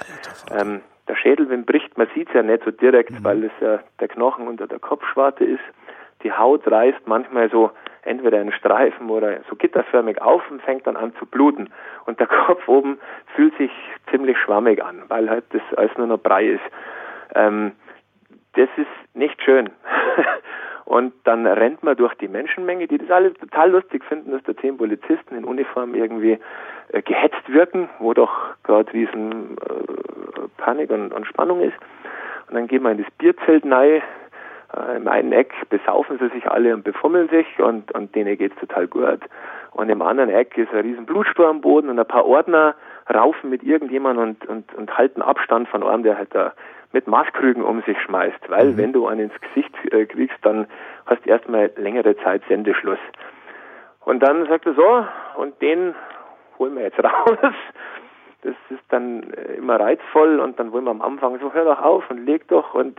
Ähm, der Schädel, wenn bricht, man sieht es ja nicht so direkt, mhm. weil es ja der Knochen unter der Kopfschwarte ist. Die Haut reißt manchmal so entweder in Streifen oder so gitterförmig auf und fängt dann an zu bluten. Und der [LAUGHS] Kopf oben fühlt sich ziemlich schwammig an, weil halt das alles nur noch Brei ist. Ähm, das ist nicht schön. [LAUGHS] und dann rennt man durch die Menschenmenge, die das alles total lustig finden, dass da zehn Polizisten in Uniform irgendwie äh, gehetzt wirken, wo doch gerade riesen äh, Panik und, und, Spannung ist. Und dann gehen wir in das Bierzelt rein, Im einen Eck besaufen sie sich alle und befummeln sich und, und denen geht's total gut. Und im anderen Eck ist ein riesen Blutspur am Boden und ein paar Ordner raufen mit irgendjemandem und, und, und halten Abstand von einem, der halt da mit Maßkrügen um sich schmeißt. Weil mhm. wenn du einen ins Gesicht äh, kriegst, dann hast du erstmal längere Zeit Sendeschluss. Und dann sagt er so, und den holen wir jetzt [LAUGHS] raus. Das ist dann äh, immer reizvoll und dann wollen wir am Anfang so, hör doch auf und leg doch und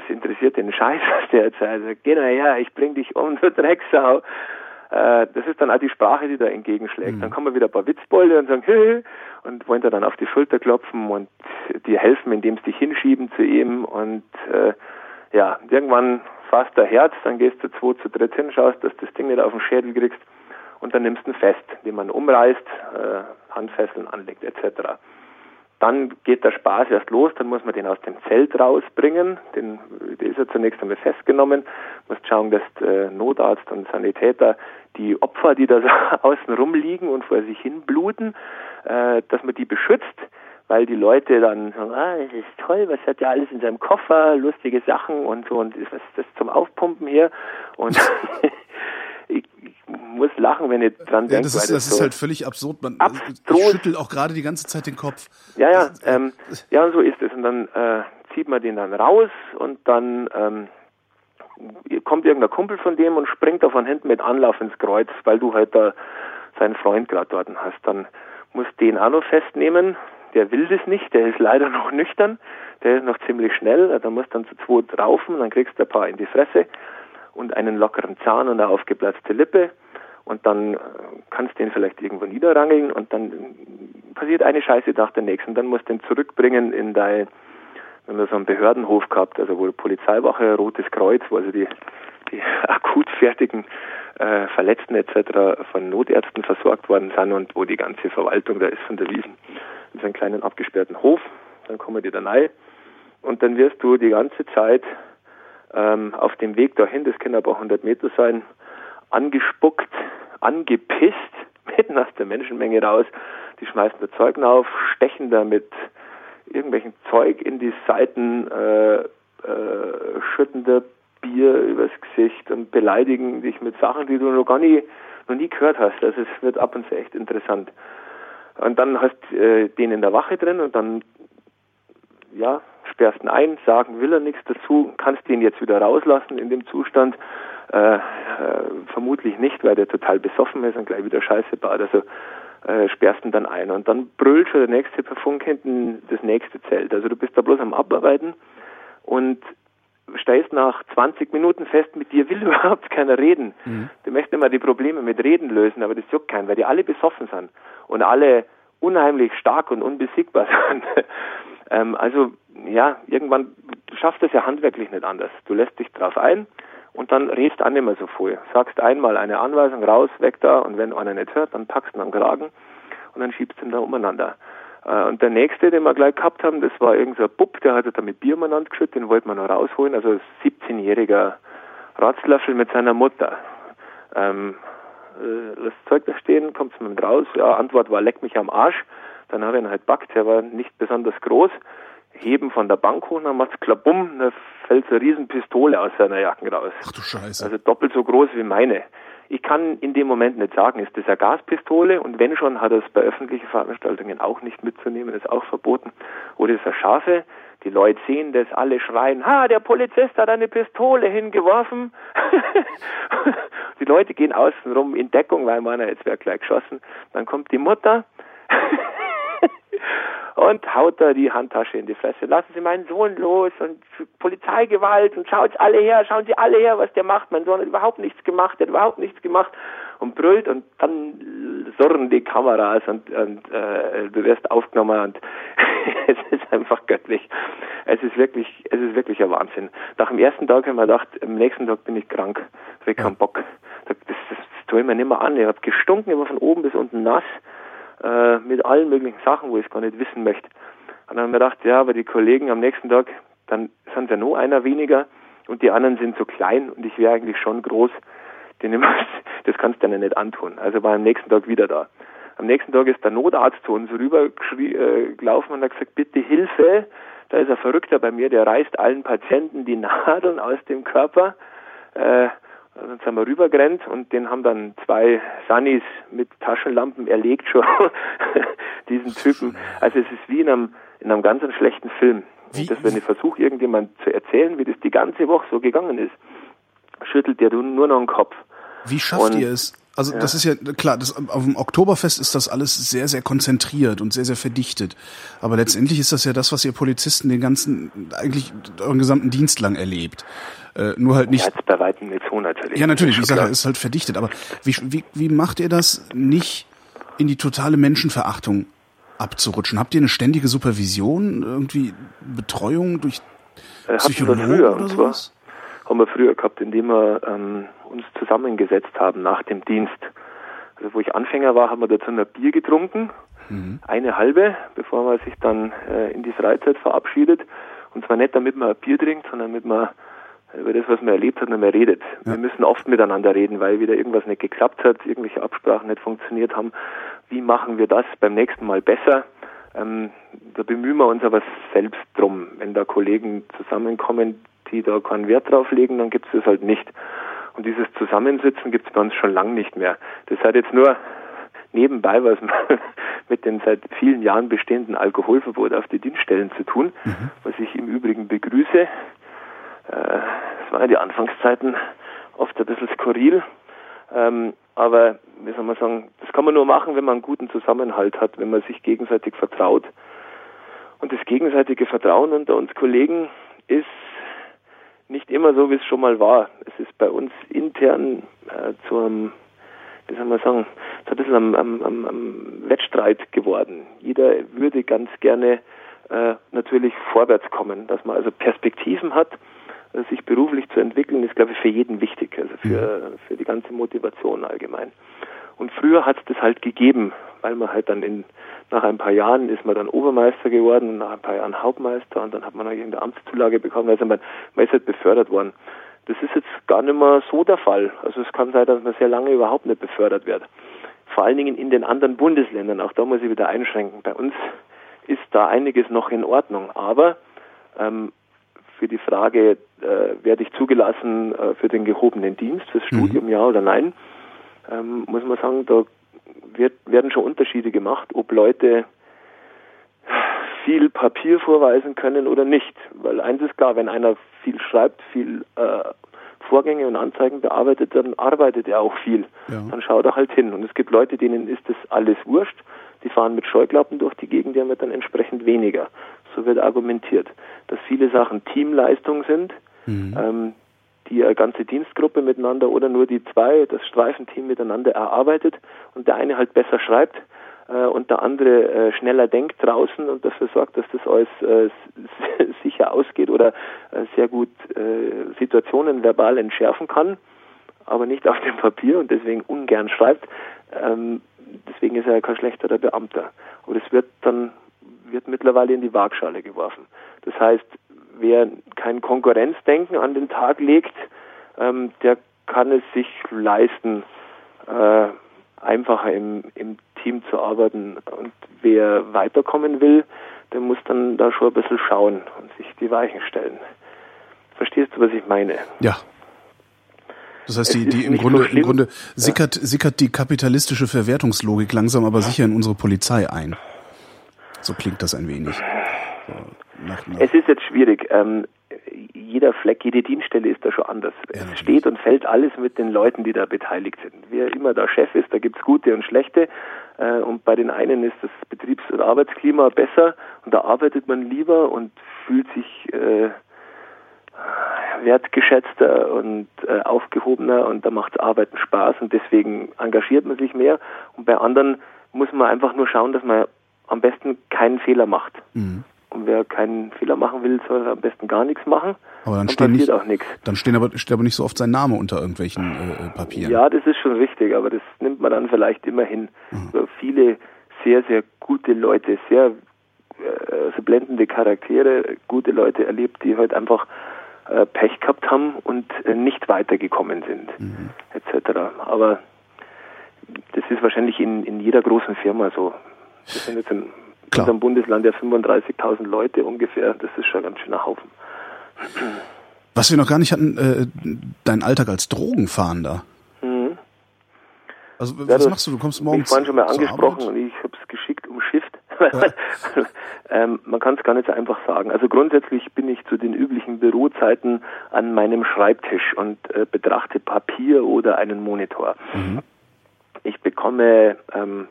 das interessiert den Scheiß, [LAUGHS] was der erzählt. Also, geh mal her, ich bring dich um, du Drecksau. Äh, das ist dann auch die Sprache, die da entgegenschlägt. Mhm. Dann kommen wieder ein paar Witzbolde und sagen, Hö, und wollen da dann auf die Schulter klopfen und dir helfen, indem sie dich hinschieben zu ihm und äh, ja, irgendwann fasst der Herz, dann gehst du zwei zu dritt hin, schaust, dass du das Ding nicht auf den Schädel kriegst und dann nimmst du ihn fest, indem man umreißt, äh, Handfesseln anlegt etc. Dann geht der Spaß erst los, dann muss man den aus dem Zelt rausbringen. Den, der ist ja zunächst einmal festgenommen. Muss schauen, dass äh, Notarzt und Sanitäter die Opfer, die da so [LAUGHS] außen rumliegen und vor sich hin bluten, äh, dass man die beschützt, weil die Leute dann sagen, ah, das ist toll, was hat der alles in seinem Koffer, lustige Sachen und so und was ist das zum Aufpumpen hier? Und [LAUGHS] ich, muss lachen, wenn ich dran ja, denke. Das, ist, das, so ist halt völlig absurd. Man abstrus. schüttelt auch gerade die ganze Zeit den Kopf. Ja, ja, ähm, ja, so ist es. Und dann äh, zieht man den dann raus und dann ähm, kommt irgendein Kumpel von dem und springt auf von hinten mit Anlauf ins Kreuz, weil du halt da seinen Freund gerade dort hast. Dann muss den auch noch festnehmen. Der will das nicht, der ist leider noch nüchtern, der ist noch ziemlich schnell, da muss dann zu zweit raufen, dann kriegst du ein paar in die Fresse und einen lockeren Zahn und eine aufgeplatzte Lippe und dann äh, kannst du den vielleicht irgendwo niederrangeln und dann passiert eine Scheiße nach der nächsten. Dann musst du den zurückbringen in dein, wenn wir so einen Behördenhof gehabt, also wo Polizeiwache, Rotes Kreuz, wo also die, die [LAUGHS] akut fertigen äh, Verletzten etc. von Notärzten versorgt worden sind und wo die ganze Verwaltung da ist von der Wiesen. In so einen kleinen abgesperrten Hof, dann kommen die da rein und dann wirst du die ganze Zeit ähm, auf dem Weg dahin, das können aber 100 Meter sein, angespuckt, angepisst, mitten aus der Menschenmenge raus. Die schmeißen da Zeug auf, stechen da mit irgendwelchen Zeug in die Seiten, äh, äh, schütten da Bier übers Gesicht und beleidigen dich mit Sachen, die du noch gar nie, noch nie gehört hast. Also es wird ab und zu echt interessant. Und dann hast äh, den in der Wache drin und dann ja, sperrst ihn ein, sagen will er nichts dazu, kannst den jetzt wieder rauslassen in dem Zustand. Äh, äh, vermutlich nicht, weil der total besoffen ist und gleich wieder Scheiße baut. Also äh, sperrst ihn dann ein. Und dann brüllt schon der nächste per Funk hinten das nächste Zelt. Also du bist da bloß am Abarbeiten und stellst nach 20 Minuten fest, mit dir will [LAUGHS] überhaupt keiner reden. Mhm. Du möchtest immer die Probleme mit Reden lösen, aber das juckt keinen, weil die alle besoffen sind und alle unheimlich stark und unbesiegbar [LAUGHS] sind. Ähm, also ja, irgendwann, du schaffst es ja handwerklich nicht anders. Du lässt dich drauf ein und dann redst auch nicht mehr so viel. Sagst einmal eine Anweisung raus, weg da und wenn einer nicht hört, dann packst du ihn am Kragen und dann schiebst du ihn da umeinander. Äh, und der nächste, den wir gleich gehabt haben, das war irgendein so Bub, der hatte da mit Bier umeinander geschüttet, den wollten wir noch rausholen, also ein 17-jähriger Ratslöffel mit seiner Mutter. Ähm, äh, das Zeug da stehen, kommt mit raus, ja, Antwort war, leck mich am Arsch. Dann habe ich ihn halt backt, der war nicht besonders groß heben von der Bank hoch, dann macht's klabum, da fällt so eine Riesenpistole aus seiner Jacken raus. Ach du Scheiße. Also doppelt so groß wie meine. Ich kann in dem Moment nicht sagen, ist das eine Gaspistole und wenn schon, hat er es bei öffentlichen Veranstaltungen auch nicht mitzunehmen, ist auch verboten. Oder ist er scharfe? Die Leute sehen das, alle schreien, ha, der Polizist hat eine Pistole hingeworfen. [LAUGHS] die Leute gehen außen rum in Deckung, weil meiner jetzt wäre gleich geschossen. Dann kommt die Mutter [LAUGHS] und haut da die Handtasche in die Fresse. Lassen Sie meinen Sohn los und Polizeigewalt und schaut alle her, schauen Sie alle her, was der macht. Mein Sohn hat überhaupt nichts gemacht, der hat überhaupt nichts gemacht und brüllt und dann surren die Kameras und, und äh, du wirst aufgenommen und [LAUGHS] es ist einfach göttlich. Es ist wirklich, es ist wirklich ein Wahnsinn. Nach dem ersten Tag habe ich mir gedacht, am nächsten Tag bin ich krank, habe ich keinen Bock. Das, das, das tue ich mir nicht mehr an. Ich habe gestunken, immer von oben bis unten nass äh, mit allen möglichen Sachen, wo ich es gar nicht wissen möchte. Und dann haben wir gedacht, ja, aber die Kollegen am nächsten Tag, dann sind ja nur einer weniger und die anderen sind so klein und ich wäre eigentlich schon groß. Den [LAUGHS] das kannst du dir nicht antun. Also war am nächsten Tag wieder da. Am nächsten Tag ist der Notarzt zu uns rübergelaufen äh, und hat gesagt, bitte Hilfe, da ist ein Verrückter bei mir, der reißt allen Patienten die [LAUGHS] Nadeln aus dem Körper. Äh, dann sind wir rübergerannt und den haben dann zwei Sunnis mit Taschenlampen erlegt schon, [LAUGHS] diesen Typen. Also es ist wie in einem, in einem ganz schlechten Film. Wie? Das, wenn ich versuche, irgendjemand zu erzählen, wie das die ganze Woche so gegangen ist, schüttelt der nur noch den Kopf. Wie schafft und, ihr es, Also das ist ja klar, das, auf dem Oktoberfest ist das alles sehr, sehr konzentriert und sehr, sehr verdichtet. Aber letztendlich ist das ja das, was ihr Polizisten den ganzen, eigentlich euren gesamten Dienst lang erlebt. Äh, nur halt nicht. Ja, jetzt bei weitem so natürlich. Ja, natürlich, ich ist sage, ist halt verdichtet. Aber wie, wie, wie macht ihr das nicht in die totale Menschenverachtung abzurutschen? Habt ihr eine ständige Supervision, irgendwie Betreuung durch Äh, Psychologen oder sowas? Haben wir früher gehabt, indem wir ähm, uns zusammengesetzt haben nach dem Dienst. Also wo ich Anfänger war, haben wir dazu ein Bier getrunken, eine halbe, bevor man sich dann äh, in die Freizeit verabschiedet. Und zwar nicht, damit man ein Bier trinkt, sondern damit man über das, was man erlebt hat, nicht mehr redet. Wir müssen oft miteinander reden, weil wieder irgendwas nicht geklappt hat, irgendwelche Absprachen nicht funktioniert haben. Wie machen wir das beim nächsten Mal besser? Ähm, da bemühen wir uns aber selbst drum. Wenn da Kollegen zusammenkommen, die da keinen Wert drauf legen, dann gibt es das halt nicht. Und dieses Zusammensitzen gibt es bei uns schon lang nicht mehr. Das hat jetzt nur nebenbei was [LAUGHS] mit dem seit vielen Jahren bestehenden Alkoholverbot auf die Dienststellen zu tun, was ich im Übrigen begrüße. Äh, Es war in die Anfangszeiten oft ein bisschen skurril, ähm, aber wie soll man sagen, das kann man nur machen, wenn man einen guten Zusammenhalt hat, wenn man sich gegenseitig vertraut. Und das gegenseitige Vertrauen unter uns Kollegen ist nicht immer so, wie es schon mal war. Es ist bei uns intern äh, zu einem, wie soll man sagen, zu ein bisschen am, am, am, am Wettstreit geworden. Jeder würde ganz gerne äh, natürlich vorwärts kommen, dass man also Perspektiven hat, äh, sich beruflich zu entwickeln, ist, glaube ich, für jeden wichtig, also für, für die ganze Motivation allgemein. Und früher hat es das halt gegeben, weil man halt dann in, nach ein paar Jahren ist man dann Obermeister geworden und nach ein paar Jahren Hauptmeister und dann hat man noch irgendeine Amtszulage bekommen, also man, man ist halt befördert worden. Das ist jetzt gar nicht mehr so der Fall. Also es kann sein, dass man sehr lange überhaupt nicht befördert wird. Vor allen Dingen in den anderen Bundesländern, auch da muss ich wieder einschränken. Bei uns ist da einiges noch in Ordnung, aber ähm, für die Frage, äh, werde ich zugelassen äh, für den gehobenen Dienst, fürs Studium, ja oder nein, ähm, muss man sagen, da wird, werden schon Unterschiede gemacht, ob Leute viel Papier vorweisen können oder nicht. Weil eins ist klar, wenn einer viel schreibt, viel äh, Vorgänge und Anzeigen bearbeitet, dann arbeitet er auch viel. Ja. Dann schaut er halt hin. Und es gibt Leute, denen ist das alles wurscht. Die fahren mit Scheuklappen durch die Gegend, die haben dann entsprechend weniger. So wird argumentiert, dass viele Sachen Teamleistung sind, ähm, die eine ganze Dienstgruppe miteinander oder nur die zwei, das Streifenteam miteinander erarbeitet und der eine halt besser schreibt äh, und der andere äh, schneller denkt draußen und dafür sorgt, dass das alles äh, [LAUGHS] sicher ausgeht oder äh, sehr gut äh, Situationen verbal entschärfen kann, aber nicht auf dem Papier und deswegen ungern schreibt. Ähm, deswegen ist er ja kein schlechterer Beamter. Aber das wird dann wird mittlerweile in die Waagschale geworfen. Das heißt, wer kein Konkurrenzdenken an den Tag legt, ähm, der kann es sich leisten, äh, einfacher im, im Team zu arbeiten. Und wer weiterkommen will, der muss dann da schon ein bisschen schauen und sich die Weichen stellen. Verstehst du, was ich meine? Ja. Das heißt, die, die im nicht so Grunde, im. Grunde sickert, sickert die kapitalistische Verwertungslogik langsam aber sicher in unsere Polizei ein. So klingt das ein wenig. So, nach, nach, Es ist jetzt schwierig. Ähm, jeder Fleck, jede Dienststelle ist da schon anders. Ja, es steht und fällt alles mit den Leuten, die da beteiligt sind. Wer immer da Chef ist, da gibt's gute und schlechte. Äh, und bei den einen ist das Betriebs- und Arbeitsklima besser und da arbeitet man lieber und fühlt sich äh, wertgeschätzter und äh, aufgehobener und da macht Arbeiten Spaß und deswegen engagiert man sich mehr. Und bei anderen muss man einfach nur schauen, dass man am besten keinen Fehler macht. Mhm. Und wer keinen Fehler machen will, soll am besten gar nichts machen. Aber dann dann stehen nicht- auch nichts. Dann stehen aber, steht aber nicht so oft sein Name unter irgendwelchen äh, Papieren. Ja, das ist schon richtig, aber das nimmt man dann vielleicht immer hin. So viele sehr, sehr gute Leute, sehr also blendende Charaktere, gute Leute erlebt, die halt einfach äh, Pech gehabt haben und äh, nicht weitergekommen sind, etc. Aber das ist wahrscheinlich in, in jeder großen Firma so. Wir sind jetzt in Klar. unserem Bundesland ja 35.000 Leute ungefähr. Das ist schon ein ganz schöner Haufen. Was wir noch gar nicht hatten, äh, dein Alltag als Drogenfahnder. Mhm. Also Ja, was machst du? Du kommst Ich morgens vorhin schon mal angesprochen und ich habe es geschickt umschifft. [LAUGHS] ähm, man kann es gar nicht so einfach sagen. Also grundsätzlich bin ich zu den üblichen Bürozeiten an meinem Schreibtisch und äh, betrachte Papier oder einen Monitor. Mhm. ich bekomme ähm,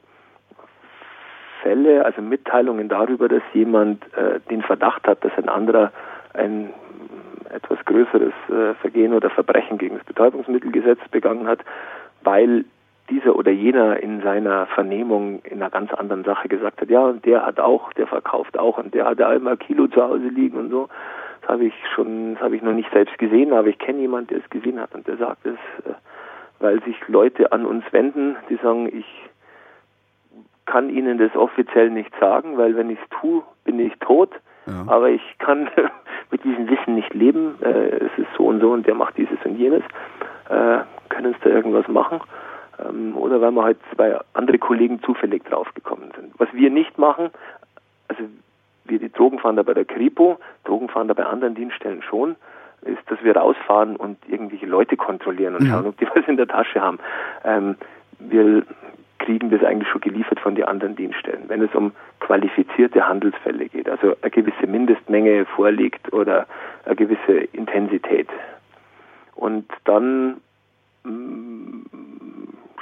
Fälle, also Mitteilungen darüber, dass jemand äh, den Verdacht hat, dass ein anderer ein etwas größeres äh, Vergehen oder Verbrechen gegen das Betäubungsmittelgesetz begangen hat, weil dieser oder jener in seiner Vernehmung in einer ganz anderen Sache gesagt hat, ja, und der hat auch, der verkauft auch und der hat einmal Kilo zu Hause liegen und so. Das habe ich schon, das habe ich noch nicht selbst gesehen, aber ich kenne jemanden, der es gesehen hat und der sagt es, äh, weil sich Leute an uns wenden, die sagen, ich kann Ihnen das offiziell nicht sagen, weil wenn ich es tue, bin ich tot. Ja. Aber ich kann [LAUGHS] mit diesem Wissen nicht leben. Äh, es ist so und so und der macht dieses und jenes. Äh, können Sie da irgendwas machen? Ähm, oder weil wir halt zwei andere Kollegen zufällig draufgekommen sind. Was wir nicht machen, also wir die Drogenfahnder bei der Kripo, Drogenfahnder bei anderen Dienststellen schon, ist, dass wir rausfahren und irgendwelche Leute kontrollieren und schauen, ob die [LAUGHS] was in der Tasche haben. Ähm, wir kriegen das eigentlich schon geliefert von den anderen Dienststellen. Wenn es um qualifizierte Handelsfälle geht, also eine gewisse Mindestmenge vorliegt oder eine gewisse Intensität. Und dann mm,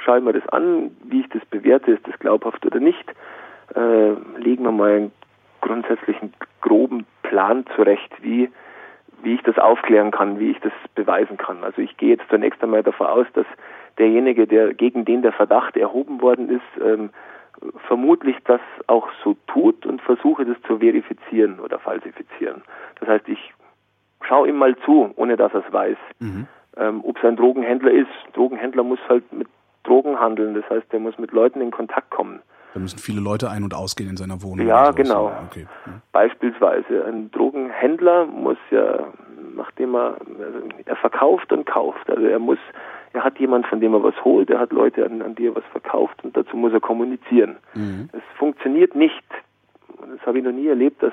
schauen wir das an, wie ich das bewerte, ist das glaubhaft oder nicht. Äh, legen wir mal einen grundsätzlichen groben Plan zurecht, wie wie ich das aufklären kann, wie ich das beweisen kann. Also ich gehe jetzt zunächst einmal davon aus, dass derjenige, der gegen den der Verdacht erhoben worden ist, ähm, vermutlich das auch so tut und versuche das zu verifizieren oder falsifizieren. Das heißt, ich schaue ihm mal zu, ohne dass er es weiß. Mhm. Ähm, ob es ein Drogenhändler ist, Drogenhändler muss halt mit Drogen handeln, das heißt, der muss mit Leuten in Kontakt kommen. Da müssen viele Leute ein- und ausgehen in seiner Wohnung. Ja, genau. Okay. Mhm. Beispielsweise ein Drogenhändler muss ja, nachdem er, also er verkauft und kauft, also er muss, er hat jemand, von dem er was holt, er hat Leute, an, an die er was verkauft und dazu muss er kommunizieren. Mhm. Es funktioniert nicht, das habe ich noch nie erlebt, dass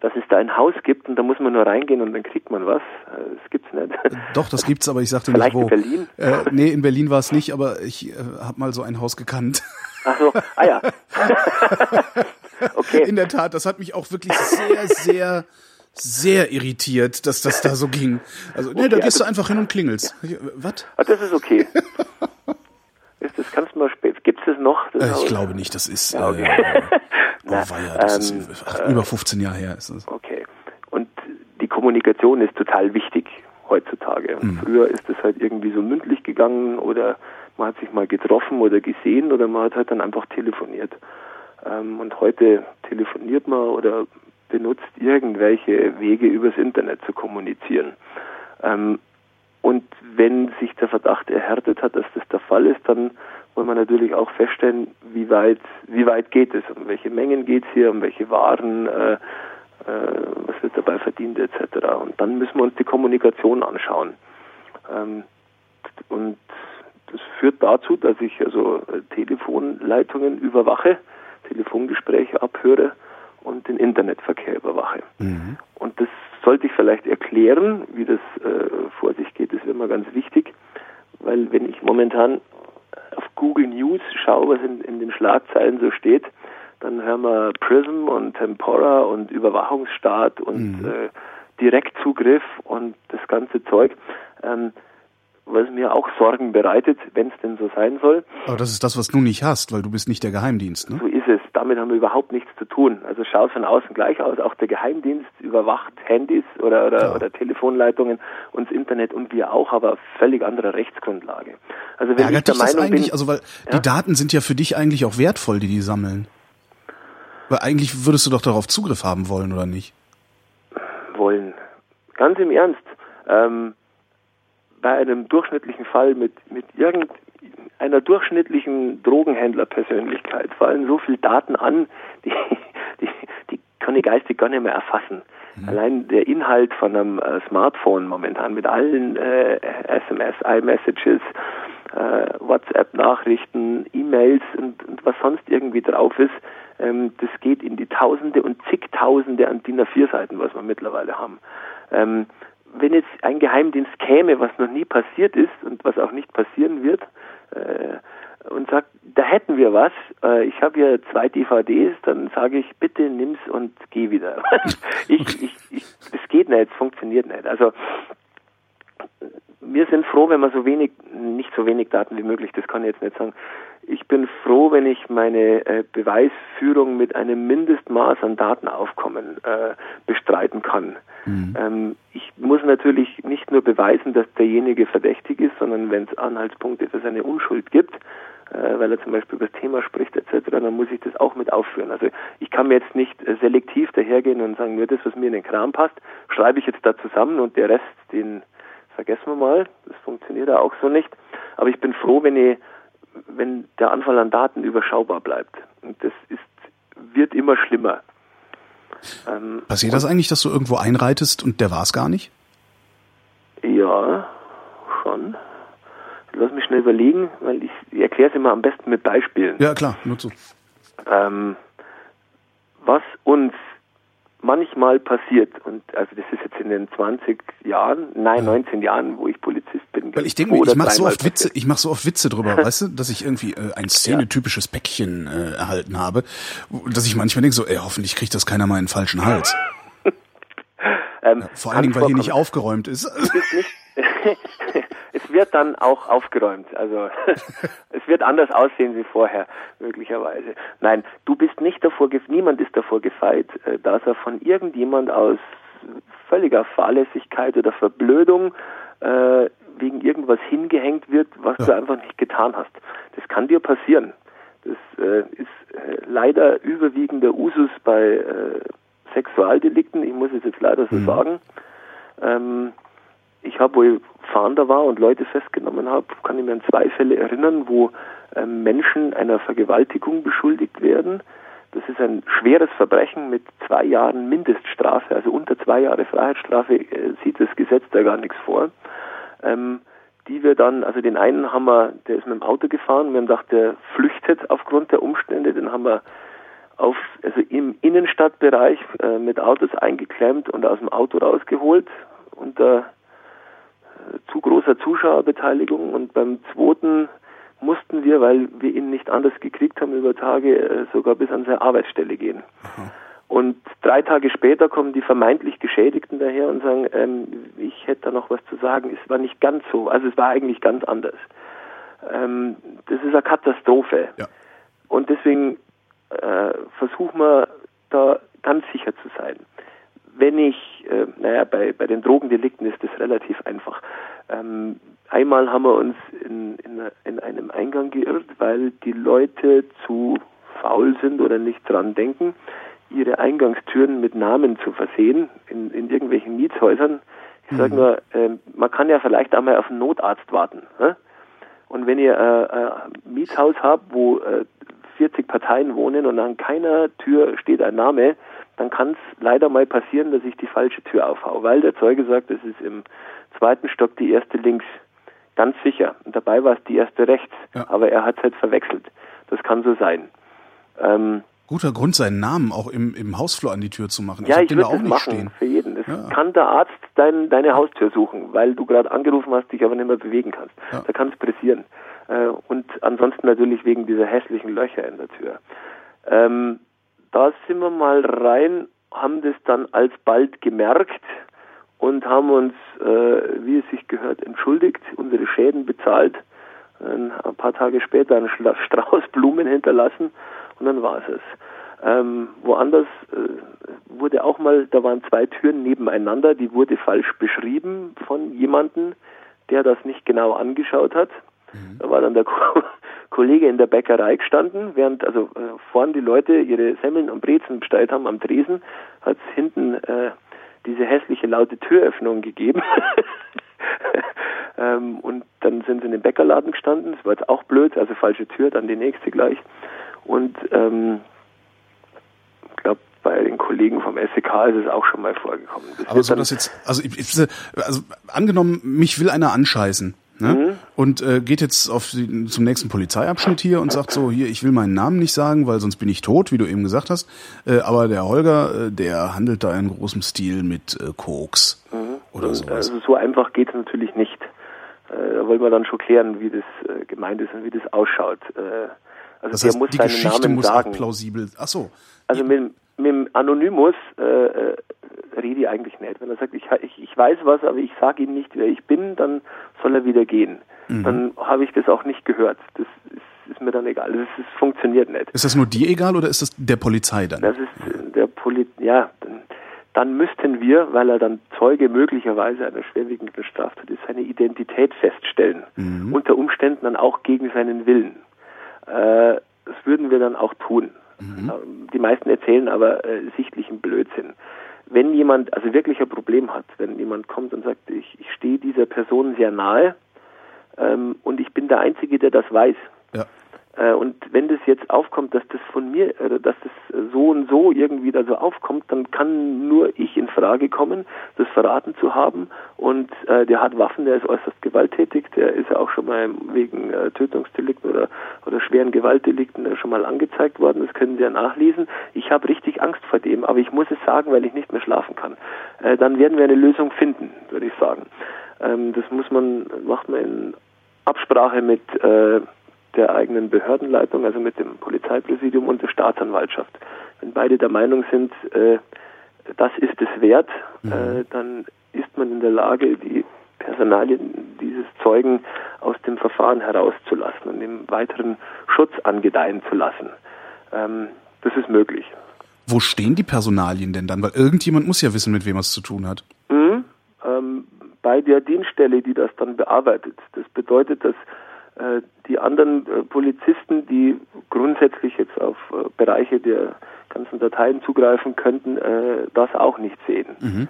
dass es da ein Haus gibt und da muss man nur reingehen und dann kriegt man was. Äh, das gibt's nicht. Doch, das [LAUGHS] gibt's, aber ich sagte nicht wo. Vielleicht in Berlin? Äh, nee, in Berlin war es nicht, aber ich äh, habe mal so ein Haus gekannt. Ach so, ah ja. [LAUGHS] [LAUGHS] okay. In der Tat, das hat mich auch wirklich sehr, sehr, sehr irritiert, dass das da so ging. Also, nee, okay, da gehst also, du einfach hin und klingelst. Ja. Was? Ah, das ist okay. [LAUGHS] ist das, kannst du mal spät, gibt's das noch? Das äh, ich glaube nicht, das ist, ja, okay. [LAUGHS] äh, oh, Na, weia, das ähm, ist ach, über 15 Jahre her ist das. Okay. Und die Kommunikation ist total wichtig heutzutage. Mhm. Früher ist es halt irgendwie so mündlich gegangen oder man hat sich mal getroffen oder gesehen oder man hat halt dann einfach telefoniert. Ähm, und heute telefoniert man oder benutzt irgendwelche Wege übers Internet zu kommunizieren. Ähm, und wenn sich der Verdacht erhärtet hat, dass das der Fall ist, dann wollen wir natürlich auch feststellen, wie weit, wie weit geht es, um welche Mengen geht es hier, um welche Waren, äh, äh, was wird dabei verdient etc. Und dann müssen wir uns die Kommunikation anschauen. Ähm, und das führt dazu, dass ich also äh, Telefonleitungen überwache, Telefongespräche abhöre und den Internetverkehr überwache. Mhm. Und das sollte ich vielleicht erklären, wie das äh, vor sich geht. Das wäre mal ganz wichtig, weil wenn ich momentan auf Google News schaue, was in, in den Schlagzeilen so steht, dann hören wir Prism und Tempora und Überwachungsstaat und mhm. äh, Direktzugriff und das ganze Zeug. Ähm, was mir auch Sorgen bereitet, wenn es denn so sein soll. Aber das ist das, was du nicht hast, weil du bist nicht der Geheimdienst, ne? So ist es. Damit haben wir überhaupt nichts zu tun. Also schaut von außen gleich aus. Auch der Geheimdienst überwacht Handys oder, oder, ja. oder Telefonleitungen und das Internet und wir auch, aber völlig andere Rechtsgrundlage. Also wenn Ärgert ich der Meinung bin, also weil ja? die Daten sind ja für dich eigentlich auch wertvoll, die die sammeln. Weil eigentlich würdest du doch darauf Zugriff haben wollen, oder nicht? Wollen. Ganz im Ernst. Ähm, bei einem durchschnittlichen Fall mit, mit irgendeiner durchschnittlichen Drogenhändlerpersönlichkeit fallen so viele Daten an, die, die, die kann ich geistig gar nicht mehr erfassen. Mhm. Allein der Inhalt von einem äh, Smartphone momentan mit allen äh, SMS, iMessages, äh, WhatsApp-Nachrichten, E-Mails und, und, was sonst irgendwie drauf ist, ähm, das geht in die Tausende und zigtausende an DIN A4-Seiten, was wir mittlerweile haben. Ähm, wenn jetzt ein Geheimdienst käme, was noch nie passiert ist und was auch nicht passieren wird, äh, und sagt, da hätten wir was, äh, ich habe hier zwei DVDs, dann sage ich, bitte nimm's und geh wieder. [LAUGHS] ich, ich, ich, das geht nicht, es funktioniert nicht. Also wir sind froh, wenn man so wenig, nicht so wenig Daten wie möglich, das kann ich jetzt nicht sagen. Ich bin froh, wenn ich meine äh, Beweisführung mit einem Mindestmaß an Datenaufkommen äh, bestreiten kann. Mhm. Ähm, ich muss natürlich nicht nur beweisen, dass derjenige verdächtig ist, sondern wenn es Anhaltspunkte für seine Unschuld gibt, äh, weil er zum Beispiel über das Thema spricht etc., dann muss ich das auch mit aufführen. Also ich kann mir jetzt nicht äh, selektiv dahergehen und sagen, nur das, was mir in den Kram passt, schreibe ich jetzt da zusammen und der Rest, den vergessen wir mal. Das funktioniert ja auch so nicht. Aber ich bin froh, wenn ich, wenn der Anfall an Daten überschaubar bleibt. Und das ist, wird immer schlimmer. Ähm, Passiert das eigentlich, dass du irgendwo einreitest und der war es gar nicht? Ja, schon. Lass mich schnell überlegen, weil ich, ich erkläre es immer am besten mit Beispielen. Ja, klar, nur zu. Ähm, was uns manchmal passiert, und also das ist jetzt in den 20 Jahren, nein, ja. 19 Jahren, wo ich Polizist bin. Weil ich denke ich mache so oft Witze, ich mache so oft Witze drüber, [LAUGHS] weißt du, dass ich irgendwie äh, ein szenetypisches Päckchen äh, erhalten habe, dass ich manchmal denke so, ey, hoffentlich kriegt das keiner mal in den falschen Hals. [LAUGHS] ähm, ja, vor allen Dingen, weil hier nicht aufgeräumt ist. Nicht, es [LAUGHS] wird dann auch aufgeräumt. Also [LAUGHS] es wird anders aussehen wie vorher, möglicherweise. Nein, du bist nicht davor, niemand ist davor gefeit, äh, dass er von irgendjemand aus völliger Fahrlässigkeit oder Verblödung äh, wegen irgendwas hingehängt wird, was ja. du einfach nicht getan hast. Das kann dir passieren. Das äh, ist äh, leider überwiegender Usus bei äh, Sexualdelikten. Ich muss es jetzt leider so mhm. sagen. Ähm, ich habe, wo ich Fahnder war und Leute festgenommen habe, kann ich mir an zwei Fälle erinnern, wo äh, Menschen einer Vergewaltigung beschuldigt werden. Das ist ein schweres Verbrechen mit zwei Jahren Mindeststrafe, also unter zwei Jahre Freiheitsstrafe äh, sieht das Gesetz da gar nichts vor. Ähm, die wir dann, also den einen haben wir, der ist mit dem Auto gefahren, wir haben gedacht, der flüchtet aufgrund der Umstände, den haben wir auf, also im Innenstadtbereich äh, mit Autos eingeklemmt und aus dem Auto rausgeholt unter zu großer Zuschauerbeteiligung und beim zweiten mussten wir, weil wir ihn nicht anders gekriegt haben über Tage, äh, sogar bis an seine Arbeitsstelle gehen. Aha. Und drei Tage später kommen die vermeintlich Geschädigten daher und sagen, ähm, ich hätte da noch was zu sagen. Es war nicht ganz so, also es war eigentlich ganz anders. Ähm, das ist eine Katastrophe. Ja. Und deswegen äh, versuchen wir da ganz sicher zu sein wenn ich, äh, naja, bei, bei den Drogendelikten ist das relativ einfach. Ähm, einmal haben wir uns in, in, in einem Eingang geirrt, weil die Leute zu faul sind oder nicht dran denken, ihre Eingangstüren mit Namen zu versehen in, in irgendwelchen Mietshäusern. Ich sage mhm. nur, äh, man kann ja vielleicht einmal auf einen Notarzt warten. Ne? Und wenn ihr äh, ein Mietshaus habt, wo äh, 40 Parteien wohnen und an keiner Tür steht ein Name, dann kann es leider mal passieren, dass ich die falsche Tür aufhau, weil der Zeuge sagt, es ist im zweiten Stock die erste links. Ganz sicher. Und dabei war es die erste rechts. Ja. Aber er hat es halt verwechselt. Das kann so sein. Ähm, Guter Grund, seinen Namen auch im, im Hausflur an die Tür zu machen. Ja, ich, ich würde das machen stehen. für jeden. Das ja. kann der Arzt dein, deine Haustür suchen, weil du gerade angerufen hast, dich aber nicht mehr bewegen kannst. Ja. Da kann es pressieren. Äh, und ansonsten natürlich wegen dieser hässlichen Löcher in der Tür. Ähm, da sind wir mal rein, haben das dann alsbald gemerkt und haben uns, äh, wie es sich gehört, entschuldigt, unsere Schäden bezahlt, ein paar Tage später einen [LAUGHS] Strauß Blumen hinterlassen und dann war es es. Ähm, woanders äh, wurde auch mal, da waren zwei Türen nebeneinander, die wurde falsch beschrieben von jemandem, der das nicht genau angeschaut hat. Mhm. Da war dann der [LAUGHS] Kollege in der Bäckerei gestanden, während also äh, vorn die Leute ihre Semmeln und Brezen bestellt haben am Tresen, hat es hinten äh, diese hässliche laute Türöffnung gegeben. [LAUGHS] ähm, und dann sind sie in den Bäckerladen gestanden, das war jetzt auch blöd, also falsche Tür, dann die nächste gleich. Und ähm, ich glaube, bei den Kollegen vom SEK ist es auch schon mal vorgekommen. Das Aber so das jetzt, also, ich, also angenommen, mich will einer anscheißen ne? Mhm. und äh, geht jetzt auf die, zum nächsten Polizeiabschnitt hier und sagt so, hier, ich will meinen Namen nicht sagen, weil sonst bin ich tot, wie du eben gesagt hast. Äh, aber der Holger, äh, der handelt da in großem Stil mit äh, Koks mhm. oder sowas. Also so einfach geht es natürlich nicht. Äh, da wollen wir dann schon klären, wie das äh, gemeint ist und wie das ausschaut. Äh, also das heißt, der muss die seinen Geschichte Namen muss sagen. plausibel. Ach so. Also mit, mit dem Anonymous äh, äh rede ich eigentlich nicht. Wenn er sagt, ich, ich, ich weiß was, aber ich sage ihm nicht, wer ich bin, dann soll er wieder gehen. Mhm. Dann habe ich das auch nicht gehört. Das ist, ist mir dann egal. Das, das, funktioniert nicht. Ist das nur dir egal oder ist das der Polizei dann? Das ist der Poli ja, dann, dann müssten wir, weil er dann Zeuge möglicherweise einer schwerwiegenden Straftat ist, seine Identität feststellen. Mhm. Unter Umständen dann auch gegen seinen Willen. Äh, das würden wir dann auch tun. Mhm. Die meisten erzählen aber äh, sichtlichen Blödsinn. Wenn jemand also wirklich ein Problem hat, wenn jemand kommt und sagt, ich, ich stehe dieser Person sehr nahe ähm, und ich bin der Einzige, der das weiß, ja. Äh, und wenn das jetzt aufkommt, dass das von mir, äh, dass das so und so irgendwie da so aufkommt, dann kann nur ich in Frage kommen, das verraten zu haben. Und äh, der hat Waffen, der ist äußerst gewalttätig, der ist ja auch schon mal wegen äh, Tötungsdelikten oder, oder schweren Gewaltdelikten äh, schon mal angezeigt worden. Das können Sie ja nachlesen. Ich habe richtig Angst vor dem, aber ich muss es sagen, weil ich nicht mehr schlafen kann. Äh, dann werden wir eine Lösung finden, würde ich sagen. Ähm, das muss man, macht man in Absprache mit äh, der eigenen Behördenleitung, also mit dem Polizeipräsidium und der Staatsanwaltschaft. Wenn beide der Meinung sind, äh, das ist es wert, mhm. äh, dann ist man in der Lage, die Personalien dieses Zeugen aus dem Verfahren herauszulassen und dem weiteren Schutz angedeihen zu lassen. Ähm, das ist möglich. Wo stehen die Personalien denn dann? Weil irgendjemand muss ja wissen, mit wem er es zu tun hat. Mhm. Ähm, bei der Dienststelle, die das dann bearbeitet. Das bedeutet, dass die anderen äh, Polizisten, die grundsätzlich jetzt auf äh, Bereiche der ganzen Dateien zugreifen könnten, das auch nicht sehen. Mhm.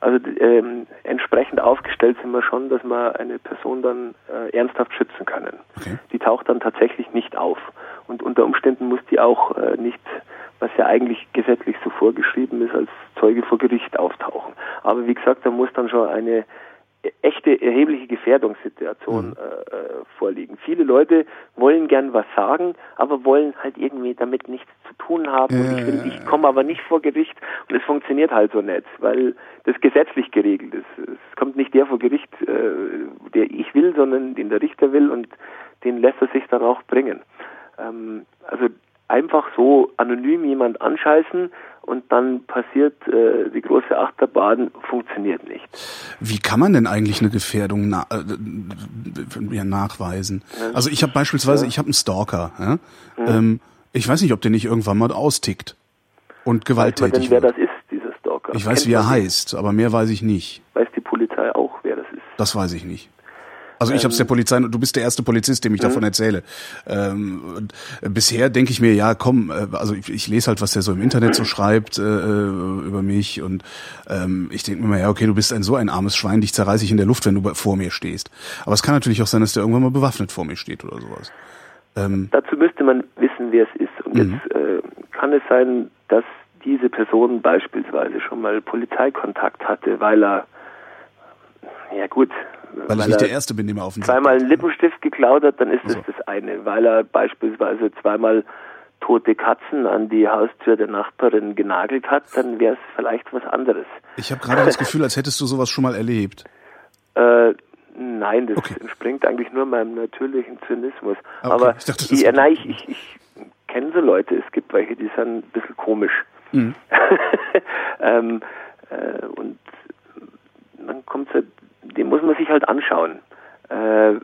Also ähm, entsprechend aufgestellt sind wir schon, dass wir eine Person dann äh, ernsthaft schützen können. Okay. Die taucht dann tatsächlich nicht auf. Und unter Umständen muss die auch äh, nicht, was ja eigentlich gesetzlich so vorgeschrieben ist, als Zeuge vor Gericht auftauchen. Aber wie gesagt, da muss dann schon eine echte erhebliche Gefährdungssituation mhm. äh, äh, vorliegen. Viele Leute wollen gern was sagen, aber wollen halt irgendwie damit nichts zu tun haben. Äh. Und ich, will, ich komme aber nicht vor Gericht und es funktioniert halt so nicht, weil das gesetzlich geregelt ist. Es kommt nicht der vor Gericht, äh, der ich will, sondern den der Richter will und den lässt er sich dann auch bringen. Ähm, also einfach so anonym jemand anscheißen und dann passiert äh, die große Achterbahn, funktioniert nicht. Wie kann man denn eigentlich eine Gefährdung na äh, ja, nachweisen? Also ich habe beispielsweise, ja. ich habe einen Stalker. Ja? Ähm, ich weiß nicht, ob der nicht irgendwann mal austickt und gewalttätig denn, wer das ist, dieser Stalker? Ich weiß, Kennt wie er heißt, aber mehr weiß ich nicht. Weiß die Polizei auch, wer das ist? Das weiß ich nicht. Also ich habe es der ähm. Polizei, du bist der erste Polizist, dem ich mhm. davon erzähle. Ähm, bisher denke ich mir, ja, komm, äh, also ich, ich, lese halt, was der so im Internet so schreibt äh, äh, über mich und ähm, ich denke mir mal, ja, okay, du bist ein so ein armes Schwein, dich zerreiße ich in der Luft, wenn du vor mir stehst. Aber es kann natürlich auch sein, dass der irgendwann mal bewaffnet vor mir steht oder sowas. Ähm, Dazu müsste man wissen, wer es ist. Und mhm. jetzt äh, kann es sein, dass diese Person beispielsweise schon mal Polizeikontakt hatte, weil er ja gut, weil, weil ich nicht der Erste bin, dem er auf den Zweimal einen Lippenstift geklaut hat, dann ist also. das das eine. Weil er beispielsweise zweimal tote Katzen an die Haustür der Nachbarin genagelt hat, dann wäre es vielleicht was anderes. Ich habe gerade das [LAUGHS] Gefühl, als hättest du sowas schon mal erlebt. Äh, nein, das okay. entspringt eigentlich nur meinem natürlichen Zynismus. Ah, okay. Aber ich, dachte, ich, nein, ich, ich, ich kenne so Leute, es gibt welche, die sind ein bisschen komisch. Mhm. [LAUGHS] ähm, äh, und dann kommt es halt den muss man sich halt anschauen. Äh,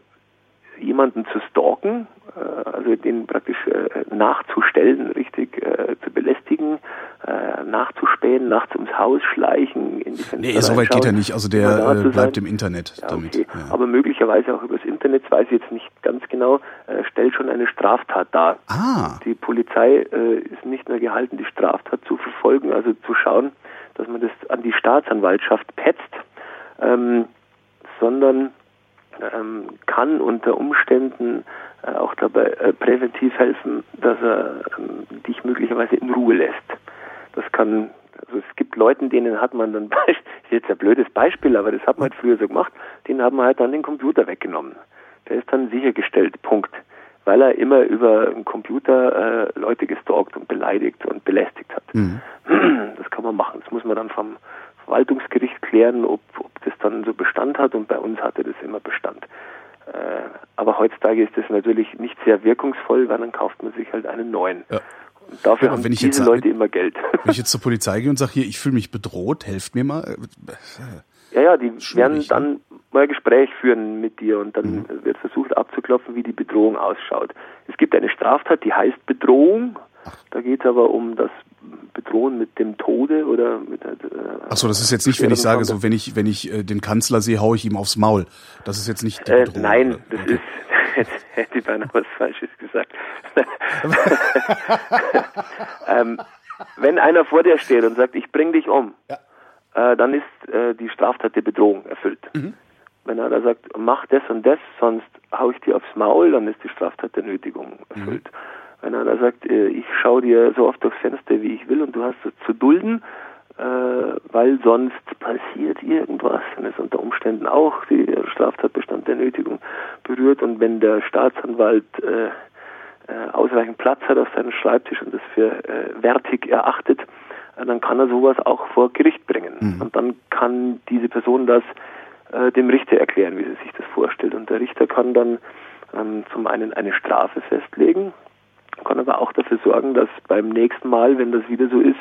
jemanden zu stalken, äh, also den praktisch äh, nachzustellen, richtig äh, zu belästigen, äh, nachzuspähen, nachts ums Haus schleichen, in die Fenster Nee, so weit geht er nicht, also der äh, bleibt im Internet ja, damit. Okay. Ja. Aber möglicherweise auch übers Internet, weiß ich jetzt nicht ganz genau, stellt schon eine Straftat dar. Ah. Die Polizei ist nicht mehr gehalten, die Straftat zu verfolgen, also zu schauen, dass man das an die Staatsanwaltschaft petzt. Ähm, sondern ähm, kann unter Umständen äh, auch dabei äh, präventiv helfen, dass er ähm, dich möglicherweise in Ruhe lässt. Das kann, also es gibt Leuten, denen hat man dann, [LAUGHS] das ist jetzt ein blödes Beispiel, aber das hat man halt früher so gemacht, denen haben wir halt dann den Computer weggenommen. Der ist dann sichergestellt, Punkt. Weil er immer über einen Computer äh, Leute gestalkt und beleidigt und belästigt hat. Mhm. Das kann man machen. Das muss man dann vom Verwaltungsgericht klären, ob, ob das dann so Bestand hat und bei uns hatte das immer Bestand. Äh, aber heutzutage ist das natürlich nicht sehr wirkungsvoll, weil dann kauft man sich halt einen neuen. Ja. Dafür Ja, haben diese jetzt- Leute immer Geld. [LAUGHS] Wenn ich jetzt zur Polizei gehe und sage, hier, ich fühle mich bedroht, helft mir mal. Ja, ja, die werden ne? dann mal ein Gespräch führen mit dir und dann Mhm. wird versucht abzuklopfen, wie die Bedrohung ausschaut. Es gibt eine Straftat, die heißt Bedrohung. Da geht es aber um das Bedrohen mit dem Tode oder mit äh, Achso, das ist jetzt nicht, wenn ich sage, so wenn ich, wenn ich äh, den Kanzler sehe, haue ich ihm aufs Maul. Das ist jetzt nicht die Äh, Bedrohung. nein, oder? das Okay. ist, [LAUGHS] jetzt hätte ich beinahe was Falsches gesagt. [LAUGHS] ähm, wenn einer vor dir steht und sagt, ich bring dich um, äh, dann ist äh, die Straftat der Bedrohung erfüllt. Mhm. Wenn einer sagt, mach das und das, sonst hau ich dir aufs Maul, dann ist die Straftat der Nötigung erfüllt. Wenn einer sagt, äh, ich schau dir so oft durchs Fenster, wie ich will und du hast es zu dulden, äh, weil sonst passiert irgendwas, dann ist unter Umständen auch die Straftatbestand der Nötigung berührt und wenn der Staatsanwalt äh, ausreichend Platz hat auf seinem Schreibtisch und das für wertig erachtet, dann kann er sowas auch vor Gericht bringen. Und dann kann diese Person das dem Richter erklären, wie sie sich das vorstellt. Und der Richter kann dann ähm, zum einen eine Strafe festlegen, kann aber auch dafür sorgen, dass beim nächsten Mal, wenn das wieder so ist,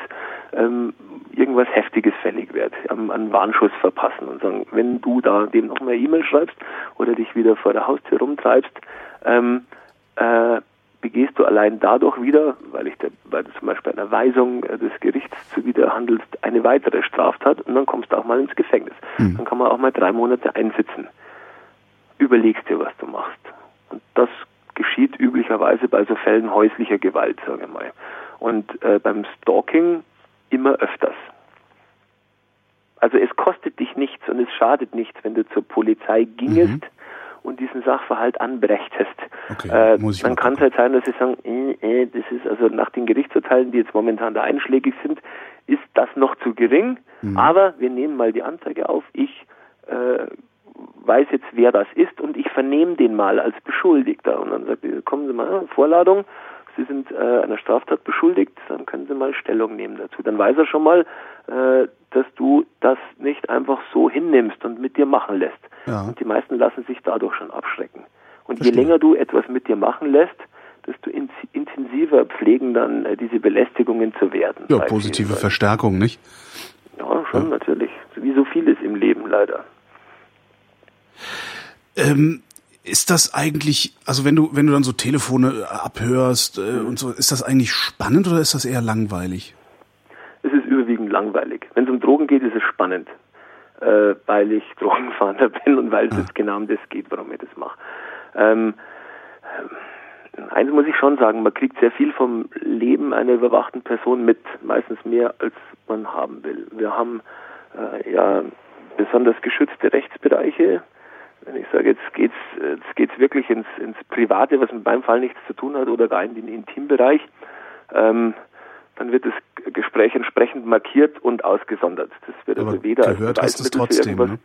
ähm, irgendwas Heftiges fällig wird, ähm, einen Warnschuss verpassen und sagen, wenn du da dem noch mal E-Mail schreibst oder dich wieder vor der Haustür rumtreibst, ähm, äh, begehst du allein dadurch wieder, weil ich der, weil du zum Beispiel einer Weisung äh, des Gerichts zuwider handelst, eine weitere Straftat und dann kommst du auch mal ins Gefängnis. Dann kann man auch mal drei Monate einsitzen. Überlegst dir, was du machst. Und das geschieht üblicherweise bei so Fällen häuslicher Gewalt, sage ich mal. Und äh, beim Stalking immer öfters. Also es kostet dich nichts und es schadet nichts, wenn du zur Polizei gingest und diesen Sachverhalt anbrächtest. Okay, äh, dann kann es halt sein, dass sie sagen, äh, äh, das ist also nach den Gerichtsurteilen, die jetzt momentan da einschlägig sind, ist das noch zu gering, aber wir nehmen mal die Anzeige auf, ich äh, weiß jetzt, wer das ist und ich vernehme den mal als Beschuldigter. Und dann sagt er, kommen Sie mal, Vorladung, Sie sind äh, einer Straftat beschuldigt, dann können Sie mal Stellung nehmen dazu. Dann weiß er schon mal, äh, dass du das nicht einfach so hinnimmst und mit dir machen lässt. Ja. Und die meisten lassen sich dadurch schon abschrecken. Und Verstehe. je länger du etwas mit dir machen lässt, desto in intensiver pflegen dann äh, diese Belästigungen zu werden. Ja, positive. Verstärkung, nicht? Ja, schon natürlich. Wie so vieles im Leben leider. Ähm, ist das eigentlich, also wenn du, wenn du dann so Telefone abhörst äh, und so, ist das eigentlich spannend oder ist das eher langweilig? Es ist überwiegend langweilig. Wenn es um Drogen geht, ist es spannend, äh, weil ich [LAUGHS] Drogenfahnder bin und weil es jetzt genau um das geht, warum ich das mache. Ähm, eins muss ich schon sagen, man kriegt sehr viel vom Leben einer überwachten Person mit, meistens mehr, als man haben will. Wir haben äh, ja besonders geschützte Rechtsbereiche. Wenn ich sage, jetzt geht's, jetzt geht's wirklich ins, ins Private, was mit meinem Fall nichts zu tun hat, oder gar in den Intimbereich, ähm, dann wird das Gespräch entsprechend markiert und ausgesondert. Das wird Aber also weder als gehört hast du es trotzdem, ne?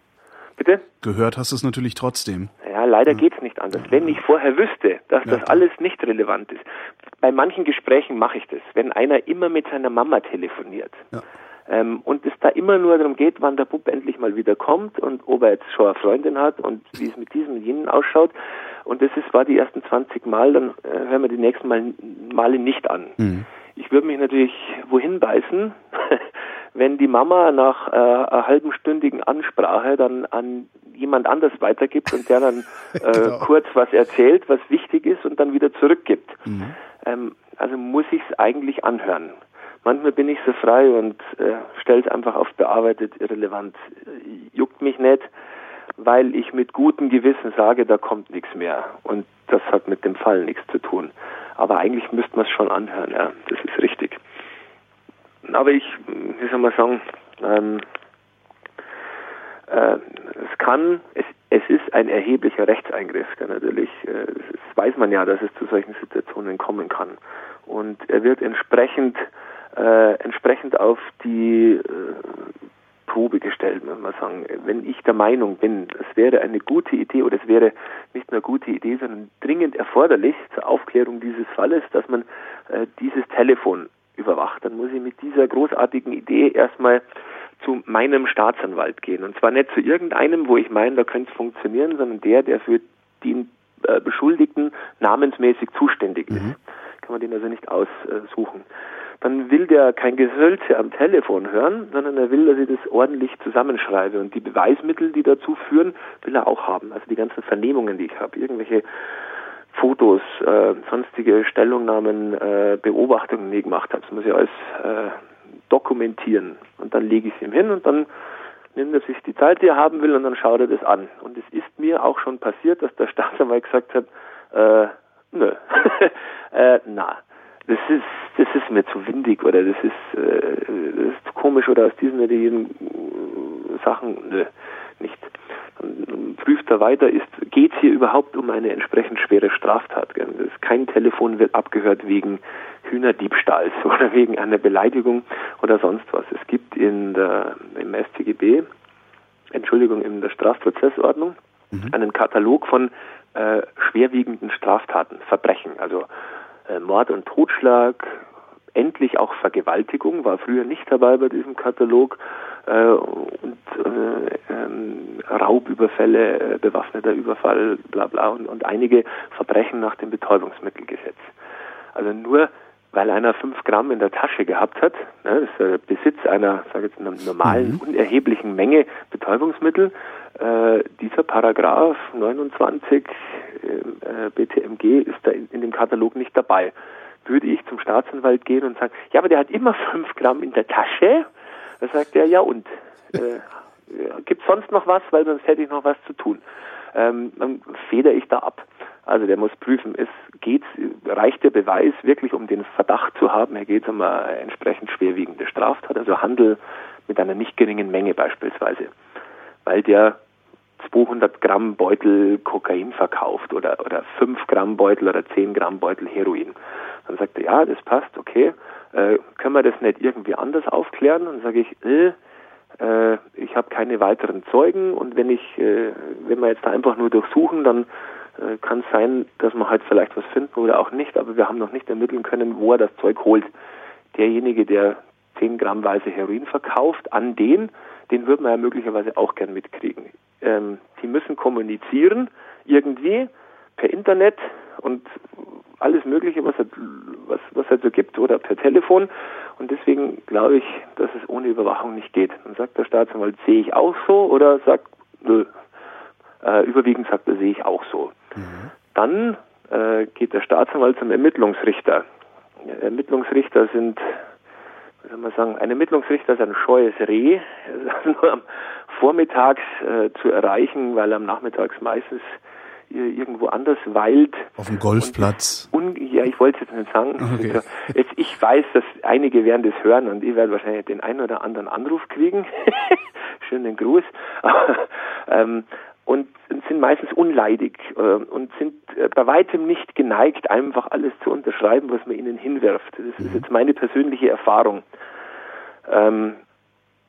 Bitte? Gehört hast du es natürlich trotzdem. Ja, leider geht's nicht anders. Wenn ich vorher wüsste, dass Ja, das alles nicht relevant ist. Bei manchen Gesprächen mache ich das. Wenn einer immer mit seiner Mama telefoniert Ja. Ähm, und es da immer nur darum geht, wann der Bub endlich mal wieder kommt und ob er jetzt schon eine Freundin hat und wie es mit diesem und jenen ausschaut. Und das ist, war die ersten 20 Mal, dann äh, hören wir die nächsten Mal, Male nicht an. Ich würde mich natürlich wohin beißen, [LAUGHS] wenn die Mama nach äh, einer halbenstündigen Ansprache dann an jemand anders weitergibt und der dann [LAUGHS] äh, Genau. kurz was erzählt, was wichtig ist und dann wieder zurückgibt. Ähm, also muss ich es eigentlich anhören. Manchmal bin ich so frei und äh, es einfach auf bearbeitet, irrelevant. Juckt mich nicht, weil ich mit gutem Gewissen sage, da kommt nichts mehr. Und das hat mit dem Fall nichts zu tun. Aber eigentlich müsste man es schon anhören, ja, das ist richtig. Aber ich, wie soll man sagen, ähm, äh, es kann, es, es ist ein erheblicher Rechtseingriff, der natürlich, äh, das weiß man ja, dass es zu solchen Situationen kommen kann. Und er wird entsprechend, äh, entsprechend auf die äh, Probe gestellt, muss man sagen. Wenn ich der Meinung bin, es wäre eine gute Idee oder es wäre nicht nur eine gute Idee, sondern dringend erforderlich zur Aufklärung dieses Falles, dass man äh, dieses Telefon überwacht, dann muss ich mit dieser großartigen Idee erstmal zu meinem Staatsanwalt gehen. Und zwar nicht zu irgendeinem, wo ich meine, da könnte es funktionieren, sondern der, der für den äh, Beschuldigten namensmäßig zuständig ist. Kann man den also nicht aussuchen. Dann will der kein Gesölze am Telefon hören, sondern er will, dass ich das ordentlich zusammenschreibe. Und die Beweismittel, die dazu führen, will er auch haben. Also die ganzen Vernehmungen, die ich habe, irgendwelche Fotos, äh, sonstige Stellungnahmen, äh, Beobachtungen, die ich gemacht habe. Das muss ich alles äh, dokumentieren. Und dann lege ich es ihm hin und dann nimmt er sich die Zeit, die er haben will, und dann schaut er das an. Und es ist mir auch schon passiert, dass der Staatsanwalt [LAUGHS] gesagt hat, äh, nö, [LAUGHS] äh, na, das ist, das ist mir zu windig oder das ist, äh, das ist zu komisch oder aus diesen oder jenen Sachen, nö, nicht. Dann prüft er weiter, ist, geht es hier überhaupt um eine entsprechend schwere Straftat? Gell? Kein Telefon wird abgehört wegen Hühnerdiebstahls [LAUGHS] oder wegen einer Beleidigung oder sonst was. Es gibt in der, im StGB, Entschuldigung, in der Strafprozessordnung mhm. einen Katalog von äh, schwerwiegenden Straftaten, Verbrechen, also äh, Mord und Totschlag, endlich auch Vergewaltigung, war früher nicht dabei bei diesem Katalog, äh, und äh, ähm, Raubüberfälle, äh, bewaffneter Überfall, bla bla und, und einige Verbrechen nach dem Betäubungsmittelgesetz. Also nur weil einer fünf Gramm in der Tasche gehabt hat, ne, das ist der Besitz einer, sage jetzt, einer normalen, mhm. unerheblichen Menge Betäubungsmittel, äh, dieser Paragraph 29 äh, BTMG ist da in, in, dem Katalog nicht dabei. Würde ich zum Staatsanwalt gehen und sagen, ja, aber der hat immer fünf Gramm in der Tasche, da sagt er, ja und? Äh, [LAUGHS] Gibt sonst noch was, weil sonst hätte ich noch was zu tun. Ähm, dann feder ich da ab. Also der muss prüfen, es geht, reicht der Beweis wirklich, um den Verdacht zu haben, hier geht es um eine entsprechend schwerwiegende Straftat, also Handel mit einer nicht geringen Menge beispielsweise, weil der 200 Gramm Beutel Kokain verkauft oder, oder 5 Gramm Beutel oder 10 Gramm Beutel Heroin. Dann sagt er, ja, das passt, okay, äh, können wir das nicht irgendwie anders aufklären? Und sage ich, äh, äh, ich habe keine weiteren Zeugen und wenn ich, äh, wenn wir jetzt da einfach nur durchsuchen, dann äh, kann sein, dass wir halt vielleicht was finden oder auch nicht, aber wir haben noch nicht ermitteln können, wo er das Zeug holt. Derjenige, der 10 Gramm Weise Heroin verkauft, an den, den würde man ja möglicherweise auch gern mitkriegen. Ähm, die müssen kommunizieren, irgendwie, per Internet und alles Mögliche, was es, was, was es so gibt oder per Telefon. Und deswegen glaube ich, dass es ohne Überwachung nicht geht. Dann sagt der Staatsanwalt, sehe ich auch so oder sagt, nö. Äh, überwiegend sagt er, sehe ich auch so. Mhm. Dann äh, geht der Staatsanwalt zum Ermittlungsrichter. Ermittlungsrichter sind, wie soll man sagen, ein Ermittlungsrichter ist ein scheues Reh. Er [LAUGHS] ist nur am Vormittags äh, zu erreichen, weil am Nachmittags meistens irgendwo anders weilt. Auf dem Golfplatz. Und, ja, ich wollte es jetzt nicht sagen. Okay. [LAUGHS] Jetzt, ich weiß, dass einige werden das hören und ich werde wahrscheinlich den einen oder anderen Anruf kriegen. [LAUGHS] Schönen Gruß. ähm, und sind meistens unleidig äh, und sind äh, bei weitem nicht geneigt, einfach alles zu unterschreiben, was man ihnen hinwirft. Das mhm. ist jetzt meine persönliche Erfahrung. Ähm,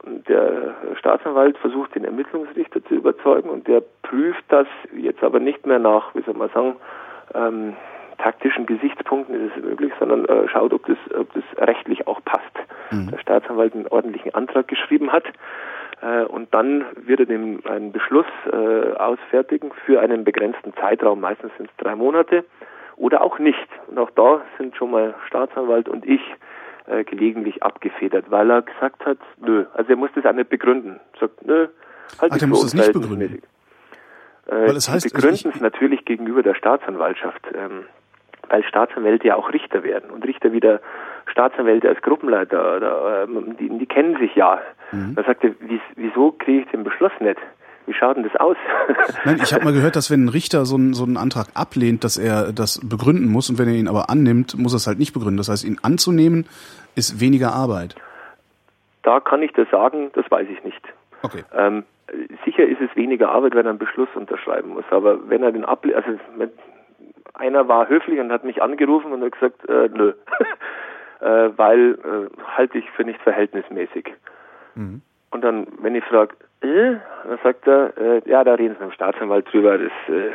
der Staatsanwalt versucht, den Ermittlungsrichter zu überzeugen und der prüft das jetzt aber nicht mehr nach, wie soll man sagen, ähm, taktischen Gesichtspunkten ist es möglich, sondern äh, schaut, ob das, ob das rechtlich auch passt. Mhm. Der Staatsanwalt einen ordentlichen Antrag geschrieben hat äh, und dann wird er dem einen Beschluss äh, ausfertigen für einen begrenzten Zeitraum, meistens sind es drei Monate oder auch nicht. Und auch da sind schon mal Staatsanwalt und ich äh, gelegentlich abgefedert, weil er gesagt hat, nö, also er muss das auch nicht begründen. Sagt, nö, halt Ach, der muss es nicht begründen. Äh, weil es heißt, begründen es natürlich gegenüber der Staatsanwaltschaft, ähm, weil Staatsanwälte ja auch Richter werden und Richter wieder Staatsanwälte als Gruppenleiter, oder, ähm, die, die kennen sich ja. Mhm. Da sagt er, wieso kriege ich den Beschluss nicht? Wie schaut denn das aus? [LAUGHS] Nein, ich habe mal gehört, dass wenn ein Richter so einen, so einen Antrag ablehnt, dass er das begründen muss und wenn er ihn aber annimmt, muss er es halt nicht begründen. Das heißt, ihn anzunehmen ist weniger Arbeit. Da kann ich das sagen, das weiß ich nicht. Okay. Ähm, sicher ist es weniger Arbeit, wenn er einen Beschluss unterschreiben muss. Aber wenn er den ablehnt, also einer war höflich und hat mich angerufen und hat gesagt, äh, nö, [LAUGHS] äh, weil äh, halte ich für nicht verhältnismäßig. Mhm. Und dann, wenn ich frage, äh, dann sagt er, äh, ja, da reden Sie mit dem Staatsanwalt drüber, das äh,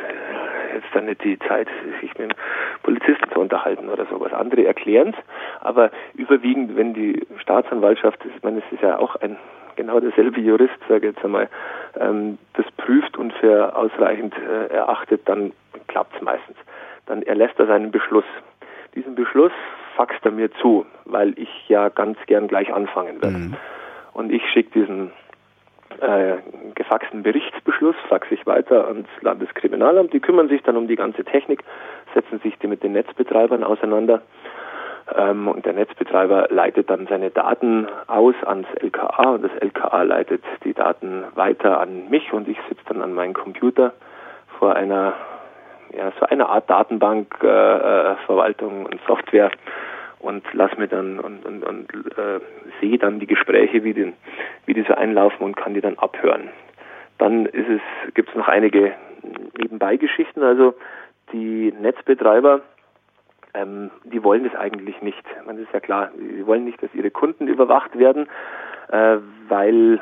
jetzt dann nicht die Zeit, sich mit dem Polizisten zu unterhalten oder sowas. Andere erklären es, aber überwiegend, wenn die Staatsanwaltschaft, ich meine, es ist ja auch ein genau derselbe Jurist, sage ich jetzt einmal, ähm, das prüft und für ausreichend äh, erachtet, dann klappt es meistens. Dann erlässt er seinen Beschluss. diesen Beschluss faxt er mir zu, weil ich ja ganz gern gleich anfangen werde. Mhm. Und ich schicke diesen äh, gefaxten Berichtsbeschluss, fax ich weiter ans Landeskriminalamt. Die kümmern sich dann um die ganze Technik, setzen sich die mit den Netzbetreibern auseinander. Ähm, und der Netzbetreiber leitet dann seine Daten aus ans LKA und das LKA leitet die Daten weiter an mich und ich sitze dann an meinem Computer vor einer ja, so einer Art Datenbank, äh, äh Verwaltung und Software und lass mir dann und, und, und äh, sehe dann die Gespräche, wie, den, wie die so einlaufen und kann die dann abhören. Dann ist es, gibt es noch einige Nebenbeigeschichten. Also die Netzbetreiber, ähm, die wollen das eigentlich nicht. Man ist ja klar, sie wollen nicht, dass ihre Kunden überwacht werden, äh, weil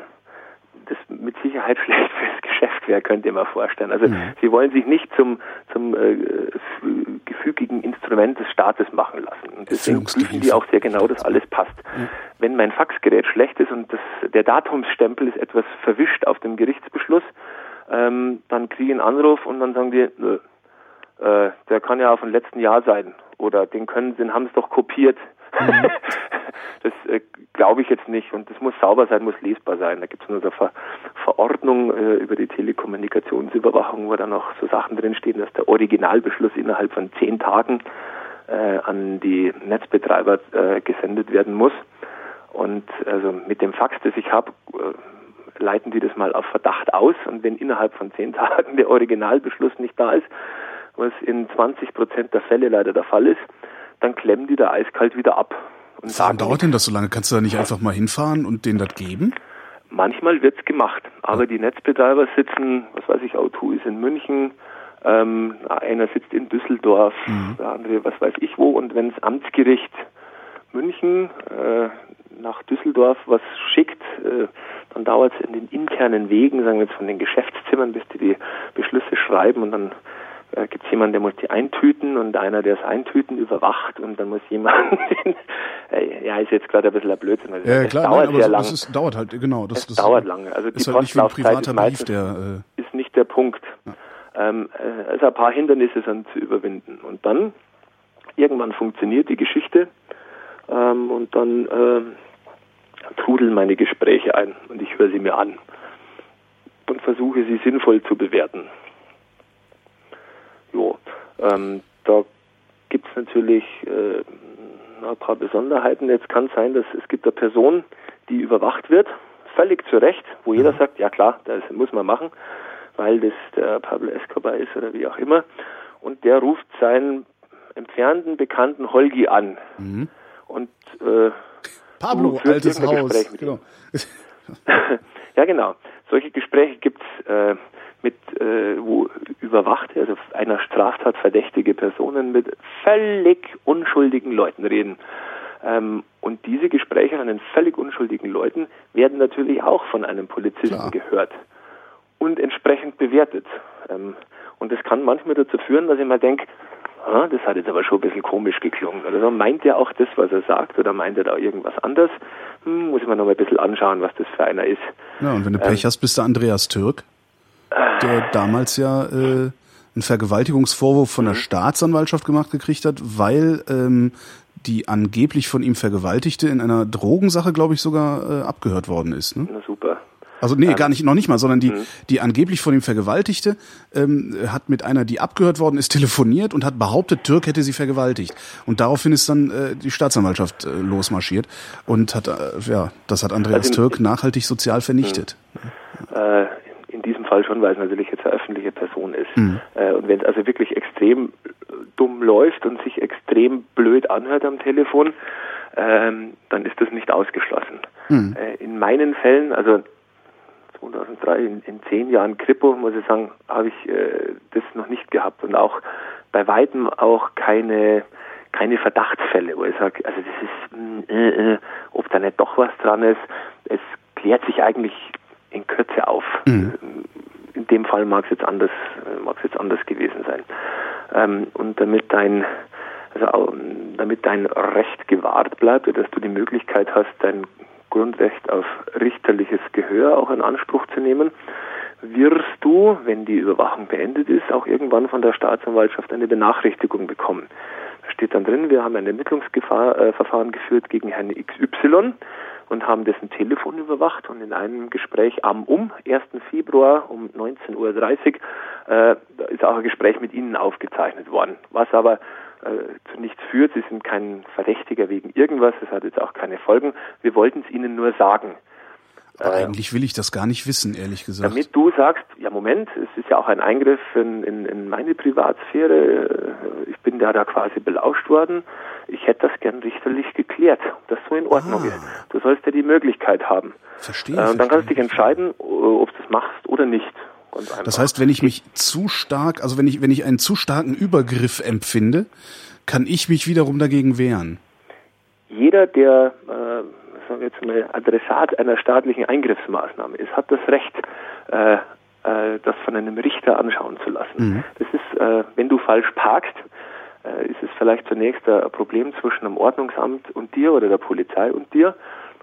das mit Sicherheit [LAUGHS] schlecht fürs Geschäft wäre, könnte ihr mal vorstellen. Also mhm. sie wollen sich nicht zum, zum äh, gefügigen Instrument des Staates machen lassen. Und deswegen prüfen die auch sehr genau, dass alles passt. Mhm. Wenn mein Faxgerät schlecht ist und das, der Datumsstempel ist etwas verwischt auf dem Gerichtsbeschluss, ähm, dann kriege ich einen Anruf und dann sagen die, nö, äh, der kann ja auf dem letzten Jahr sein oder den können, den haben es doch kopiert. Mhm. [LAUGHS] das äh, glaube ich jetzt nicht und das muss sauber sein, muss lesbar sein. Da gibt es nur eine Ver Verordnung äh, über die Telekommunikationsüberwachung, wo dann noch so Sachen drinstehen, dass der Originalbeschluss innerhalb von zehn Tagen äh, an die Netzbetreiber äh, gesendet werden muss. Und also mit dem Fax, das ich habe, äh, leiten die das mal auf Verdacht aus und wenn innerhalb von zehn Tagen der Originalbeschluss nicht da ist, was in 20 Prozent der Fälle leider der Fall ist, dann klemmen die da eiskalt wieder ab. Und Warum dauert denn das so lange? Kannst du da nicht einfach mal hinfahren und denen das geben? Manchmal wird's gemacht, aber die Netzbetreiber sitzen, was weiß ich, Auto ist in München, ähm, einer sitzt in Düsseldorf, mhm. der andere was weiß ich wo und wenn das Amtsgericht München äh, nach Düsseldorf was schickt, äh, dann dauert es in den internen Wegen, sagen wir jetzt von den Geschäftszimmern, bis die die Beschlüsse schreiben und dann äh, gibt es jemanden, der muss die eintüten und einer, der das Eintüten überwacht und dann muss jemand, [LAUGHS] äh, ja, ist jetzt gerade ein bisschen ein Blödsinn. Also ja, klar, dauert nein, sehr lange. Es dauert halt, genau. Das, das dauert lange. Also die halt Postlaufzeit ist, Brief, der, äh ist nicht der Punkt. Ja. Ähm, äh, also ein paar Hindernisse sind zu überwinden. Und dann, irgendwann funktioniert die Geschichte ähm, und dann äh, trudeln meine Gespräche ein und ich höre sie mir an und versuche sie sinnvoll zu bewerten. Jo, ähm, da gibt es natürlich äh, ein paar Besonderheiten. Jetzt kann es sein, dass es gibt eine Person, die überwacht wird, völlig zu Recht, wo jeder mhm. sagt, ja klar, das muss man machen, weil das der Pablo Escobar ist oder wie auch immer. Und der ruft seinen entfernten Bekannten Holgi an. Mhm. Und äh, Pablo, altes Haus. Genau. [LAUGHS] ja, genau. Solche Gespräche gibt es äh, mit, äh, wo Überwachte, also einer Straftat verdächtige Personen mit völlig unschuldigen Leuten reden. Ähm, und diese Gespräche an den völlig unschuldigen Leuten werden natürlich auch von einem Polizisten Klar. gehört und entsprechend bewertet. Ähm, und das kann manchmal dazu führen, dass ich mal denke, ah, das hat jetzt aber schon ein bisschen komisch geklungen. Oder so meint er auch das, was er sagt, oder meint er da irgendwas anderes? Hm, muss ich mir noch mal ein bisschen anschauen, was das für einer ist. Ja, und wenn du Pech ähm, hast, bist du Andreas Türk der damals ja äh, einen Vergewaltigungsvorwurf von der mhm. Staatsanwaltschaft gemacht gekriegt hat, weil ähm, die angeblich von ihm Vergewaltigte in einer Drogensache, glaube ich, sogar äh, abgehört worden ist. Ne? Na super. Also nee, gar nicht, noch nicht mal, sondern die, mhm. die angeblich von ihm Vergewaltigte ähm, hat mit einer, die abgehört worden ist, telefoniert und hat behauptet, Türk hätte sie vergewaltigt. Und daraufhin ist dann äh, die Staatsanwaltschaft äh, losmarschiert und hat, äh, ja, das hat Andreas also, Türk nachhaltig sozial vernichtet. Mhm. Äh, Fall schon, weil es natürlich jetzt eine öffentliche Person ist. Mhm. Äh, und wenn es also wirklich extrem dumm läuft und sich extrem blöd anhört am Telefon, ähm, dann ist das nicht ausgeschlossen. Mhm. Äh, in meinen Fällen, also 2003, in, in zehn Jahren Kripo, muss ich sagen, habe ich äh, das noch nicht gehabt und auch bei weitem auch keine keine Verdachtsfälle, wo ich sage, also das ist, äh, äh, ob da nicht doch was dran ist. Es klärt sich eigentlich in Kürze auf. Mhm. In dem Fall mag es jetzt anders, mag es jetzt anders gewesen sein. Ähm, und damit dein, also damit dein Recht gewahrt bleibt, dass du die Möglichkeit hast, dein Grundrecht auf richterliches Gehör auch in Anspruch zu nehmen, wirst du, wenn die Überwachung beendet ist, auch irgendwann von der Staatsanwaltschaft eine Benachrichtigung bekommen. Da steht dann drin, wir haben ein Ermittlungsverfahren äh, geführt gegen Herrn XY und haben dessen Telefon überwacht und in einem Gespräch am um 1. Februar um 19.30 Uhr äh, ist auch ein Gespräch mit Ihnen aufgezeichnet worden, was aber äh, zu nichts führt. Sie sind kein Verdächtiger wegen irgendwas, es hat jetzt auch keine Folgen. Wir wollten es Ihnen nur sagen. Aber äh, eigentlich will ich das gar nicht wissen, ehrlich gesagt. Damit du sagst, ja Moment, es ist ja auch ein Eingriff in, in, in meine Privatsphäre, ich bin da, da quasi belauscht worden, ich hätte das gern richterlich geklärt, ob das so in Ordnung ah. ist. Du sollst ja die Möglichkeit haben. Verstehe. Äh, und dann kannst du dich entscheiden, ob du das machst oder nicht. Das heißt, wenn ich mich zu stark, also wenn ich, wenn ich einen zu starken Übergriff empfinde, kann ich mich wiederum dagegen wehren. Jeder, der äh, sagen wir jetzt mal, Adressat einer staatlichen Eingriffsmaßnahme ist, hat das Recht, äh, äh, das von einem Richter anschauen zu lassen. Mhm. Das ist, äh, wenn du falsch parkst, äh, ist es vielleicht zunächst ein Problem zwischen dem Ordnungsamt und dir oder der Polizei und dir.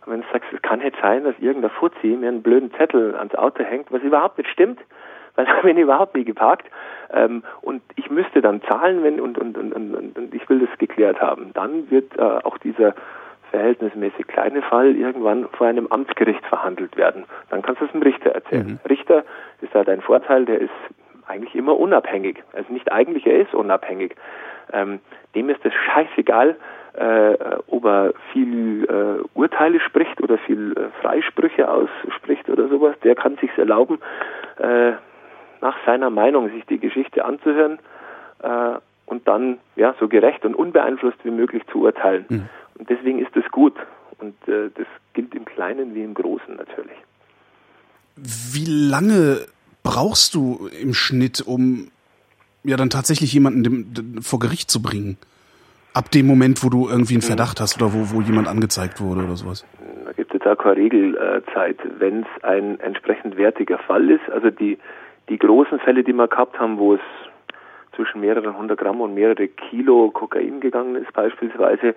Und wenn du sagst, es kann nicht sein, dass irgendein Fuzzi mir einen blöden Zettel ans Auto hängt, was überhaupt nicht stimmt, [LAUGHS] weil da bin ich überhaupt nie geparkt. Ähm, und ich müsste dann zahlen, wenn und, und, und, und, und ich will das geklärt haben. Dann wird äh, auch dieser verhältnismäßig kleine Fall irgendwann vor einem Amtsgericht verhandelt werden. Dann kannst du es dem Richter erzählen. Mhm. Richter ist da dein Vorteil, der ist eigentlich immer unabhängig. Also nicht eigentlich, er ist unabhängig. Ähm, dem ist es scheißegal, äh, ob er viel äh, Urteile spricht oder viel äh, Freisprüche ausspricht oder sowas. Der kann sich erlauben, äh, nach seiner Meinung sich die Geschichte anzuhören äh, und dann ja so gerecht und unbeeinflusst wie möglich zu urteilen. Mhm. Und deswegen ist das gut. Und äh, das gilt im Kleinen wie im Großen natürlich. Wie lange brauchst du im Schnitt, um ja dann tatsächlich jemanden dem, dem, vor Gericht zu bringen? Ab dem Moment, wo du irgendwie einen mhm. Verdacht hast oder wo, wo jemand angezeigt wurde oder sowas? Da gibt es auch keine Regelzeit. Wenn es ein entsprechend wertiger Fall ist, also die, die großen Fälle, die wir gehabt haben, wo es zwischen mehreren hundert Gramm und mehrere Kilo Kokain gegangen ist beispielsweise,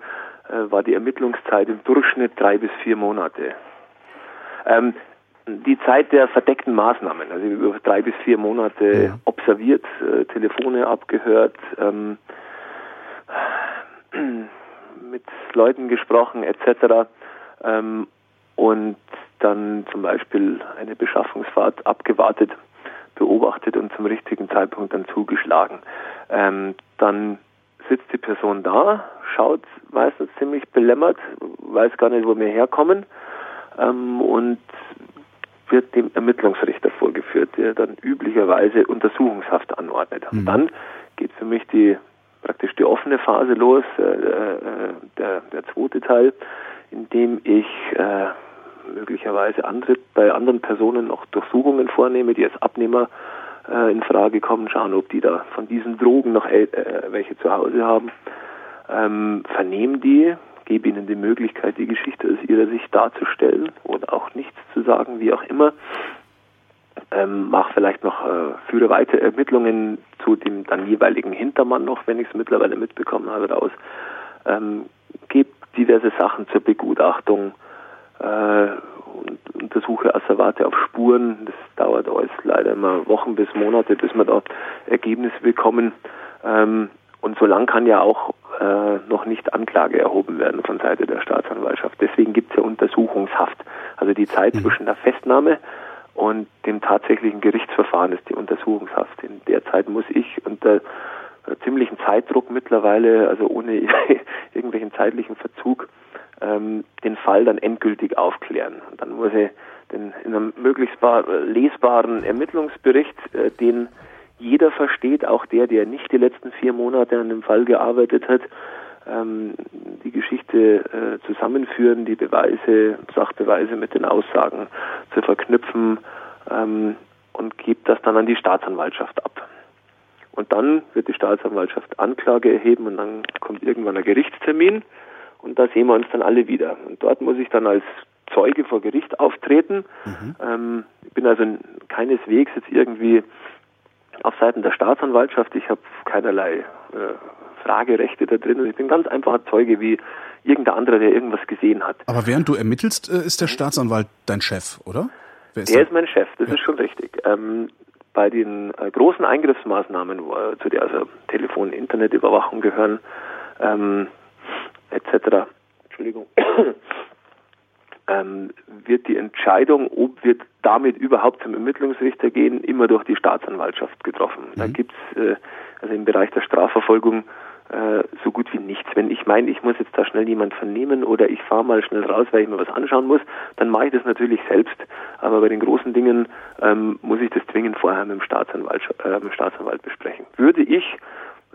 war die Ermittlungszeit im Durchschnitt drei bis vier Monate. Ähm, die Zeit der verdeckten Maßnahmen, also über drei bis vier Monate ja. observiert, äh, Telefone abgehört, ähm, mit Leuten gesprochen etc. Ähm, und dann zum Beispiel eine Beschaffungsfahrt abgewartet, beobachtet und zum richtigen Zeitpunkt dann zugeschlagen. Ähm, dann sitzt die Person da, schaut meistens ziemlich belämmert, weiß gar nicht, wo wir herkommen ähm, und wird dem Ermittlungsrichter vorgeführt, der dann üblicherweise Untersuchungshaft anordnet. Mhm. Dann geht für mich die praktisch die offene Phase los, äh, äh, der, der zweite Teil, in dem ich äh, möglicherweise andere, bei anderen Personen noch Durchsuchungen vornehme, die als Abnehmer äh, in Frage kommen, schauen, ob die da von diesen Drogen noch äh, welche zu Hause haben, ähm, vernehmen die, gebe ihnen die Möglichkeit, die Geschichte aus ihrer Sicht darzustellen oder auch nichts zu sagen, wie auch immer. Ähm, mache vielleicht noch, äh, führe weitere Ermittlungen zu dem dann jeweiligen Hintermann noch, wenn ich es mittlerweile mitbekommen habe, raus. Ähm, gebe diverse Sachen zur Begutachtung, äh, und untersuche Asservate auf Spuren. Das dauert alles leider immer Wochen bis Monate, bis wir da Ergebnisse bekommen. Ähm, und so lang kann ja auch äh, noch nicht Anklage erhoben werden von Seite der Staatsanwaltschaft. Deswegen gibt es ja Untersuchungshaft. Also die Zeit mhm. zwischen der Festnahme und dem tatsächlichen Gerichtsverfahren ist die Untersuchungshaft. In der Zeit muss ich unter ziemlichen Zeitdruck mittlerweile, also ohne [LAUGHS] irgendwelchen zeitlichen Verzug, ähm, den Fall dann endgültig aufklären. Und dann muss er den, in einem möglichst lesbaren Ermittlungsbericht, äh, den jeder versteht, auch der, der nicht die letzten vier Monate an dem Fall gearbeitet hat, ähm, die Geschichte äh, zusammenführen, die Beweise, Sachbeweise mit den Aussagen zu verknüpfen ähm, und gibt das dann an die Staatsanwaltschaft ab. Und dann wird die Staatsanwaltschaft Anklage erheben und dann kommt irgendwann ein Gerichtstermin und da sehen wir uns dann alle wieder. Und dort muss ich dann als Zeuge vor Gericht auftreten. Mhm. Ähm, ich bin also keineswegs jetzt irgendwie auf Seiten der Staatsanwaltschaft. Ich habe keinerlei äh, Fragerechte da drin. Ich bin ganz einfacher Zeuge wie irgendein anderer, der irgendwas gesehen hat. Aber während du ermittelst, äh, ist der Staatsanwalt dein Chef, oder? Ist der, der ist mein Chef, das ja. ist schon richtig. Ähm, bei den äh, großen Eingriffsmaßnahmen, wo, zu der also Telefon- Internetüberwachung gehören, ähm, etc. Entschuldigung. [CLEARS THROAT] ähm, wird die Entscheidung, ob wir damit überhaupt zum Ermittlungsrichter gehen, immer durch die Staatsanwaltschaft getroffen. Mhm. Da gibt's äh, also im Bereich der Strafverfolgung äh, so gut wie nichts. Wenn ich meine, ich muss jetzt da schnell jemand vernehmen oder ich fahre mal schnell raus, weil ich mir was anschauen muss, dann mache ich das natürlich selbst. Aber bei den großen Dingen ähm, muss ich das zwingend vorher mit dem Staatsanwalt, äh, mit dem Staatsanwalt besprechen. Würde ich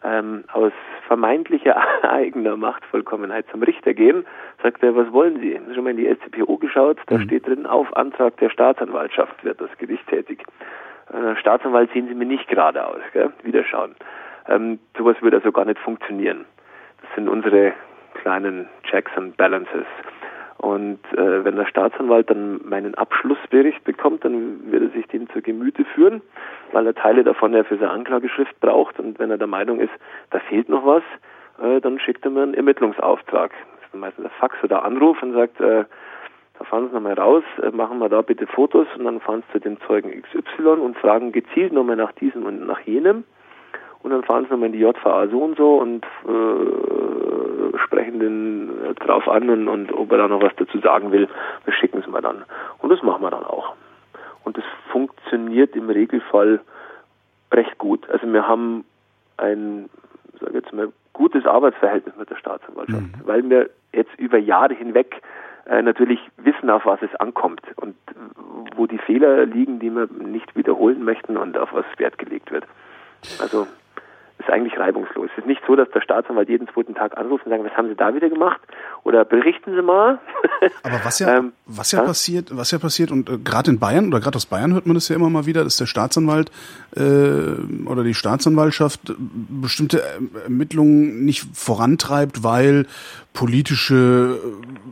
ähm, aus vermeintlicher [LAUGHS] eigener Machtvollkommenheit zum Richter gehen, sagt er, was wollen Sie? Haben Sie schon mal in die SCPO geschaut? Da mhm. steht drin, auf Antrag der Staatsanwaltschaft wird das Gericht tätig. Äh, Staatsanwalt sehen Sie mir nicht gerade aus, gell? wieder schauen. Ähm, sowas würde also gar nicht funktionieren. Das sind unsere kleinen Checks and Balances. Und äh, wenn der Staatsanwalt dann meinen Abschlussbericht bekommt, dann wird er sich den zu Gemüte führen, weil er Teile davon ja für seine Anklageschrift braucht. Und wenn er der Meinung ist, da fehlt noch was, äh, dann schickt er mir einen Ermittlungsauftrag. Das ist meistens ein Fax oder Anruf und sagt, äh, da fahren Sie nochmal raus, äh, machen wir da bitte Fotos und dann fahren Sie zu dem Zeugen XY und fragen gezielt nochmal nach diesem und nach jenem. Und dann fahren sie nochmal in die JVA so und so und äh, sprechen den äh, drauf an und, und ob er da noch was dazu sagen will, das schicken sie mir dann. Und das machen wir dann auch. Und das funktioniert im Regelfall recht gut. Also wir haben ein, sage jetzt mal, gutes Arbeitsverhältnis mit der Staatsanwaltschaft, mhm. weil wir jetzt über Jahre hinweg äh, natürlich wissen, auf was es ankommt und wo die Fehler liegen, die wir nicht wiederholen möchten und auf was Wert gelegt wird. Also ist eigentlich reibungslos. Es ist nicht so, dass der Staatsanwalt jeden zweiten Tag anruft und sagt, was haben Sie da wieder gemacht? Oder berichten Sie mal. [LAUGHS] Aber was ja, ähm, was ja, ja, passiert, was ja passiert und äh, gerade in Bayern oder gerade aus Bayern hört man das ja immer mal wieder, dass der Staatsanwalt äh, oder die Staatsanwaltschaft bestimmte Ermittlungen nicht vorantreibt, weil politische,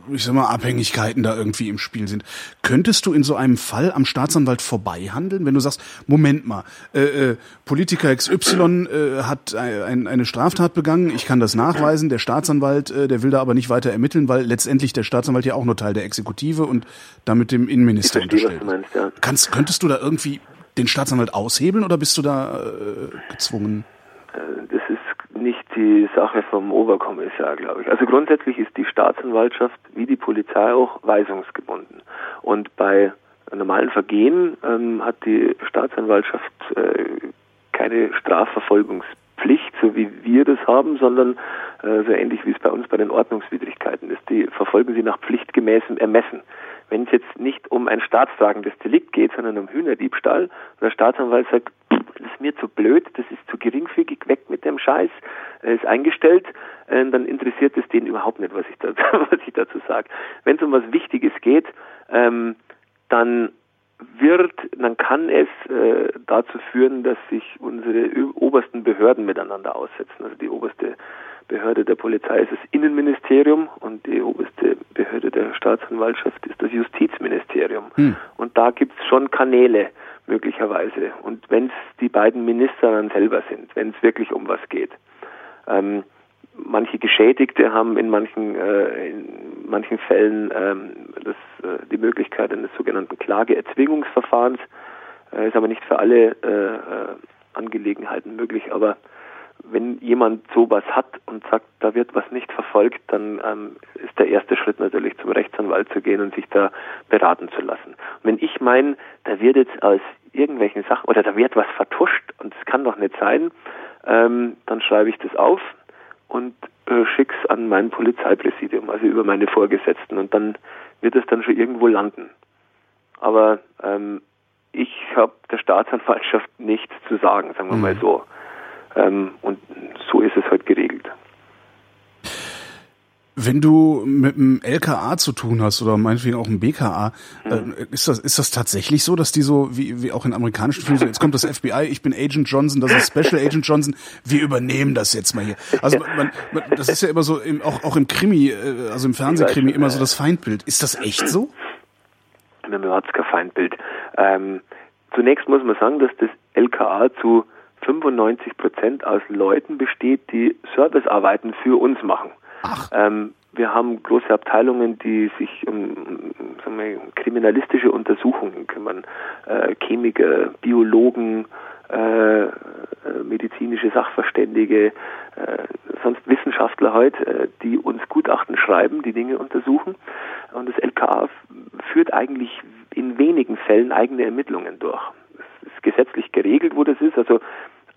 ich sag mal, Abhängigkeiten da irgendwie im Spiel sind. Könntest du in so einem Fall am Staatsanwalt vorbei handeln, wenn du sagst, Moment mal, äh, äh, Politiker XY äh, hat ein, eine Straftat begangen, ich kann das nachweisen, der Staatsanwalt, äh, der will da aber nicht weiter ermitteln, weil letztendlich der Staatsanwalt ja auch nur Teil der Exekutive und damit dem Innenminister unterstellt. Meinst, ja. Kannst, könntest du da irgendwie den Staatsanwalt aushebeln oder bist du da äh, gezwungen? Äh, das ist nicht die Sache vom Oberkommissar, glaube ich. Also grundsätzlich ist die Staatsanwaltschaft wie die Polizei auch weisungsgebunden. Und bei normalen Vergehen ähm, hat die Staatsanwaltschaft äh, keine Strafverfolgungspflicht, so wie wir das haben, sondern äh, so ähnlich wie es bei uns bei den Ordnungswidrigkeiten ist. Die verfolgen sie nach pflichtgemäßem Ermessen. Wenn es jetzt nicht um ein staatstragendes Delikt geht, sondern um Hühnerdiebstahl, und der Staatsanwalt sagt, das ist mir zu blöd, das ist zu geringfügig, weg mit dem Scheiß, er ist eingestellt, äh, dann interessiert es den überhaupt nicht, was ich dazu, [LAUGHS] was ich dazu sage. Wenn es um was Wichtiges geht, ähm, dann wird, dann kann es äh, dazu führen, dass sich unsere obersten Behörden miteinander aussetzen. Also die oberste Behörde der Polizei ist das Innenministerium und die oberste Behörde der Staatsanwaltschaft ist das Justizministerium. Hm. Und da gibt es schon Kanäle möglicherweise. Und wenn es die beiden Minister dann selber sind, wenn es wirklich um was geht. Ähm, manche Geschädigte haben in manchen, äh, in manchen Fällen ähm, das, äh, die Möglichkeit eines sogenannten Klageerzwingungsverfahrens. Äh, ist aber nicht für alle äh, äh, Angelegenheiten möglich. Aber wenn jemand sowas hat und sagt, da wird was nicht verfolgt, dann ähm, ist der erste Schritt natürlich zum Rechtsanwalt zu gehen und sich da beraten zu lassen. Und wenn ich meine, da wird jetzt aus irgendwelchen Sachen oder da wird was vertuscht und es kann doch nicht sein, ähm, dann schreibe ich das auf und äh, schick's an mein Polizeipräsidium, also über meine Vorgesetzten und dann wird es dann schon irgendwo landen. Aber ähm, ich habe der Staatsanwaltschaft nichts zu sagen, sagen wir mhm. mal so. Ähm, und so ist es halt geregelt. Wenn du mit einem LKA zu tun hast oder meinetwegen auch einem BKA, mhm. äh, ist das ist das tatsächlich so, dass die so wie wie auch in amerikanischen Filmen, so, jetzt kommt das FBI, ich bin Agent Johnson, das ist Special Agent Johnson, wir übernehmen das jetzt mal hier. Also man, man, das ist ja immer so im, auch auch im Krimi, äh, also im Fernsehkrimi immer so das Feindbild. Ist das echt so? Hat kein Feindbild. Ähm, zunächst muss man sagen, dass das LKA zu 95 Prozent aus Leuten besteht, die Servicearbeiten für uns machen. Ähm, wir haben große Abteilungen, die sich um, sagen wir, kriminalistische Untersuchungen kümmern. Äh, Chemiker, Biologen, äh, medizinische Sachverständige, äh, sonst Wissenschaftler heute, äh, die uns Gutachten schreiben, die Dinge untersuchen. Und das LKA führt eigentlich in wenigen Fällen eigene Ermittlungen durch. Es ist gesetzlich geregelt, wo das ist. Also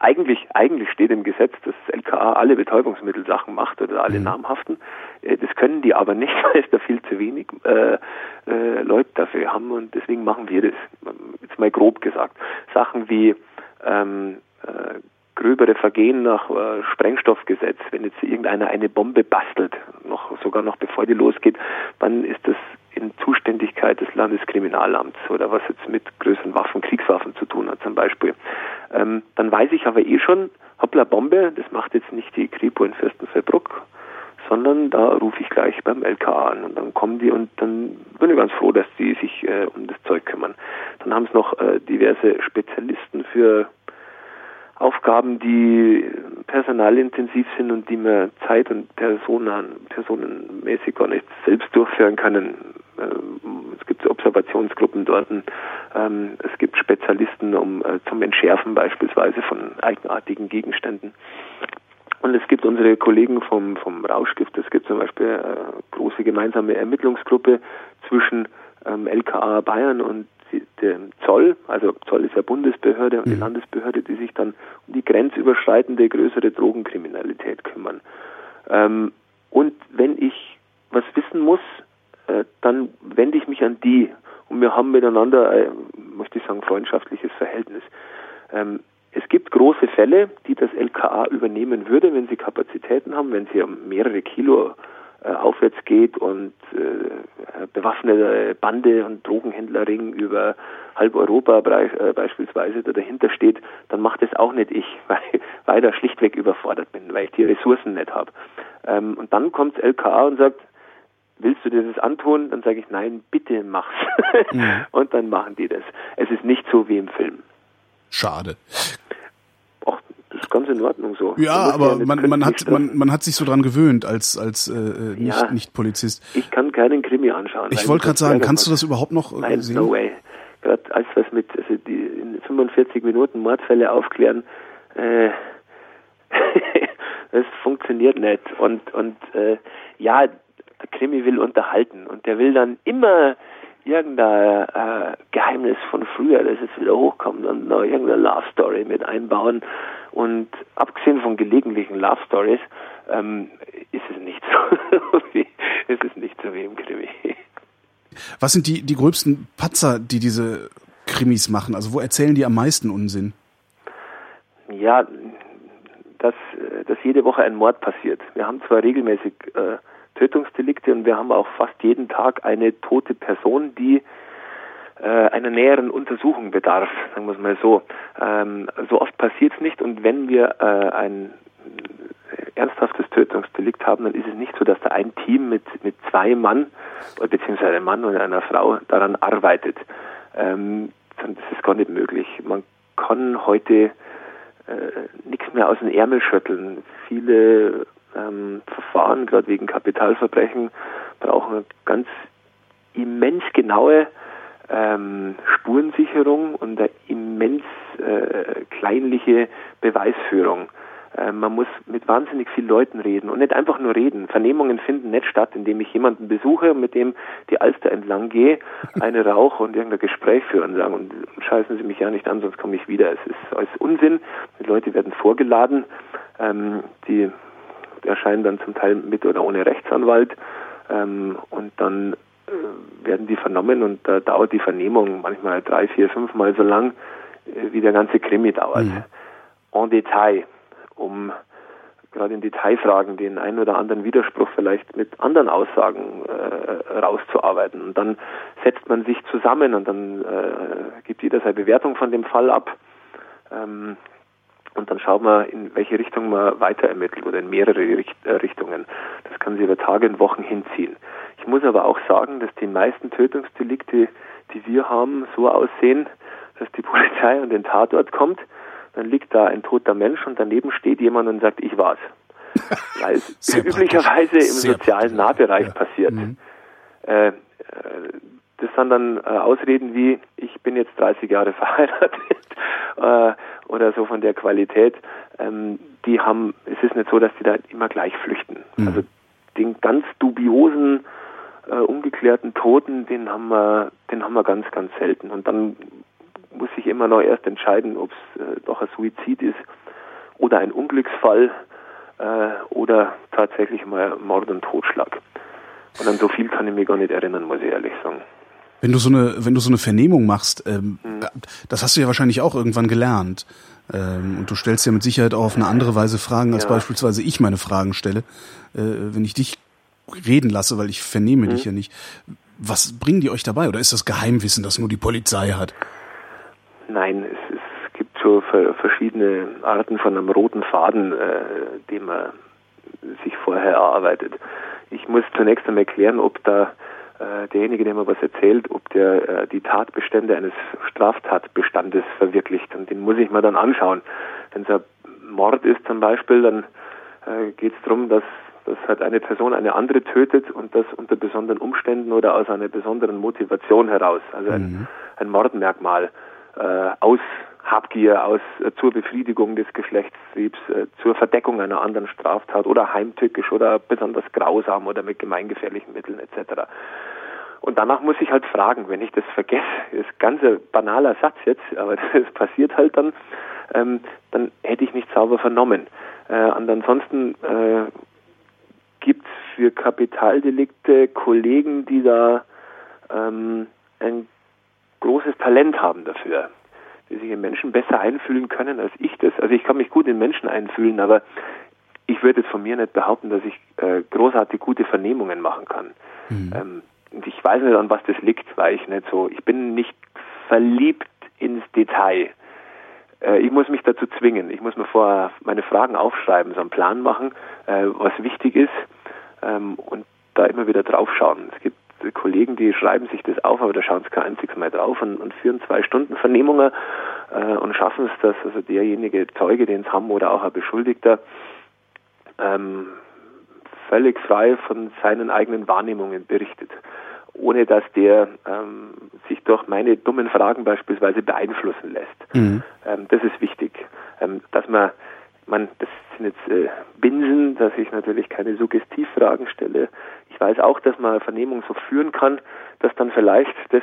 eigentlich, eigentlich steht im Gesetz, dass das LKA alle Betäubungsmittelsachen macht oder alle mhm. namhaften. Äh, das können die aber nicht, [LAUGHS] weil es da viel zu wenig äh, äh, Leute dafür haben und deswegen machen wir das. Jetzt mal grob gesagt. Sachen wie ähm, äh, gröbere Vergehen nach äh, Sprengstoffgesetz, wenn jetzt irgendeiner eine Bombe bastelt, noch sogar noch bevor die losgeht, dann ist das in Zuständigkeit des Landeskriminalamts oder was jetzt mit größeren Waffen, Kriegswaffen zu tun hat zum Beispiel. Ähm, dann weiß ich aber eh schon, hoppla Bombe, das macht jetzt nicht die Kripo in Fürstenfeldbruck, sondern da rufe ich gleich beim LKA an und dann kommen die und dann bin ich ganz froh, dass die sich äh, um das Zeug kümmern. Dann haben es noch äh, diverse Spezialisten für Aufgaben, die personalintensiv sind und die man zeit- und personen, personenmäßig gar nicht selbst durchführen können. Ähm, es gibt Observationsgruppen dort, ähm, es gibt Spezialisten um, äh, zum Entschärfen beispielsweise von eigenartigen Gegenständen. Und es gibt unsere Kollegen vom, vom Rauschgift, es gibt zum Beispiel eine äh, große gemeinsame Ermittlungsgruppe zwischen ähm, LKA Bayern und dem Zoll, also Zoll ist ja Bundesbehörde und die mhm. Landesbehörde, die sich dann um die grenzüberschreitende größere Drogenkriminalität kümmern. Ähm, und wenn ich was wissen muss, äh, dann wende ich mich an die und wir haben miteinander, äh, möchte ich sagen, freundschaftliches Verhältnis. Ähm, es gibt große Fälle, die das LKA übernehmen würde, wenn sie Kapazitäten haben, wenn sie mehrere Kilo aufwärts geht und äh, bewaffnete Bande und Drogenhändlerring über halb Europa äh, beispielsweise da dahinter steht, dann macht es auch nicht ich, [LAUGHS] weil, weil da schlichtweg überfordert bin, weil ich die Ressourcen nicht habe. Ähm, und dann kommt das LKA und sagt, willst du dir das antun? Dann sage ich, nein, bitte mach's. Mhm. [LAUGHS] Und dann machen die das. Es ist nicht so wie im Film. Schade ist ganz in Ordnung so. Ja, aber ja man, man hat man, man hat sich so dran gewöhnt als als äh, äh nicht, ja, nicht Polizist. Ich kann keinen Krimi anschauen. Ich wollte gerade sagen, kannst du das überhaupt noch äh, Nein, sehen? no way. Gerade als was mit also die in 45 Minuten Mordfälle aufklären, äh, [LAUGHS] das funktioniert nicht. Und und äh, ja, der Krimi will unterhalten und der will dann immer irgendein äh, Geheimnis von früher, das jetzt wieder hochkommt und noch irgendeine Love Story mit einbauen. Und abgesehen von gelegentlichen Love Stories ähm, ist es nicht so [LAUGHS] wie, ist es nicht so wie im Krimi. Was sind die, die gröbsten Patzer, die diese Krimis machen? Also wo erzählen die am meisten Unsinn? Ja, dass, dass jede Woche ein Mord passiert. Wir haben zwar regelmäßig äh, Tötungsdelikte und wir haben auch fast jeden Tag eine tote Person, die äh, einer näheren Untersuchung bedarf, sagen wir es mal so. Ähm, so oft passiert es nicht und wenn wir äh, ein ernsthaftes Tötungsdelikt haben, dann ist es nicht so, dass da ein Team mit, mit zwei Mann, beziehungsweise einem Mann und einer Frau daran arbeitet. Ähm, das ist gar nicht möglich. Man kann heute äh, nichts mehr aus dem Ärmel schütteln. Viele ähm, Verfahren, gerade wegen Kapitalverbrechen, brauchen eine ganz immens genaue ähm, Spurensicherung und eine immens äh, kleinliche Beweisführung. Äh, man muss mit wahnsinnig vielen Leuten reden und nicht einfach nur reden. Vernehmungen finden nicht statt, indem ich jemanden besuche und mit dem die Alster entlang gehe, [LAUGHS] eine rauche und irgendein Gespräch führe und sagen, und scheißen Sie mich ja nicht an, sonst komme ich wieder. Es ist alles Unsinn. Die Leute werden vorgeladen. Ähm, die erscheinen dann zum Teil mit oder ohne Rechtsanwalt ähm, und dann äh, werden die vernommen und da dauert die Vernehmung manchmal drei, vier, fünf Mal so lang, äh, wie der ganze Krimi dauert. Mhm. En Detail, um gerade in Detailfragen den einen oder anderen Widerspruch vielleicht mit anderen Aussagen äh, rauszuarbeiten. Und dann setzt man sich zusammen und dann äh, gibt jeder seine Bewertung von dem Fall ab. Ähm, und dann schaut man, in welche Richtung man weiter ermittelt oder in mehrere äh, Richtungen. Das kann sich über Tage und Wochen hinziehen. Ich muss aber auch sagen, dass die meisten Tötungsdelikte, die wir haben, so aussehen, dass die [LAUGHS] Polizei an den Tatort kommt, dann liegt da ein toter Mensch und daneben steht jemand und sagt, ich war's. [LAUGHS] Weil es üblicherweise im sozialen Nahbereich ja. passiert. Mhm. Äh, äh das sind dann äh, Ausreden wie, ich bin jetzt 30 Jahre [LAUGHS] verheiratet äh, oder so von der Qualität. Ähm, die haben, es ist nicht so, dass die da immer gleich flüchten. Mhm. Also den ganz dubiosen, äh, ungeklärten Toten, den haben wir, den haben wir ganz, ganz selten. Und dann muss ich immer noch erst entscheiden, ob es äh, doch ein Suizid ist oder ein Unglücksfall äh, oder tatsächlich mal Mord und Totschlag. Und an so viel kann ich mich gar nicht erinnern, muss ich ehrlich sagen. Wenn du so eine, wenn du so eine Vernehmung machst, ähm, mhm. das hast du ja wahrscheinlich auch irgendwann gelernt. Ähm, und du stellst ja mit Sicherheit auch auf eine andere Weise Fragen, als ja. beispielsweise ich meine Fragen stelle. Äh, wenn ich dich reden lasse, weil ich vernehme mhm. dich ja nicht. Was bringen die euch dabei? Oder ist das Geheimwissen, das nur die Polizei hat? Nein, es, es gibt so verschiedene Arten von einem roten Faden, äh, den man sich vorher erarbeitet. Ich muss zunächst einmal klären, ob da derjenige, der mir was erzählt, ob der äh, die Tatbestände eines Straftatbestandes verwirklicht. Und den muss ich mir dann anschauen. Wenn es ein Mord ist zum Beispiel, dann äh, geht es darum, dass, dass halt eine Person eine andere tötet und das unter besonderen Umständen oder aus einer besonderen Motivation heraus. Also ein, mhm. ein Mordmerkmal äh, aus Habgier, aus äh, zur Befriedigung des Geschlechtstriebs, äh, zur Verdeckung einer anderen Straftat oder heimtückisch oder besonders grausam oder mit gemeingefährlichen Mitteln etc. Und danach muss ich halt fragen, wenn ich das vergesse, [LAUGHS] ist ganz ein banaler Satz jetzt, aber [LAUGHS] das passiert halt dann, ähm, dann hätte ich nicht sauber vernommen. Äh, und ansonsten äh, gibt es für Kapitaldelikte Kollegen, die da ähm, ein großes Talent haben dafür, die sich in Menschen besser einfühlen können als ich das. Also ich kann mich gut in Menschen einfühlen, aber ich würde jetzt von mir nicht behaupten, dass ich äh, großartig gute Vernehmungen machen kann. Mhm. Ähm, und ich weiß nicht, an was das liegt, weil ich nicht so, ich bin nicht verliebt ins Detail. Äh, ich muss mich dazu zwingen. Ich muss mir vorher meine Fragen aufschreiben, so einen Plan machen, äh, was wichtig ist ähm, und da immer wieder draufschauen. Es gibt Kollegen, die schreiben sich das auf, aber da schauen sie kein einziges Mal drauf und, und führen zwei Stunden Vernehmungen äh, und schaffen es, dass also derjenige Zeuge, den es haben oder auch ein Beschuldigter, ähm, völlig frei von seinen eigenen Wahrnehmungen berichtet, ohne dass der ähm, sich durch meine dummen Fragen beispielsweise beeinflussen lässt. Mhm. Ähm, das ist wichtig, ähm, dass man man, das sind jetzt äh, Binsen, dass ich natürlich keine Suggestivfragen stelle. Ich weiß auch, dass man Vernehmung so führen kann, dass dann vielleicht das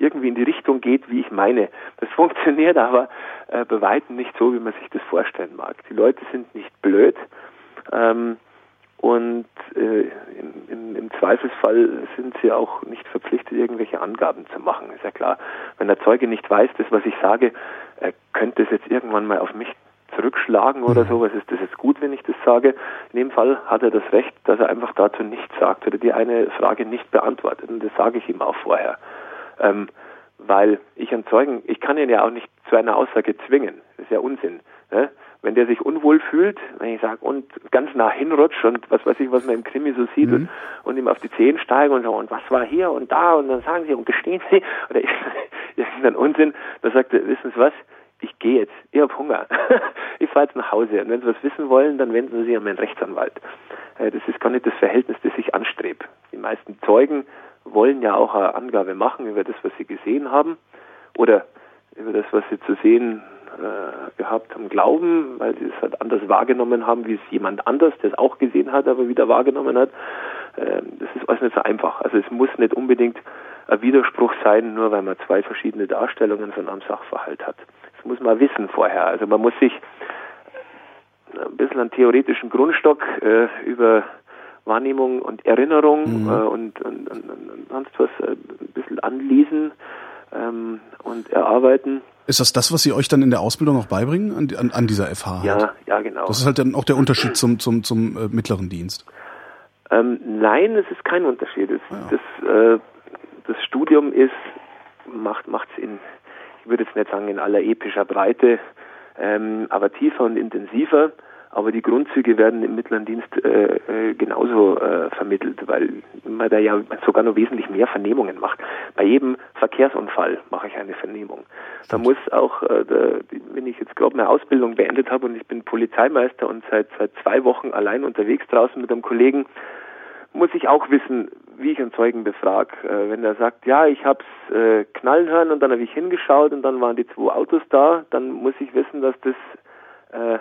irgendwie in die Richtung geht, wie ich meine. Das [LAUGHS] funktioniert aber äh, bei weitem nicht so, wie man sich das vorstellen mag. Die Leute sind nicht blöd. Ähm, und äh, im, im, im, Zweifelsfall sind sie auch nicht verpflichtet, irgendwelche Angaben zu machen. Ist ja klar. Wenn der Zeuge nicht weiß, das, was ich sage, äh, könnte es jetzt irgendwann mal auf mich zurückschlagen oder sowas, ist das jetzt gut, wenn ich das sage. In dem Fall hat er das Recht, dass er einfach dazu nichts sagt oder die eine Frage nicht beantwortet. Und das sage ich ihm auch vorher. Ähm, weil ich einen Zeugen, ich kann ihn ja auch nicht zu einer Aussage zwingen. Das ist ja Unsinn. Ne? Wenn der sich unwohl fühlt, wenn ich sage, und ganz nah hinrutscht und was weiß ich, was man im Krimi so sieht mhm. und, und ihm auf die Zehen steige und so, und was war hier und da und dann sagen sie und gestehen sie oder [LAUGHS] ich, irgendeinen Unsinn, da sagt er, wissen Sie was, ich gehe jetzt, ich habe Hunger, [LAUGHS] ich fahre jetzt nach Hause und wenn Sie was wissen wollen, dann wenden Sie sich an meinen Rechtsanwalt. Äh, das ist gar nicht das Verhältnis, das ich anstrebe. Die meisten Zeugen wollen ja auch eine Angabe machen über das, was sie gesehen haben oder über das, was sie zu sehen äh, gehabt haben, glauben, weil sie es halt anders wahrgenommen haben, wie es jemand anders, der es auch gesehen hat, aber wieder wahrgenommen hat. Äh, das ist alles nicht so einfach. Also es muss nicht unbedingt ein Widerspruch sein, nur weil man zwei verschiedene Darstellungen von einem Sachverhalt hat. Muss man wissen vorher. Also man muss sich ein bisschen einen theoretischen Grundstock äh, über Wahrnehmung und Erinnerung mhm. äh, und, und, und, und, sonst was äh, ein bisschen anlesen ähm, und erarbeiten. Ist das das, was Sie euch dann in der Ausbildung auch beibringen an, an, an dieser FH? Ja, halt? ja, genau. Das ist halt dann auch der Unterschied zum, zum, zum äh, mittleren Dienst. Ähm, nein, es ist kein Unterschied. Es, ja. das, äh, das Studium ist macht macht's in ich würde jetzt nicht sagen in aller epischer Breite, ähm, aber tiefer und intensiver. Aber die Grundzüge werden im mittleren Dienst äh, äh, genauso äh, vermittelt, weil man da ja sogar noch wesentlich mehr Vernehmungen macht. Bei jedem Verkehrsunfall mache ich eine Vernehmung. Da muss auch, äh, der, wenn ich jetzt gerade meine Ausbildung beendet habe und ich bin Polizeimeister und seit seit zwei Wochen allein unterwegs draußen mit einem Kollegen, muss ich auch wissen, wie ich einen Zeugen befrag. Äh, wenn er sagt, ja, ich hab's äh, knallen hören und dann habe ich hingeschaut und dann waren die zwei Autos da, dann muss ich wissen, dass das äh,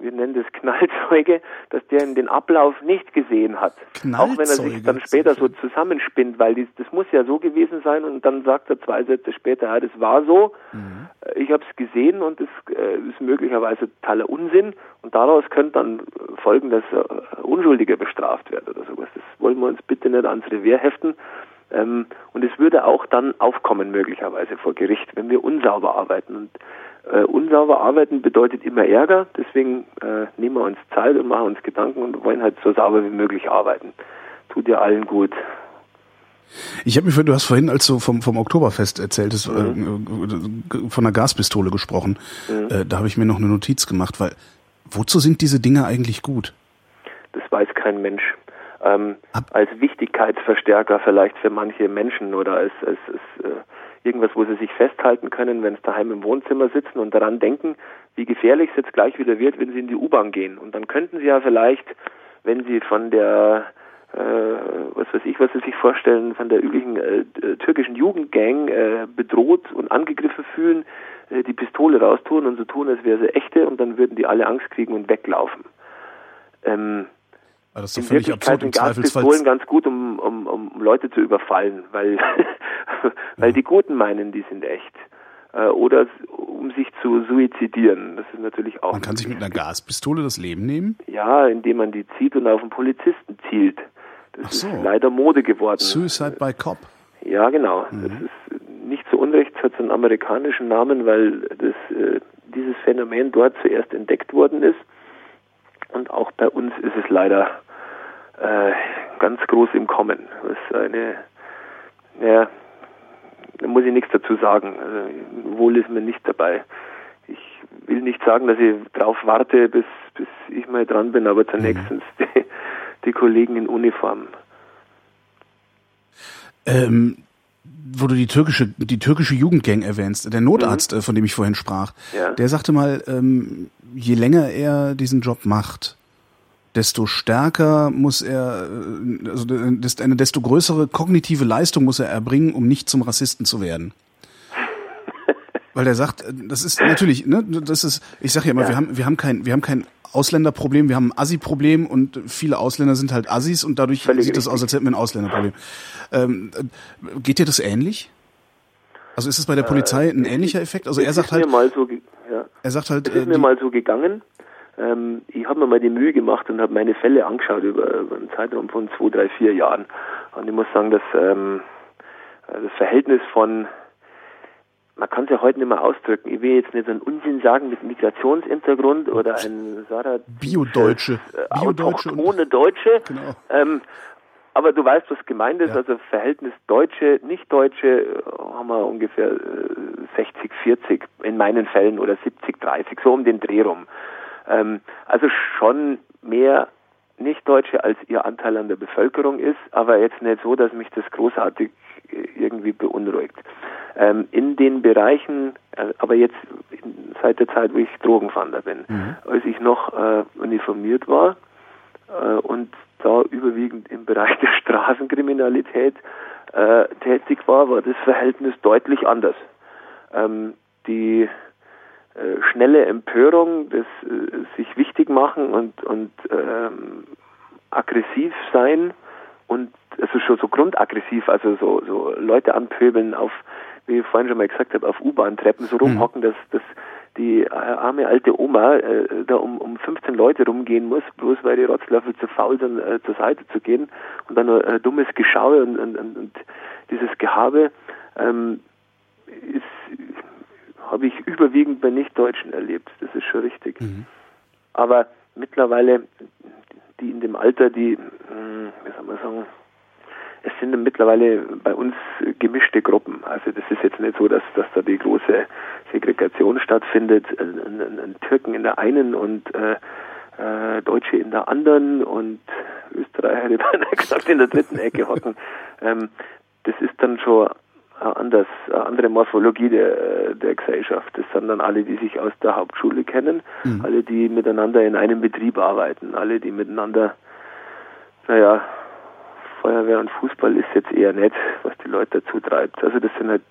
wir nennen das Knallzeuge, dass der in den Ablauf nicht gesehen hat. Auch wenn er sich dann später so zusammenspinnt, weil dies, das muss ja so gewesen sein und dann sagt er zwei Sätze später, ja, das war so, mhm. ich habe es gesehen und es äh, ist möglicherweise totaler Unsinn und daraus könnte dann folgen, dass äh, Unschuldiger bestraft wird oder sowas. Das wollen wir uns bitte nicht ans Revier heften. Ähm, und es würde auch dann aufkommen möglicherweise vor Gericht, wenn wir unsauber arbeiten. Und äh, unsauber arbeiten bedeutet immer Ärger, deswegen äh, nehmen wir uns Zeit und machen uns Gedanken und wollen halt so sauber wie möglich arbeiten. Tut ja allen gut. Ich habe mir, du hast vorhin, als du vom, vom Oktoberfest erzähltest, mhm. äh, von einer Gaspistole gesprochen. Mhm. Äh, da habe ich mir noch eine Notiz gemacht, weil wozu sind diese Dinge eigentlich gut? Das weiß kein Mensch. Ähm, als Wichtigkeitsverstärker vielleicht für manche Menschen oder als, als, als äh, irgendwas, wo sie sich festhalten können, wenn sie daheim im Wohnzimmer sitzen und daran denken, wie gefährlich es jetzt gleich wieder wird, wenn sie in die U-Bahn gehen. Und dann könnten sie ja vielleicht, wenn sie von der äh, was weiß ich, was sie sich vorstellen, von der üblichen äh, äh, türkischen Jugendgang äh, bedroht und angegriffen fühlen, äh, die Pistole raustun und so tun, als wäre sie echte und dann würden die alle Angst kriegen und weglaufen. Ähm, aber das ist völlig Wirklichkeit absurd. Im Gaspistolen ganz gut, um, um, um Leute zu überfallen, weil, [LAUGHS] weil ja. die Guten meinen, die sind echt. Äh, oder um sich zu suizidieren. Das ist natürlich auch. Man kann sich mit einer Gaspistole das Leben nehmen? Ja, indem man die zieht und auf einen Polizisten zielt. Das so. ist leider Mode geworden. Suicide by Cop. Ja, genau. Mhm. Das ist nicht zu Unrecht, es hat so einen amerikanischen Namen, weil das, äh, dieses Phänomen dort zuerst entdeckt worden ist. Und auch bei uns ist es leider äh, ganz groß im Kommen. Das ist eine, ja, da muss ich nichts dazu sagen. Also, wohl ist mir nicht dabei. Ich will nicht sagen, dass ich darauf warte, bis, bis ich mal dran bin, aber zunächst mhm. die, die Kollegen in Uniform. Ähm, wo du die türkische, die türkische Jugendgang erwähnst, der Notarzt, mhm. Äh, von dem ich vorhin sprach, ja. der sagte mal, ähm, je länger er diesen Job macht, desto stärker muss er, äh, also eine desto größere kognitive Leistung muss er erbringen, um nicht zum Rassisten zu werden. Weil der sagt, äh, das ist natürlich, ne, das ist, ich sag ja immer, ja. wir haben, wir haben kein, wir haben kein Ausländerproblem, wir haben ein Assi-Problem und viele Ausländer sind halt Assis und dadurch Völlig sieht das aus, als hätten wir ein Ausländerproblem. Ähm, äh, geht dir das ähnlich? Also ist es bei der Polizei ein ähnlicher Effekt? Also er sagt halt, so, ja. er sagt halt, es ist äh, mir mal so gegangen. Ähm, ich habe mir mal die Mühe gemacht und habe meine Fälle angeschaut über, über einen Zeitraum von zwei, drei, vier Jahren. Und ich muss sagen, dass ähm, das Verhältnis von man kann es ja heute nicht mehr ausdrücken. Ich will jetzt nicht so einen Unsinn sagen mit Migrationshintergrund oder ein Sarah Biodeutsche, äh, Biodeutsche ohne Deutsche. Genau. Ähm, aber du weißt, was gemeint ist. Ja. Also Verhältnis Deutsche, Nicht-Deutsche äh, haben wir ungefähr 60, äh, 40 in meinen Fällen oder 70, 30, so um den Dreh rum. Ähm, also schon mehr Nicht-Deutsche als ihr Anteil an der Bevölkerung ist, aber jetzt nicht so, dass mich das großartig äh, irgendwie beunruhigt. Ähm, in den Bereichen, äh, aber jetzt seit der Zeit, wo ich Drogenfander bin, mhm. als ich noch äh, uniformiert war äh, und da überwiegend im Bereich der Straßenkriminalität äh, tätig war, war das Verhältnis deutlich anders. Ähm, die äh, schnelle Empörung, das äh, sich wichtig machen und, und ähm, aggressiv sein und also schon so grundaggressiv, also so, so Leute anpöbeln auf, wie ich vorhin schon mal gesagt habe, auf U-Bahn-Treppen so rumhocken, mhm. dass, dass die äh, arme alte Oma äh, da um, um 15 Leute rumgehen muss, bloß weil die Rotzlöffel zu faul sind, äh, zur Seite zu gehen und dann nur äh, dummes Geschaue und, und, und, und dieses Gehabe ähm, ist habe ich überwiegend bei Nichtdeutschen erlebt. Das ist schon richtig. Mhm. Aber mittlerweile, die in dem Alter, die, hm, wie soll man sagen, es sind mittlerweile bei uns gemischte Gruppen. Also das ist jetzt nicht so, dass, dass da die große Segregation stattfindet. Ein, Türken in der einen und äh, äh, Deutsche in der anderen und Österreicher, die [LAUGHS] dann gesagt in der dritten Ecke hocken. Ähm, das ist dann schon anders, eine andere Morphologie der, der Gesellschaft. Das sind dann alle, die sich aus der Hauptschule kennen, mhm. alle, die miteinander in einem Betrieb arbeiten, alle, die miteinander, naja, Feuerwehr und Fußball ist jetzt eher nett, was die Leute dazu treibt. Also das sind halt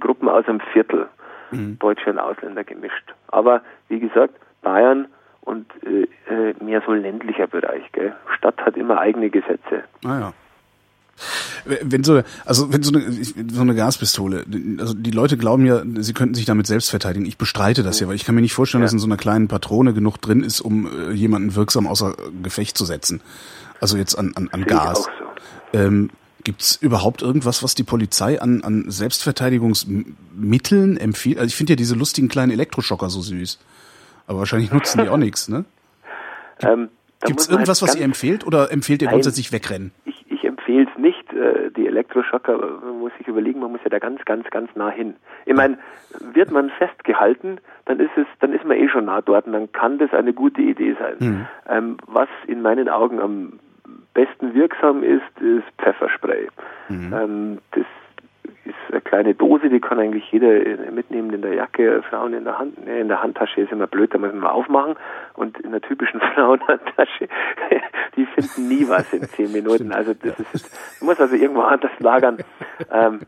Gruppen aus einem Viertel, mhm. Deutsche und Ausländer gemischt. Aber wie gesagt, Bayern und äh, äh mehr so ländlicher Bereich. Gell? Stadt hat immer eigene Gesetze. Ah ja. Wenn so, also wenn so eine, so eine Gaspistole, also die Leute glauben ja, sie könnten sich damit selbst verteidigen. Ich bestreite das ja, weil ich kann mir nicht vorstellen, ja. dass in so einer kleinen Patrone genug drin ist, um äh, jemanden wirksam außer Gefecht zu setzen. Also jetzt an, an, an Gas. So. Ähm, Gibt es überhaupt irgendwas, was die Polizei an, an Selbstverteidigungsmitteln empfiehlt? Also ich finde ja diese lustigen kleinen Elektroschocker so süß. Aber wahrscheinlich nutzen die auch [LAUGHS] nichts, ne? Ähm, Gibt es irgendwas, was ihr empfehlt oder empfehlt ihr grundsätzlich wegrennen? Ich, ich empfehle es nicht. Äh, die Elektroschocker, man muss sich überlegen, man muss ja da ganz, ganz, ganz nah hin. Ich meine, wird man festgehalten, dann ist es, dann ist man eh schon nah dort und dann kann das eine gute Idee sein. Mhm. Ähm, was in meinen Augen am besten wirksam ist, ist Pfefferspray. Mhm. Ähm, das ist eine kleine Dose, die kann eigentlich jeder mitnehmen in der Jacke, Frauen in der Hand, in der Handtasche ist immer blöd, da muss man aufmachen und in der typischen [LAUGHS] Frauenhandtasche, die finden nie was in zehn [LAUGHS] Minuten. Also das ist, man muss also irgendwo anders lagern. [LAUGHS] ähm,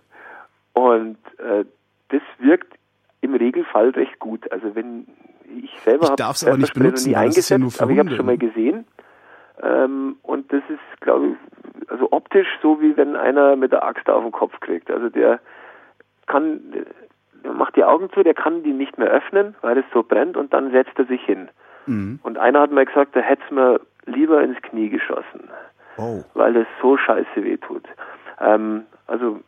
und äh, das wirkt im Regelfall recht gut. Also wenn ich selber habe es aber nicht benutzen, nie eingesetzt, ja aber ich habe es schon mal gesehen. Ähm, und das ist, glaube ich, also optisch so wie wenn einer mit der Axt auf den Kopf kriegt. Also der kann, der macht die Augen zu, der kann die nicht mehr öffnen, weil es so brennt und dann setzt er sich hin. Mhm. Und einer hat mir gesagt, der hätte es mir lieber ins Knie geschossen, oh. weil es so scheiße wehtut. Ähm, also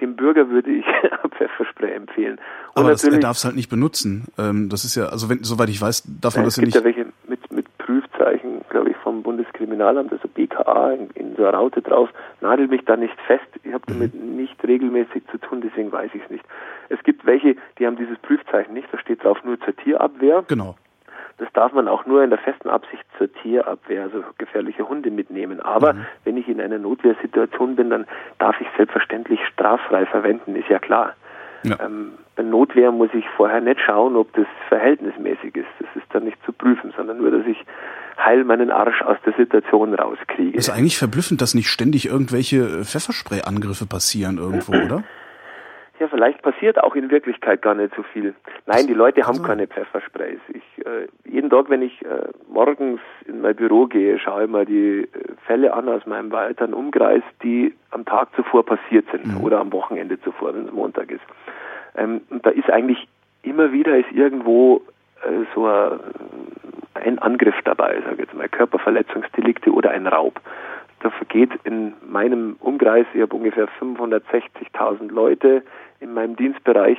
dem Bürger würde ich [LAUGHS] Pfefferspray empfehlen. Und Aber das, er darf es halt nicht benutzen. Ähm, das ist ja, also wenn, soweit ich weiß, darf man das ja nicht. Es gibt ja welche mit, mit Prüfzeichen, glaube ich, vom Bundeskriminalamt, also BKA, in, in so einer Raute drauf. Nagel mich da nicht fest. Ich habe damit mhm. nicht regelmäßig zu tun, deswegen weiß ich es nicht. Es gibt welche, die haben dieses Prüfzeichen nicht. Da steht drauf nur zur Tierabwehr. Genau. Das darf man auch nur in der festen Absicht zur Tierabwehr, also gefährliche Hunde mitnehmen. Aber mhm. wenn ich in einer Notwehrsituation bin, dann darf ich selbstverständlich straffrei verwenden, ist ja klar. Ja. Ähm, bei Notwehr muss ich vorher nicht schauen, ob das verhältnismäßig ist. Das ist dann nicht zu prüfen, sondern nur, dass ich heil meinen Arsch aus der Situation rauskriege. ist eigentlich verblüffend, dass nicht ständig irgendwelche Pfefferspray-Angriffe passieren irgendwo, [CLEARS THROAT] oder? Ja, vielleicht passiert auch in Wirklichkeit gar nicht so viel. Nein, die Leute haben keine Pfeffersprays. Ich, äh, jeden Tag, wenn ich äh, morgens in mein Büro gehe, schaue ich mal die äh, Fälle an aus meinem weiteren Umkreis, die am Tag zuvor passiert sind mhm. oder am Wochenende zuvor, wenn es Montag ist. Ähm, und da ist eigentlich immer wieder ist irgendwo äh, so ein, ein Angriff dabei, sage jetzt mal Körperverletzungsdelikte oder ein Raub. Da vergeht in meinem Umkreis, ich habe ungefähr 560.000 Leute in meinem Dienstbereich.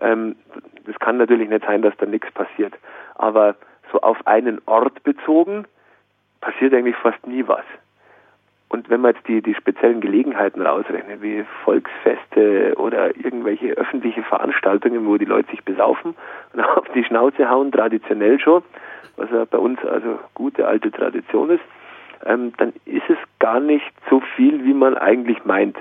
Ähm, das kann natürlich nicht sein, dass da nichts passiert. Aber so auf einen Ort bezogen passiert eigentlich fast nie was. Und wenn man jetzt die, die speziellen Gelegenheiten rausrechnet, wie Volksfeste oder irgendwelche öffentliche Veranstaltungen, wo die Leute sich besaufen und [LAUGHS] auf die Schnauze hauen, traditionell schon, was ja bei uns also gute alte Tradition ist, ähm, dann ist es gar nicht so viel, wie man eigentlich meint.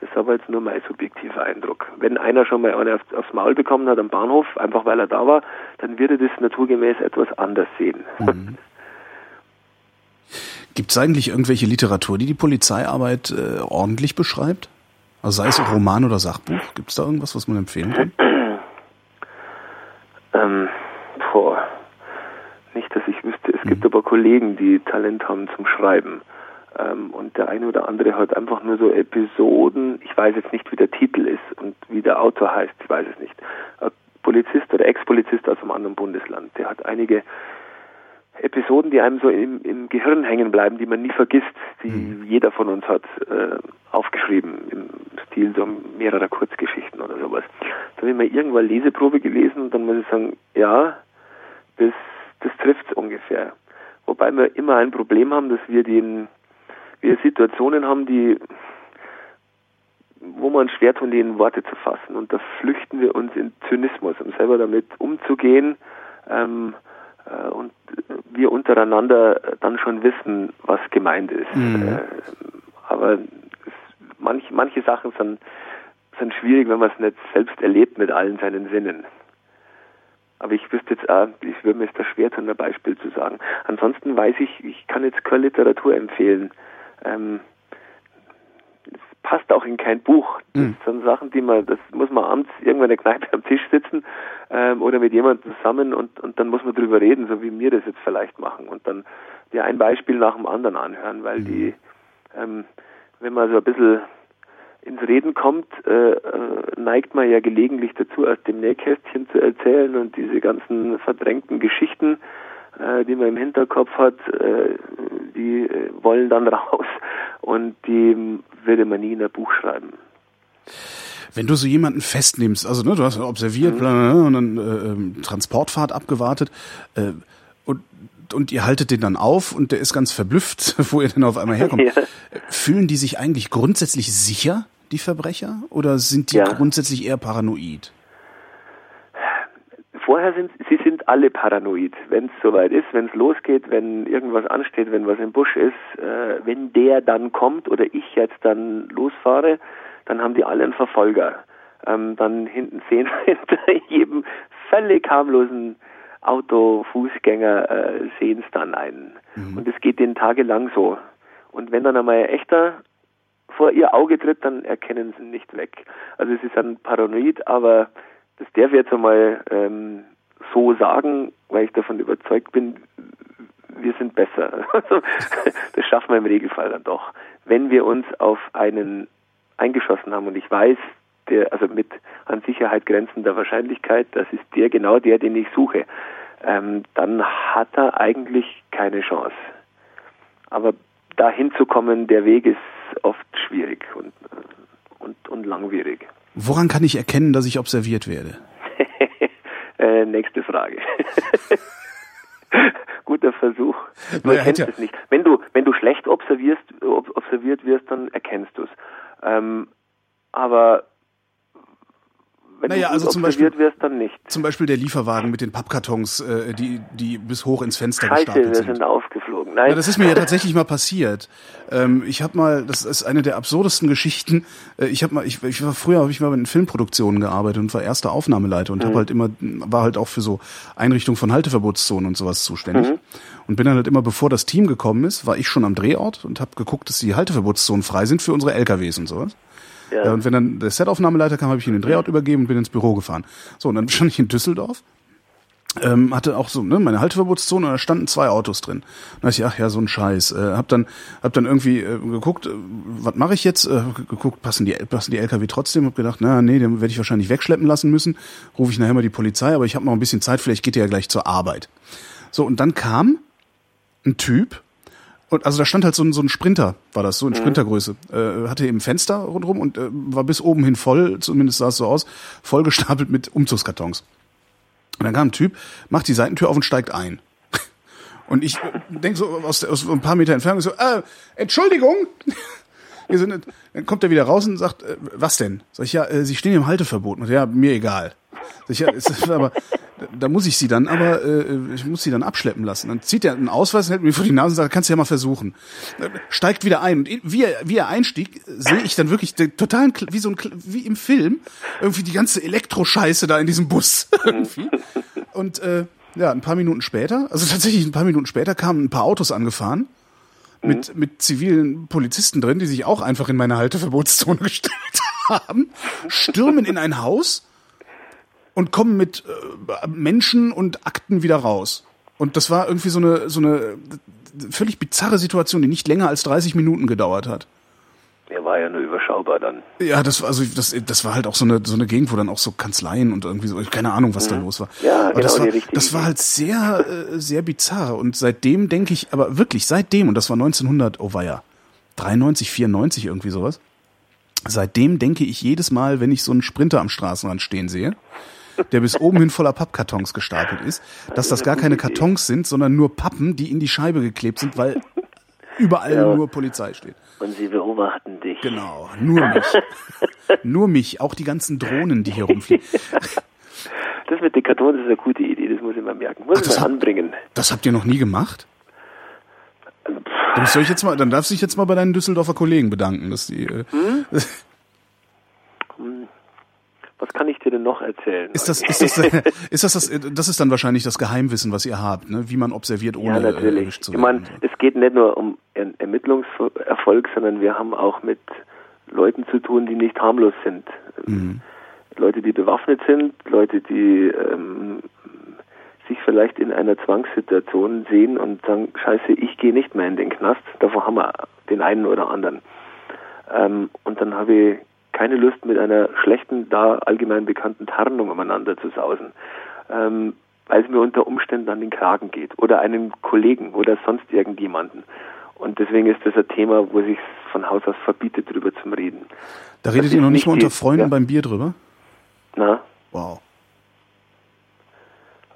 Das ist aber jetzt nur mein subjektiver Eindruck. Wenn einer schon mal eine aufs Maul bekommen hat am Bahnhof, einfach weil er da war, dann wird er das naturgemäß etwas anders sehen. Mhm. [LAUGHS] Gibt es eigentlich irgendwelche Literatur, die die Polizeiarbeit äh, ordentlich beschreibt? Also sei es Roman oder Sachbuch? Gibt es da irgendwas, was man empfehlen kann? [CLEARS THROAT] ähm, boah. Nicht, dass ich wüsste. Es mhm. gibt aber Kollegen, die Talent haben zum Schreiben. Ähm, und der eine oder andere hat einfach nur so Episoden. Ich weiß jetzt nicht, wie der Titel ist und wie der Autor heißt. Ich weiß es nicht. Ein Polizist oder Ex-Polizist aus einem anderen Bundesland. Der hat einige Episoden, die einem so im, im Gehirn hängen bleiben, die man nie vergisst, die mhm. jeder von uns hat äh, aufgeschrieben im Stil so mehrerer Kurzgeschichten oder sowas. Da habe ich mal irgendwann Leseprobe gelesen und dann muss ich sagen, ja, das, das trifft ungefähr. Wobei wir immer ein Problem haben, dass wir den, wir Situationen haben, die wo man schwer tun, die in Worte zu fassen. Und da flüchten wir uns in Zynismus, um selber damit umzugehen. Ähm, äh, und wir untereinander dann schon wissen, was gemeint ist. Mhm. Äh, aber es, manch, manche Sachen sind, sind schwierig, wenn man es nicht selbst erlebt mit allen seinen Sinnen. Aber ich wüsste jetzt auch, ich würde mir es da schwer tun, ein Beispiel zu sagen. Ansonsten weiß ich, ich kann jetzt keine Literatur empfehlen. Ähm, das passt auch in kein Buch. Das Mhm. sind Sachen, die man, das muss man abends irgendwann in der Kneipe am Tisch sitzen ähm, oder mit jemandem zusammen und, und dann muss man drüber reden, so wie wir das jetzt vielleicht machen und dann dir ein Beispiel nach dem anderen anhören, weil die, ähm, wenn man so ein bisschen ins Reden kommt, äh, äh, neigt man ja gelegentlich dazu, aus dem Nähkästchen zu erzählen und diese ganzen verdrängten Geschichten, äh, die man im Hinterkopf hat, äh, die äh, wollen dann [LAUGHS] raus und die ähm, würde man nie in ein Buch schreiben. Wenn du so jemanden festnimmst, also ne, du hast observiert bla, bla, und dann äh, ähm, Transportfahrt abgewartet äh, und und ihr haltet den dann auf und der ist ganz verblüfft, [LAUGHS] wo ihr denn auf einmal herkommt. [LAUGHS] Ja. Fühlen die sich eigentlich grundsätzlich sicher, die Verbrecher, oder sind die Ja. grundsätzlich eher paranoid? Vorher sind sie sind alle paranoid, wenn es soweit ist, wenn es losgeht, wenn irgendwas ansteht, wenn was im Busch ist, äh, wenn der dann kommt oder ich jetzt dann losfahre, dann haben die alle einen Verfolger. Ähm, dann hinten sehen [LAUGHS] hinter jedem völlig harmlosen Auto, Fußgänger äh, sehen es dann einen. Und es geht denen tagelang so. Und wenn dann einmal ein echter vor ihr Auge tritt, dann erkennen sie ihn nicht weg. Also es ist ein Paranoid, aber das darf ich jetzt einmal ähm, so sagen, weil ich davon überzeugt bin, wir sind besser. [LAUGHS] Also, das schaffen wir im Regelfall dann doch. Wenn wir uns auf einen eingeschossen haben und ich weiß, der, also mit an Sicherheit grenzender Wahrscheinlichkeit, das ist der genau der, den ich suche, ähm, dann hat er eigentlich keine Chance. Aber dahin zu kommen, der Weg ist oft schwierig und, und, und langwierig. Woran kann ich erkennen, dass ich observiert werde? [LAUGHS] äh, nächste Frage. [LAUGHS] Guter Versuch. Du Naja, erkennst ja- es nicht. Wenn du, wenn du schlecht observierst, ob, observiert wirst, dann erkennst du es. Ähm, aber wenn Naja, du also zum observiert Beispiel- wirst, dann nicht. Zum Beispiel der Lieferwagen mit den Pappkartons, äh, die, die bis hoch ins Fenster Scheiße, gestapelt wir sind. sind aufgeflogen. Nein, Ja, das ist mir ja tatsächlich mal passiert. Ähm, ich habe mal, das ist eine der absurdesten [LAUGHS] Geschichten. Äh, ich habe mal, ich, ich war früher habe ich mal in Filmproduktionen gearbeitet und war erster Aufnahmeleiter und habe halt immer, war halt auch für so Einrichtungen von Halteverbotszonen und sowas zuständig. Und bin dann halt immer, bevor das Team gekommen ist, war ich schon am Drehort und habe geguckt, dass die Halteverbotszonen frei sind für unsere LKWs und sowas. Ja. Ja. und wenn dann der Setaufnahmeleiter kam, habe ich ihn den Drehort übergeben und bin ins Büro gefahren. So, und dann stand ich in Düsseldorf ähm, hatte auch so ne, meine Halteverbotszone und da standen zwei Autos drin. Da dachte ich, ach ja, so ein Scheiß. Äh, hab dann hab dann irgendwie äh, geguckt, äh, was mache ich jetzt? Äh, geguckt, passen die passen die LKW trotzdem? Hab gedacht, na nee, den werde ich wahrscheinlich wegschleppen lassen müssen. Rufe ich nachher mal die Polizei, aber ich habe noch ein bisschen Zeit, vielleicht geht der ja gleich zur Arbeit. So und dann kam ein Typ und also da stand halt so ein, so ein Sprinter, war das, so in Sprintergröße. Äh, hatte eben Fenster rundherum und äh, war bis oben hin voll, zumindest sah es so aus, vollgestapelt mit Umzugskartons. Und dann kam ein Typ, macht die Seitentür auf und steigt ein. Und ich denk so aus, aus ein paar Meter Entfernung so, äh, Entschuldigung. Wir sind, dann kommt er wieder raus und sagt, äh, was denn? Sag ich, ja, äh, Sie stehen im Halteverbot. Und ja, mir egal. Sag ich, ja, es ist aber, da muss ich Sie dann, aber äh, ich muss Sie dann abschleppen lassen. Dann zieht er einen Ausweis, hält mir vor die Nase und sagt, kannst du ja mal versuchen. Steigt wieder ein. Und wie er, wie er einstieg, sehe ich dann wirklich den totalen, wie so ein, wie im Film, irgendwie die ganze Elektroscheiße da in diesem Bus. [LAUGHS] Und äh, ja, ein paar Minuten später, also tatsächlich ein paar Minuten später, kamen ein paar Autos angefahren mit, mit zivilen Polizisten drin, die sich auch einfach in meine Halteverbotszone [LAUGHS] gestellt haben, stürmen in ein Haus und kommen mit äh, Menschen und Akten wieder raus. Und das war irgendwie so eine, so eine völlig bizarre Situation, die nicht länger als 30 Minuten gedauert hat. Der war ja nur überschaubar dann. Ja, das war also das, das war halt auch so eine so eine Gegend, wo dann auch so Kanzleien und irgendwie so keine Ahnung, was da los war. Ja, aber genau, das die war richtige das war halt sehr äh, sehr bizarr und seitdem denke ich, aber wirklich seitdem und das war 1900, oh war ja 93, 94 irgendwie sowas. Seitdem denke ich jedes Mal, wenn ich so einen Sprinter am Straßenrand stehen sehe, der bis oben hin voller Pappkartons gestapelt ist, dass das gar keine Kartons sind, sondern nur Pappen, die in die Scheibe geklebt sind, weil überall Ja. nur Polizei steht. Und sie beobachten dich. Genau, nur mich. [LAUGHS] nur mich, auch die ganzen Drohnen, die hier rumfliegen. Das mit den Kartons ist eine gute Idee, das muss ich mal merken. Muss Ach, ich das mal hat- anbringen. Das habt ihr noch nie gemacht? Dann soll ich jetzt mal, dann darfst du dich jetzt mal bei deinen Düsseldorfer Kollegen bedanken, dass die. Äh, [LAUGHS] was kann ich dir denn noch erzählen? Ist das, ist das, [LAUGHS] ist das, das, das ist dann wahrscheinlich das Geheimwissen, was ihr habt, ne? wie man observiert, ohne ja, natürlich. Äh, zu ich meine, es geht nicht nur um Ermittlungserfolg, sondern wir haben auch mit Leuten zu tun, die nicht harmlos sind. Mhm. Leute, die bewaffnet sind, Leute, die ähm, sich vielleicht in einer Zwangssituation sehen und sagen, scheiße, ich gehe nicht mehr in den Knast, davor haben wir den einen oder anderen. Ähm, und dann habe ich keine Lust, mit einer schlechten, da allgemein bekannten Tarnung umeinander zu sausen, ähm, weil es mir unter Umständen an den Kragen geht oder einem Kollegen oder sonst irgendjemanden. Und deswegen ist das ein Thema, wo sich von Haus aus verbietet, drüber zu reden. Da redet ihr noch nicht mal unter Freunden ja. beim Bier drüber? Na? Wow.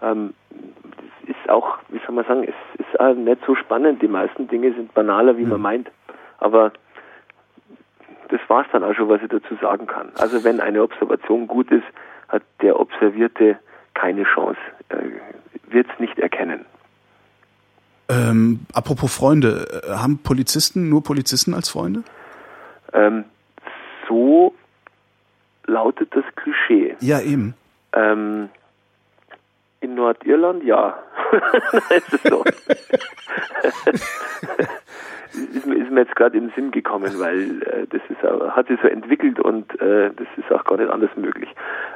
Ähm, es ist auch, wie soll man sagen, es ist auch nicht so spannend. Die meisten Dinge sind banaler, wie mhm. man meint. Aber das war es dann auch schon, was ich dazu sagen kann. Also wenn eine Observation gut ist, hat der Observierte keine Chance, äh, wird es nicht erkennen. Ähm, apropos Freunde, äh, haben Polizisten nur Polizisten als Freunde? Ähm, so lautet das Klischee. Ja, eben. Ähm, in Nordirland ja. [LAUGHS] ist es so. [LAUGHS] ist, mir, ist mir jetzt gerade in den Sinn gekommen, weil äh, das ist hat sich so entwickelt und äh, das ist auch gar nicht anders möglich.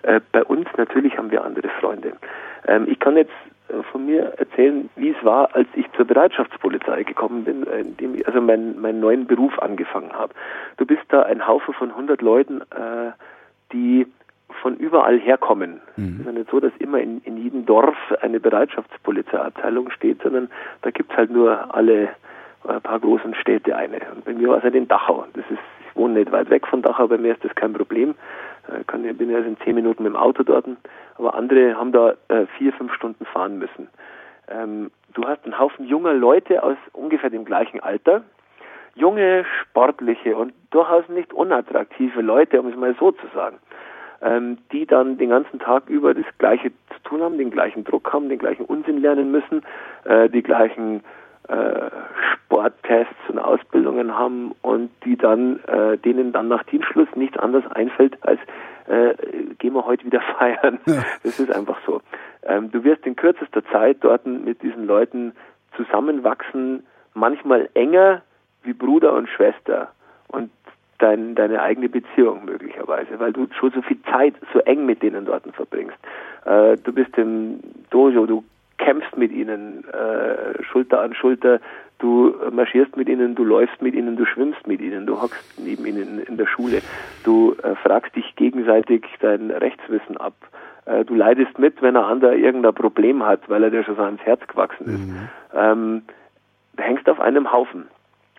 Äh, bei uns natürlich haben wir andere Freunde. Ähm, ich kann jetzt äh, von mir erzählen, wie es war, als ich zur Bereitschaftspolizei gekommen bin, äh, indem ich also meinen, meinen neuen Beruf angefangen habe. Du bist da ein Haufen von 100 Leuten, äh, die von überall herkommen. Mhm. Es ist ja nicht so, dass immer in, in jedem Dorf eine Bereitschaftspolizeiabteilung steht, sondern da gibt es halt nur alle ein paar großen Städte eine. Und bei mir war es halt in Dachau. Das ist, ich wohne nicht weit weg von Dachau, bei mir ist das kein Problem. Ich äh, bin ja in zehn Minuten mit dem Auto dort. Aber andere haben da äh, vier, fünf Stunden fahren müssen. Ähm, du hast einen Haufen junger Leute aus ungefähr dem gleichen Alter. Junge, sportliche und durchaus nicht unattraktive Leute, um es mal so zu sagen ähm, die dann den ganzen Tag über das Gleiche zu tun haben, den gleichen Druck haben, den gleichen Unsinn lernen müssen, äh, die gleichen äh, Sporttests und Ausbildungen haben und die dann äh, denen dann nach Dienstschluss nichts anderes einfällt als äh, gehen wir heute wieder [LAUGHS] feiern. Ja. Das ist einfach so. Ähm, du wirst in kürzester Zeit dort mit diesen Leuten zusammenwachsen, manchmal enger wie Bruder und Schwester und dein, deine eigene Beziehung möglicherweise, weil du schon so viel Zeit so eng mit denen dort verbringst. Äh, du bist im Dojo, du kämpfst mit ihnen äh, Schulter an Schulter, du marschierst mit ihnen, du läufst mit ihnen, du schwimmst mit ihnen, du hockst neben ihnen in der Schule, du äh, fragst dich gegenseitig dein Rechtswissen ab. Äh, du leidest mit, wenn er andere irgendein Problem hat, weil er dir schon so ans Herz gewachsen ist. Mhm. Ähm, hängst auf einem Haufen.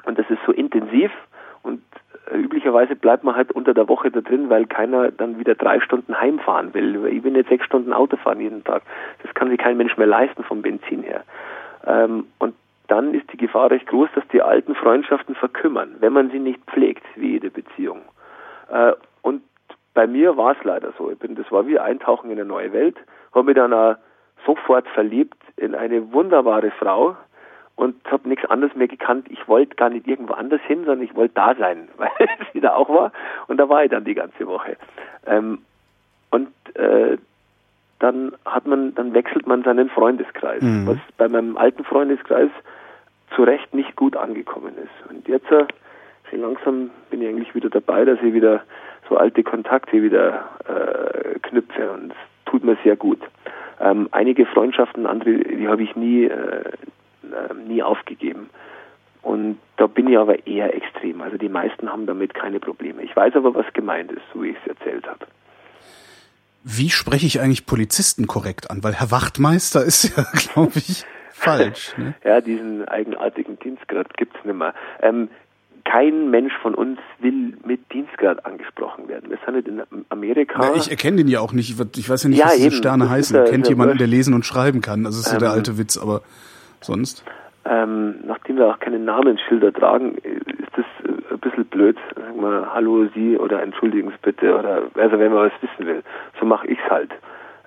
Und das ist so intensiv und üblicherweise bleibt man halt unter der Woche da drin, weil keiner dann wieder drei Stunden heimfahren will. Ich bin jetzt sechs Stunden Auto fahren jeden Tag. Das kann sich kein Mensch mehr leisten vom Benzin her. Ähm, und dann ist die Gefahr recht groß, dass die alten Freundschaften verkümmern, wenn man sie nicht pflegt, wie jede Beziehung. Äh, und bei mir war es leider so. Ich bin, das war wie Eintauchen in eine neue Welt. Habe mich dann auch sofort verliebt in eine wunderbare Frau, und habe nichts anderes mehr gekannt. Ich wollte gar nicht irgendwo anders hin, sondern ich wollte da sein, [LAUGHS] weil sie da auch war. Und da war ich dann die ganze Woche. Ähm, und äh, dann hat man, dann wechselt man seinen Freundeskreis, mhm. was bei meinem alten Freundeskreis zu Recht nicht gut angekommen ist. Und jetzt äh, langsam bin ich eigentlich wieder dabei, dass ich wieder so alte Kontakte wieder äh, knüpfe und es tut mir sehr gut. Ähm, einige Freundschaften, andere, die habe ich nie, äh, äh, nie aufgegeben. Und da bin ich aber eher extrem. Also die meisten haben damit keine Probleme. Ich weiß aber, was gemeint ist, so wie ich es erzählt habe. Wie spreche ich eigentlich Polizisten korrekt an? Weil Herr Wachtmeister [LAUGHS] ist ja, glaube ich, falsch. Ne? [LAUGHS] ja, diesen eigenartigen Dienstgrad gibt es nicht mehr. Ähm, kein Mensch von uns will mit Dienstgrad angesprochen werden. Wir sind nicht in Amerika. Ja, ich erkenne den ja auch nicht. Ich weiß ja nicht, ja, was diese eben. Sterne heißen. Kennt jemanden, der lesen und schreiben kann. Das ist ähm, ja der ähm, alte Witz, aber sonst? Ähm, nachdem wir auch keine Namensschilder tragen, ist das äh, ein bisschen blöd. Sagen wir Hallo Sie oder entschuldigen Sie bitte oder also wenn man was wissen will. So mache ich es halt.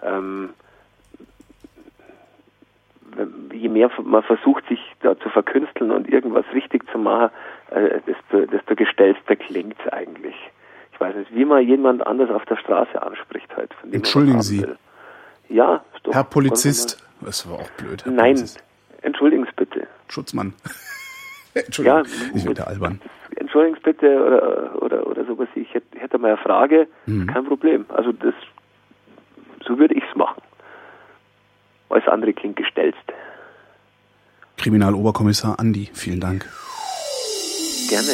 Ähm, je mehr man versucht, sich da zu verkünsteln und irgendwas richtig zu machen, äh, desto, desto gestellter klingt es eigentlich. Ich weiß nicht, wie man jemand anders auf der Straße anspricht halt. Von dem man Entschuldigen Sie. Ja, Herr Polizist. Das war auch blöd. Herr. Nein, Polizist. Entschuldigen Sie bitte. Schutzmann. [LAUGHS] Entschuldigung, Ja, ich werde albern. Entschuldigen Sie bitte oder, oder, oder sowas. Ich hätte, hätte mal eine Frage. Mhm. Kein Problem. Also das, so würde ich es machen. Alles andere klingt gestelzt. Kriminaloberkommissar Andi, vielen Dank. Gerne.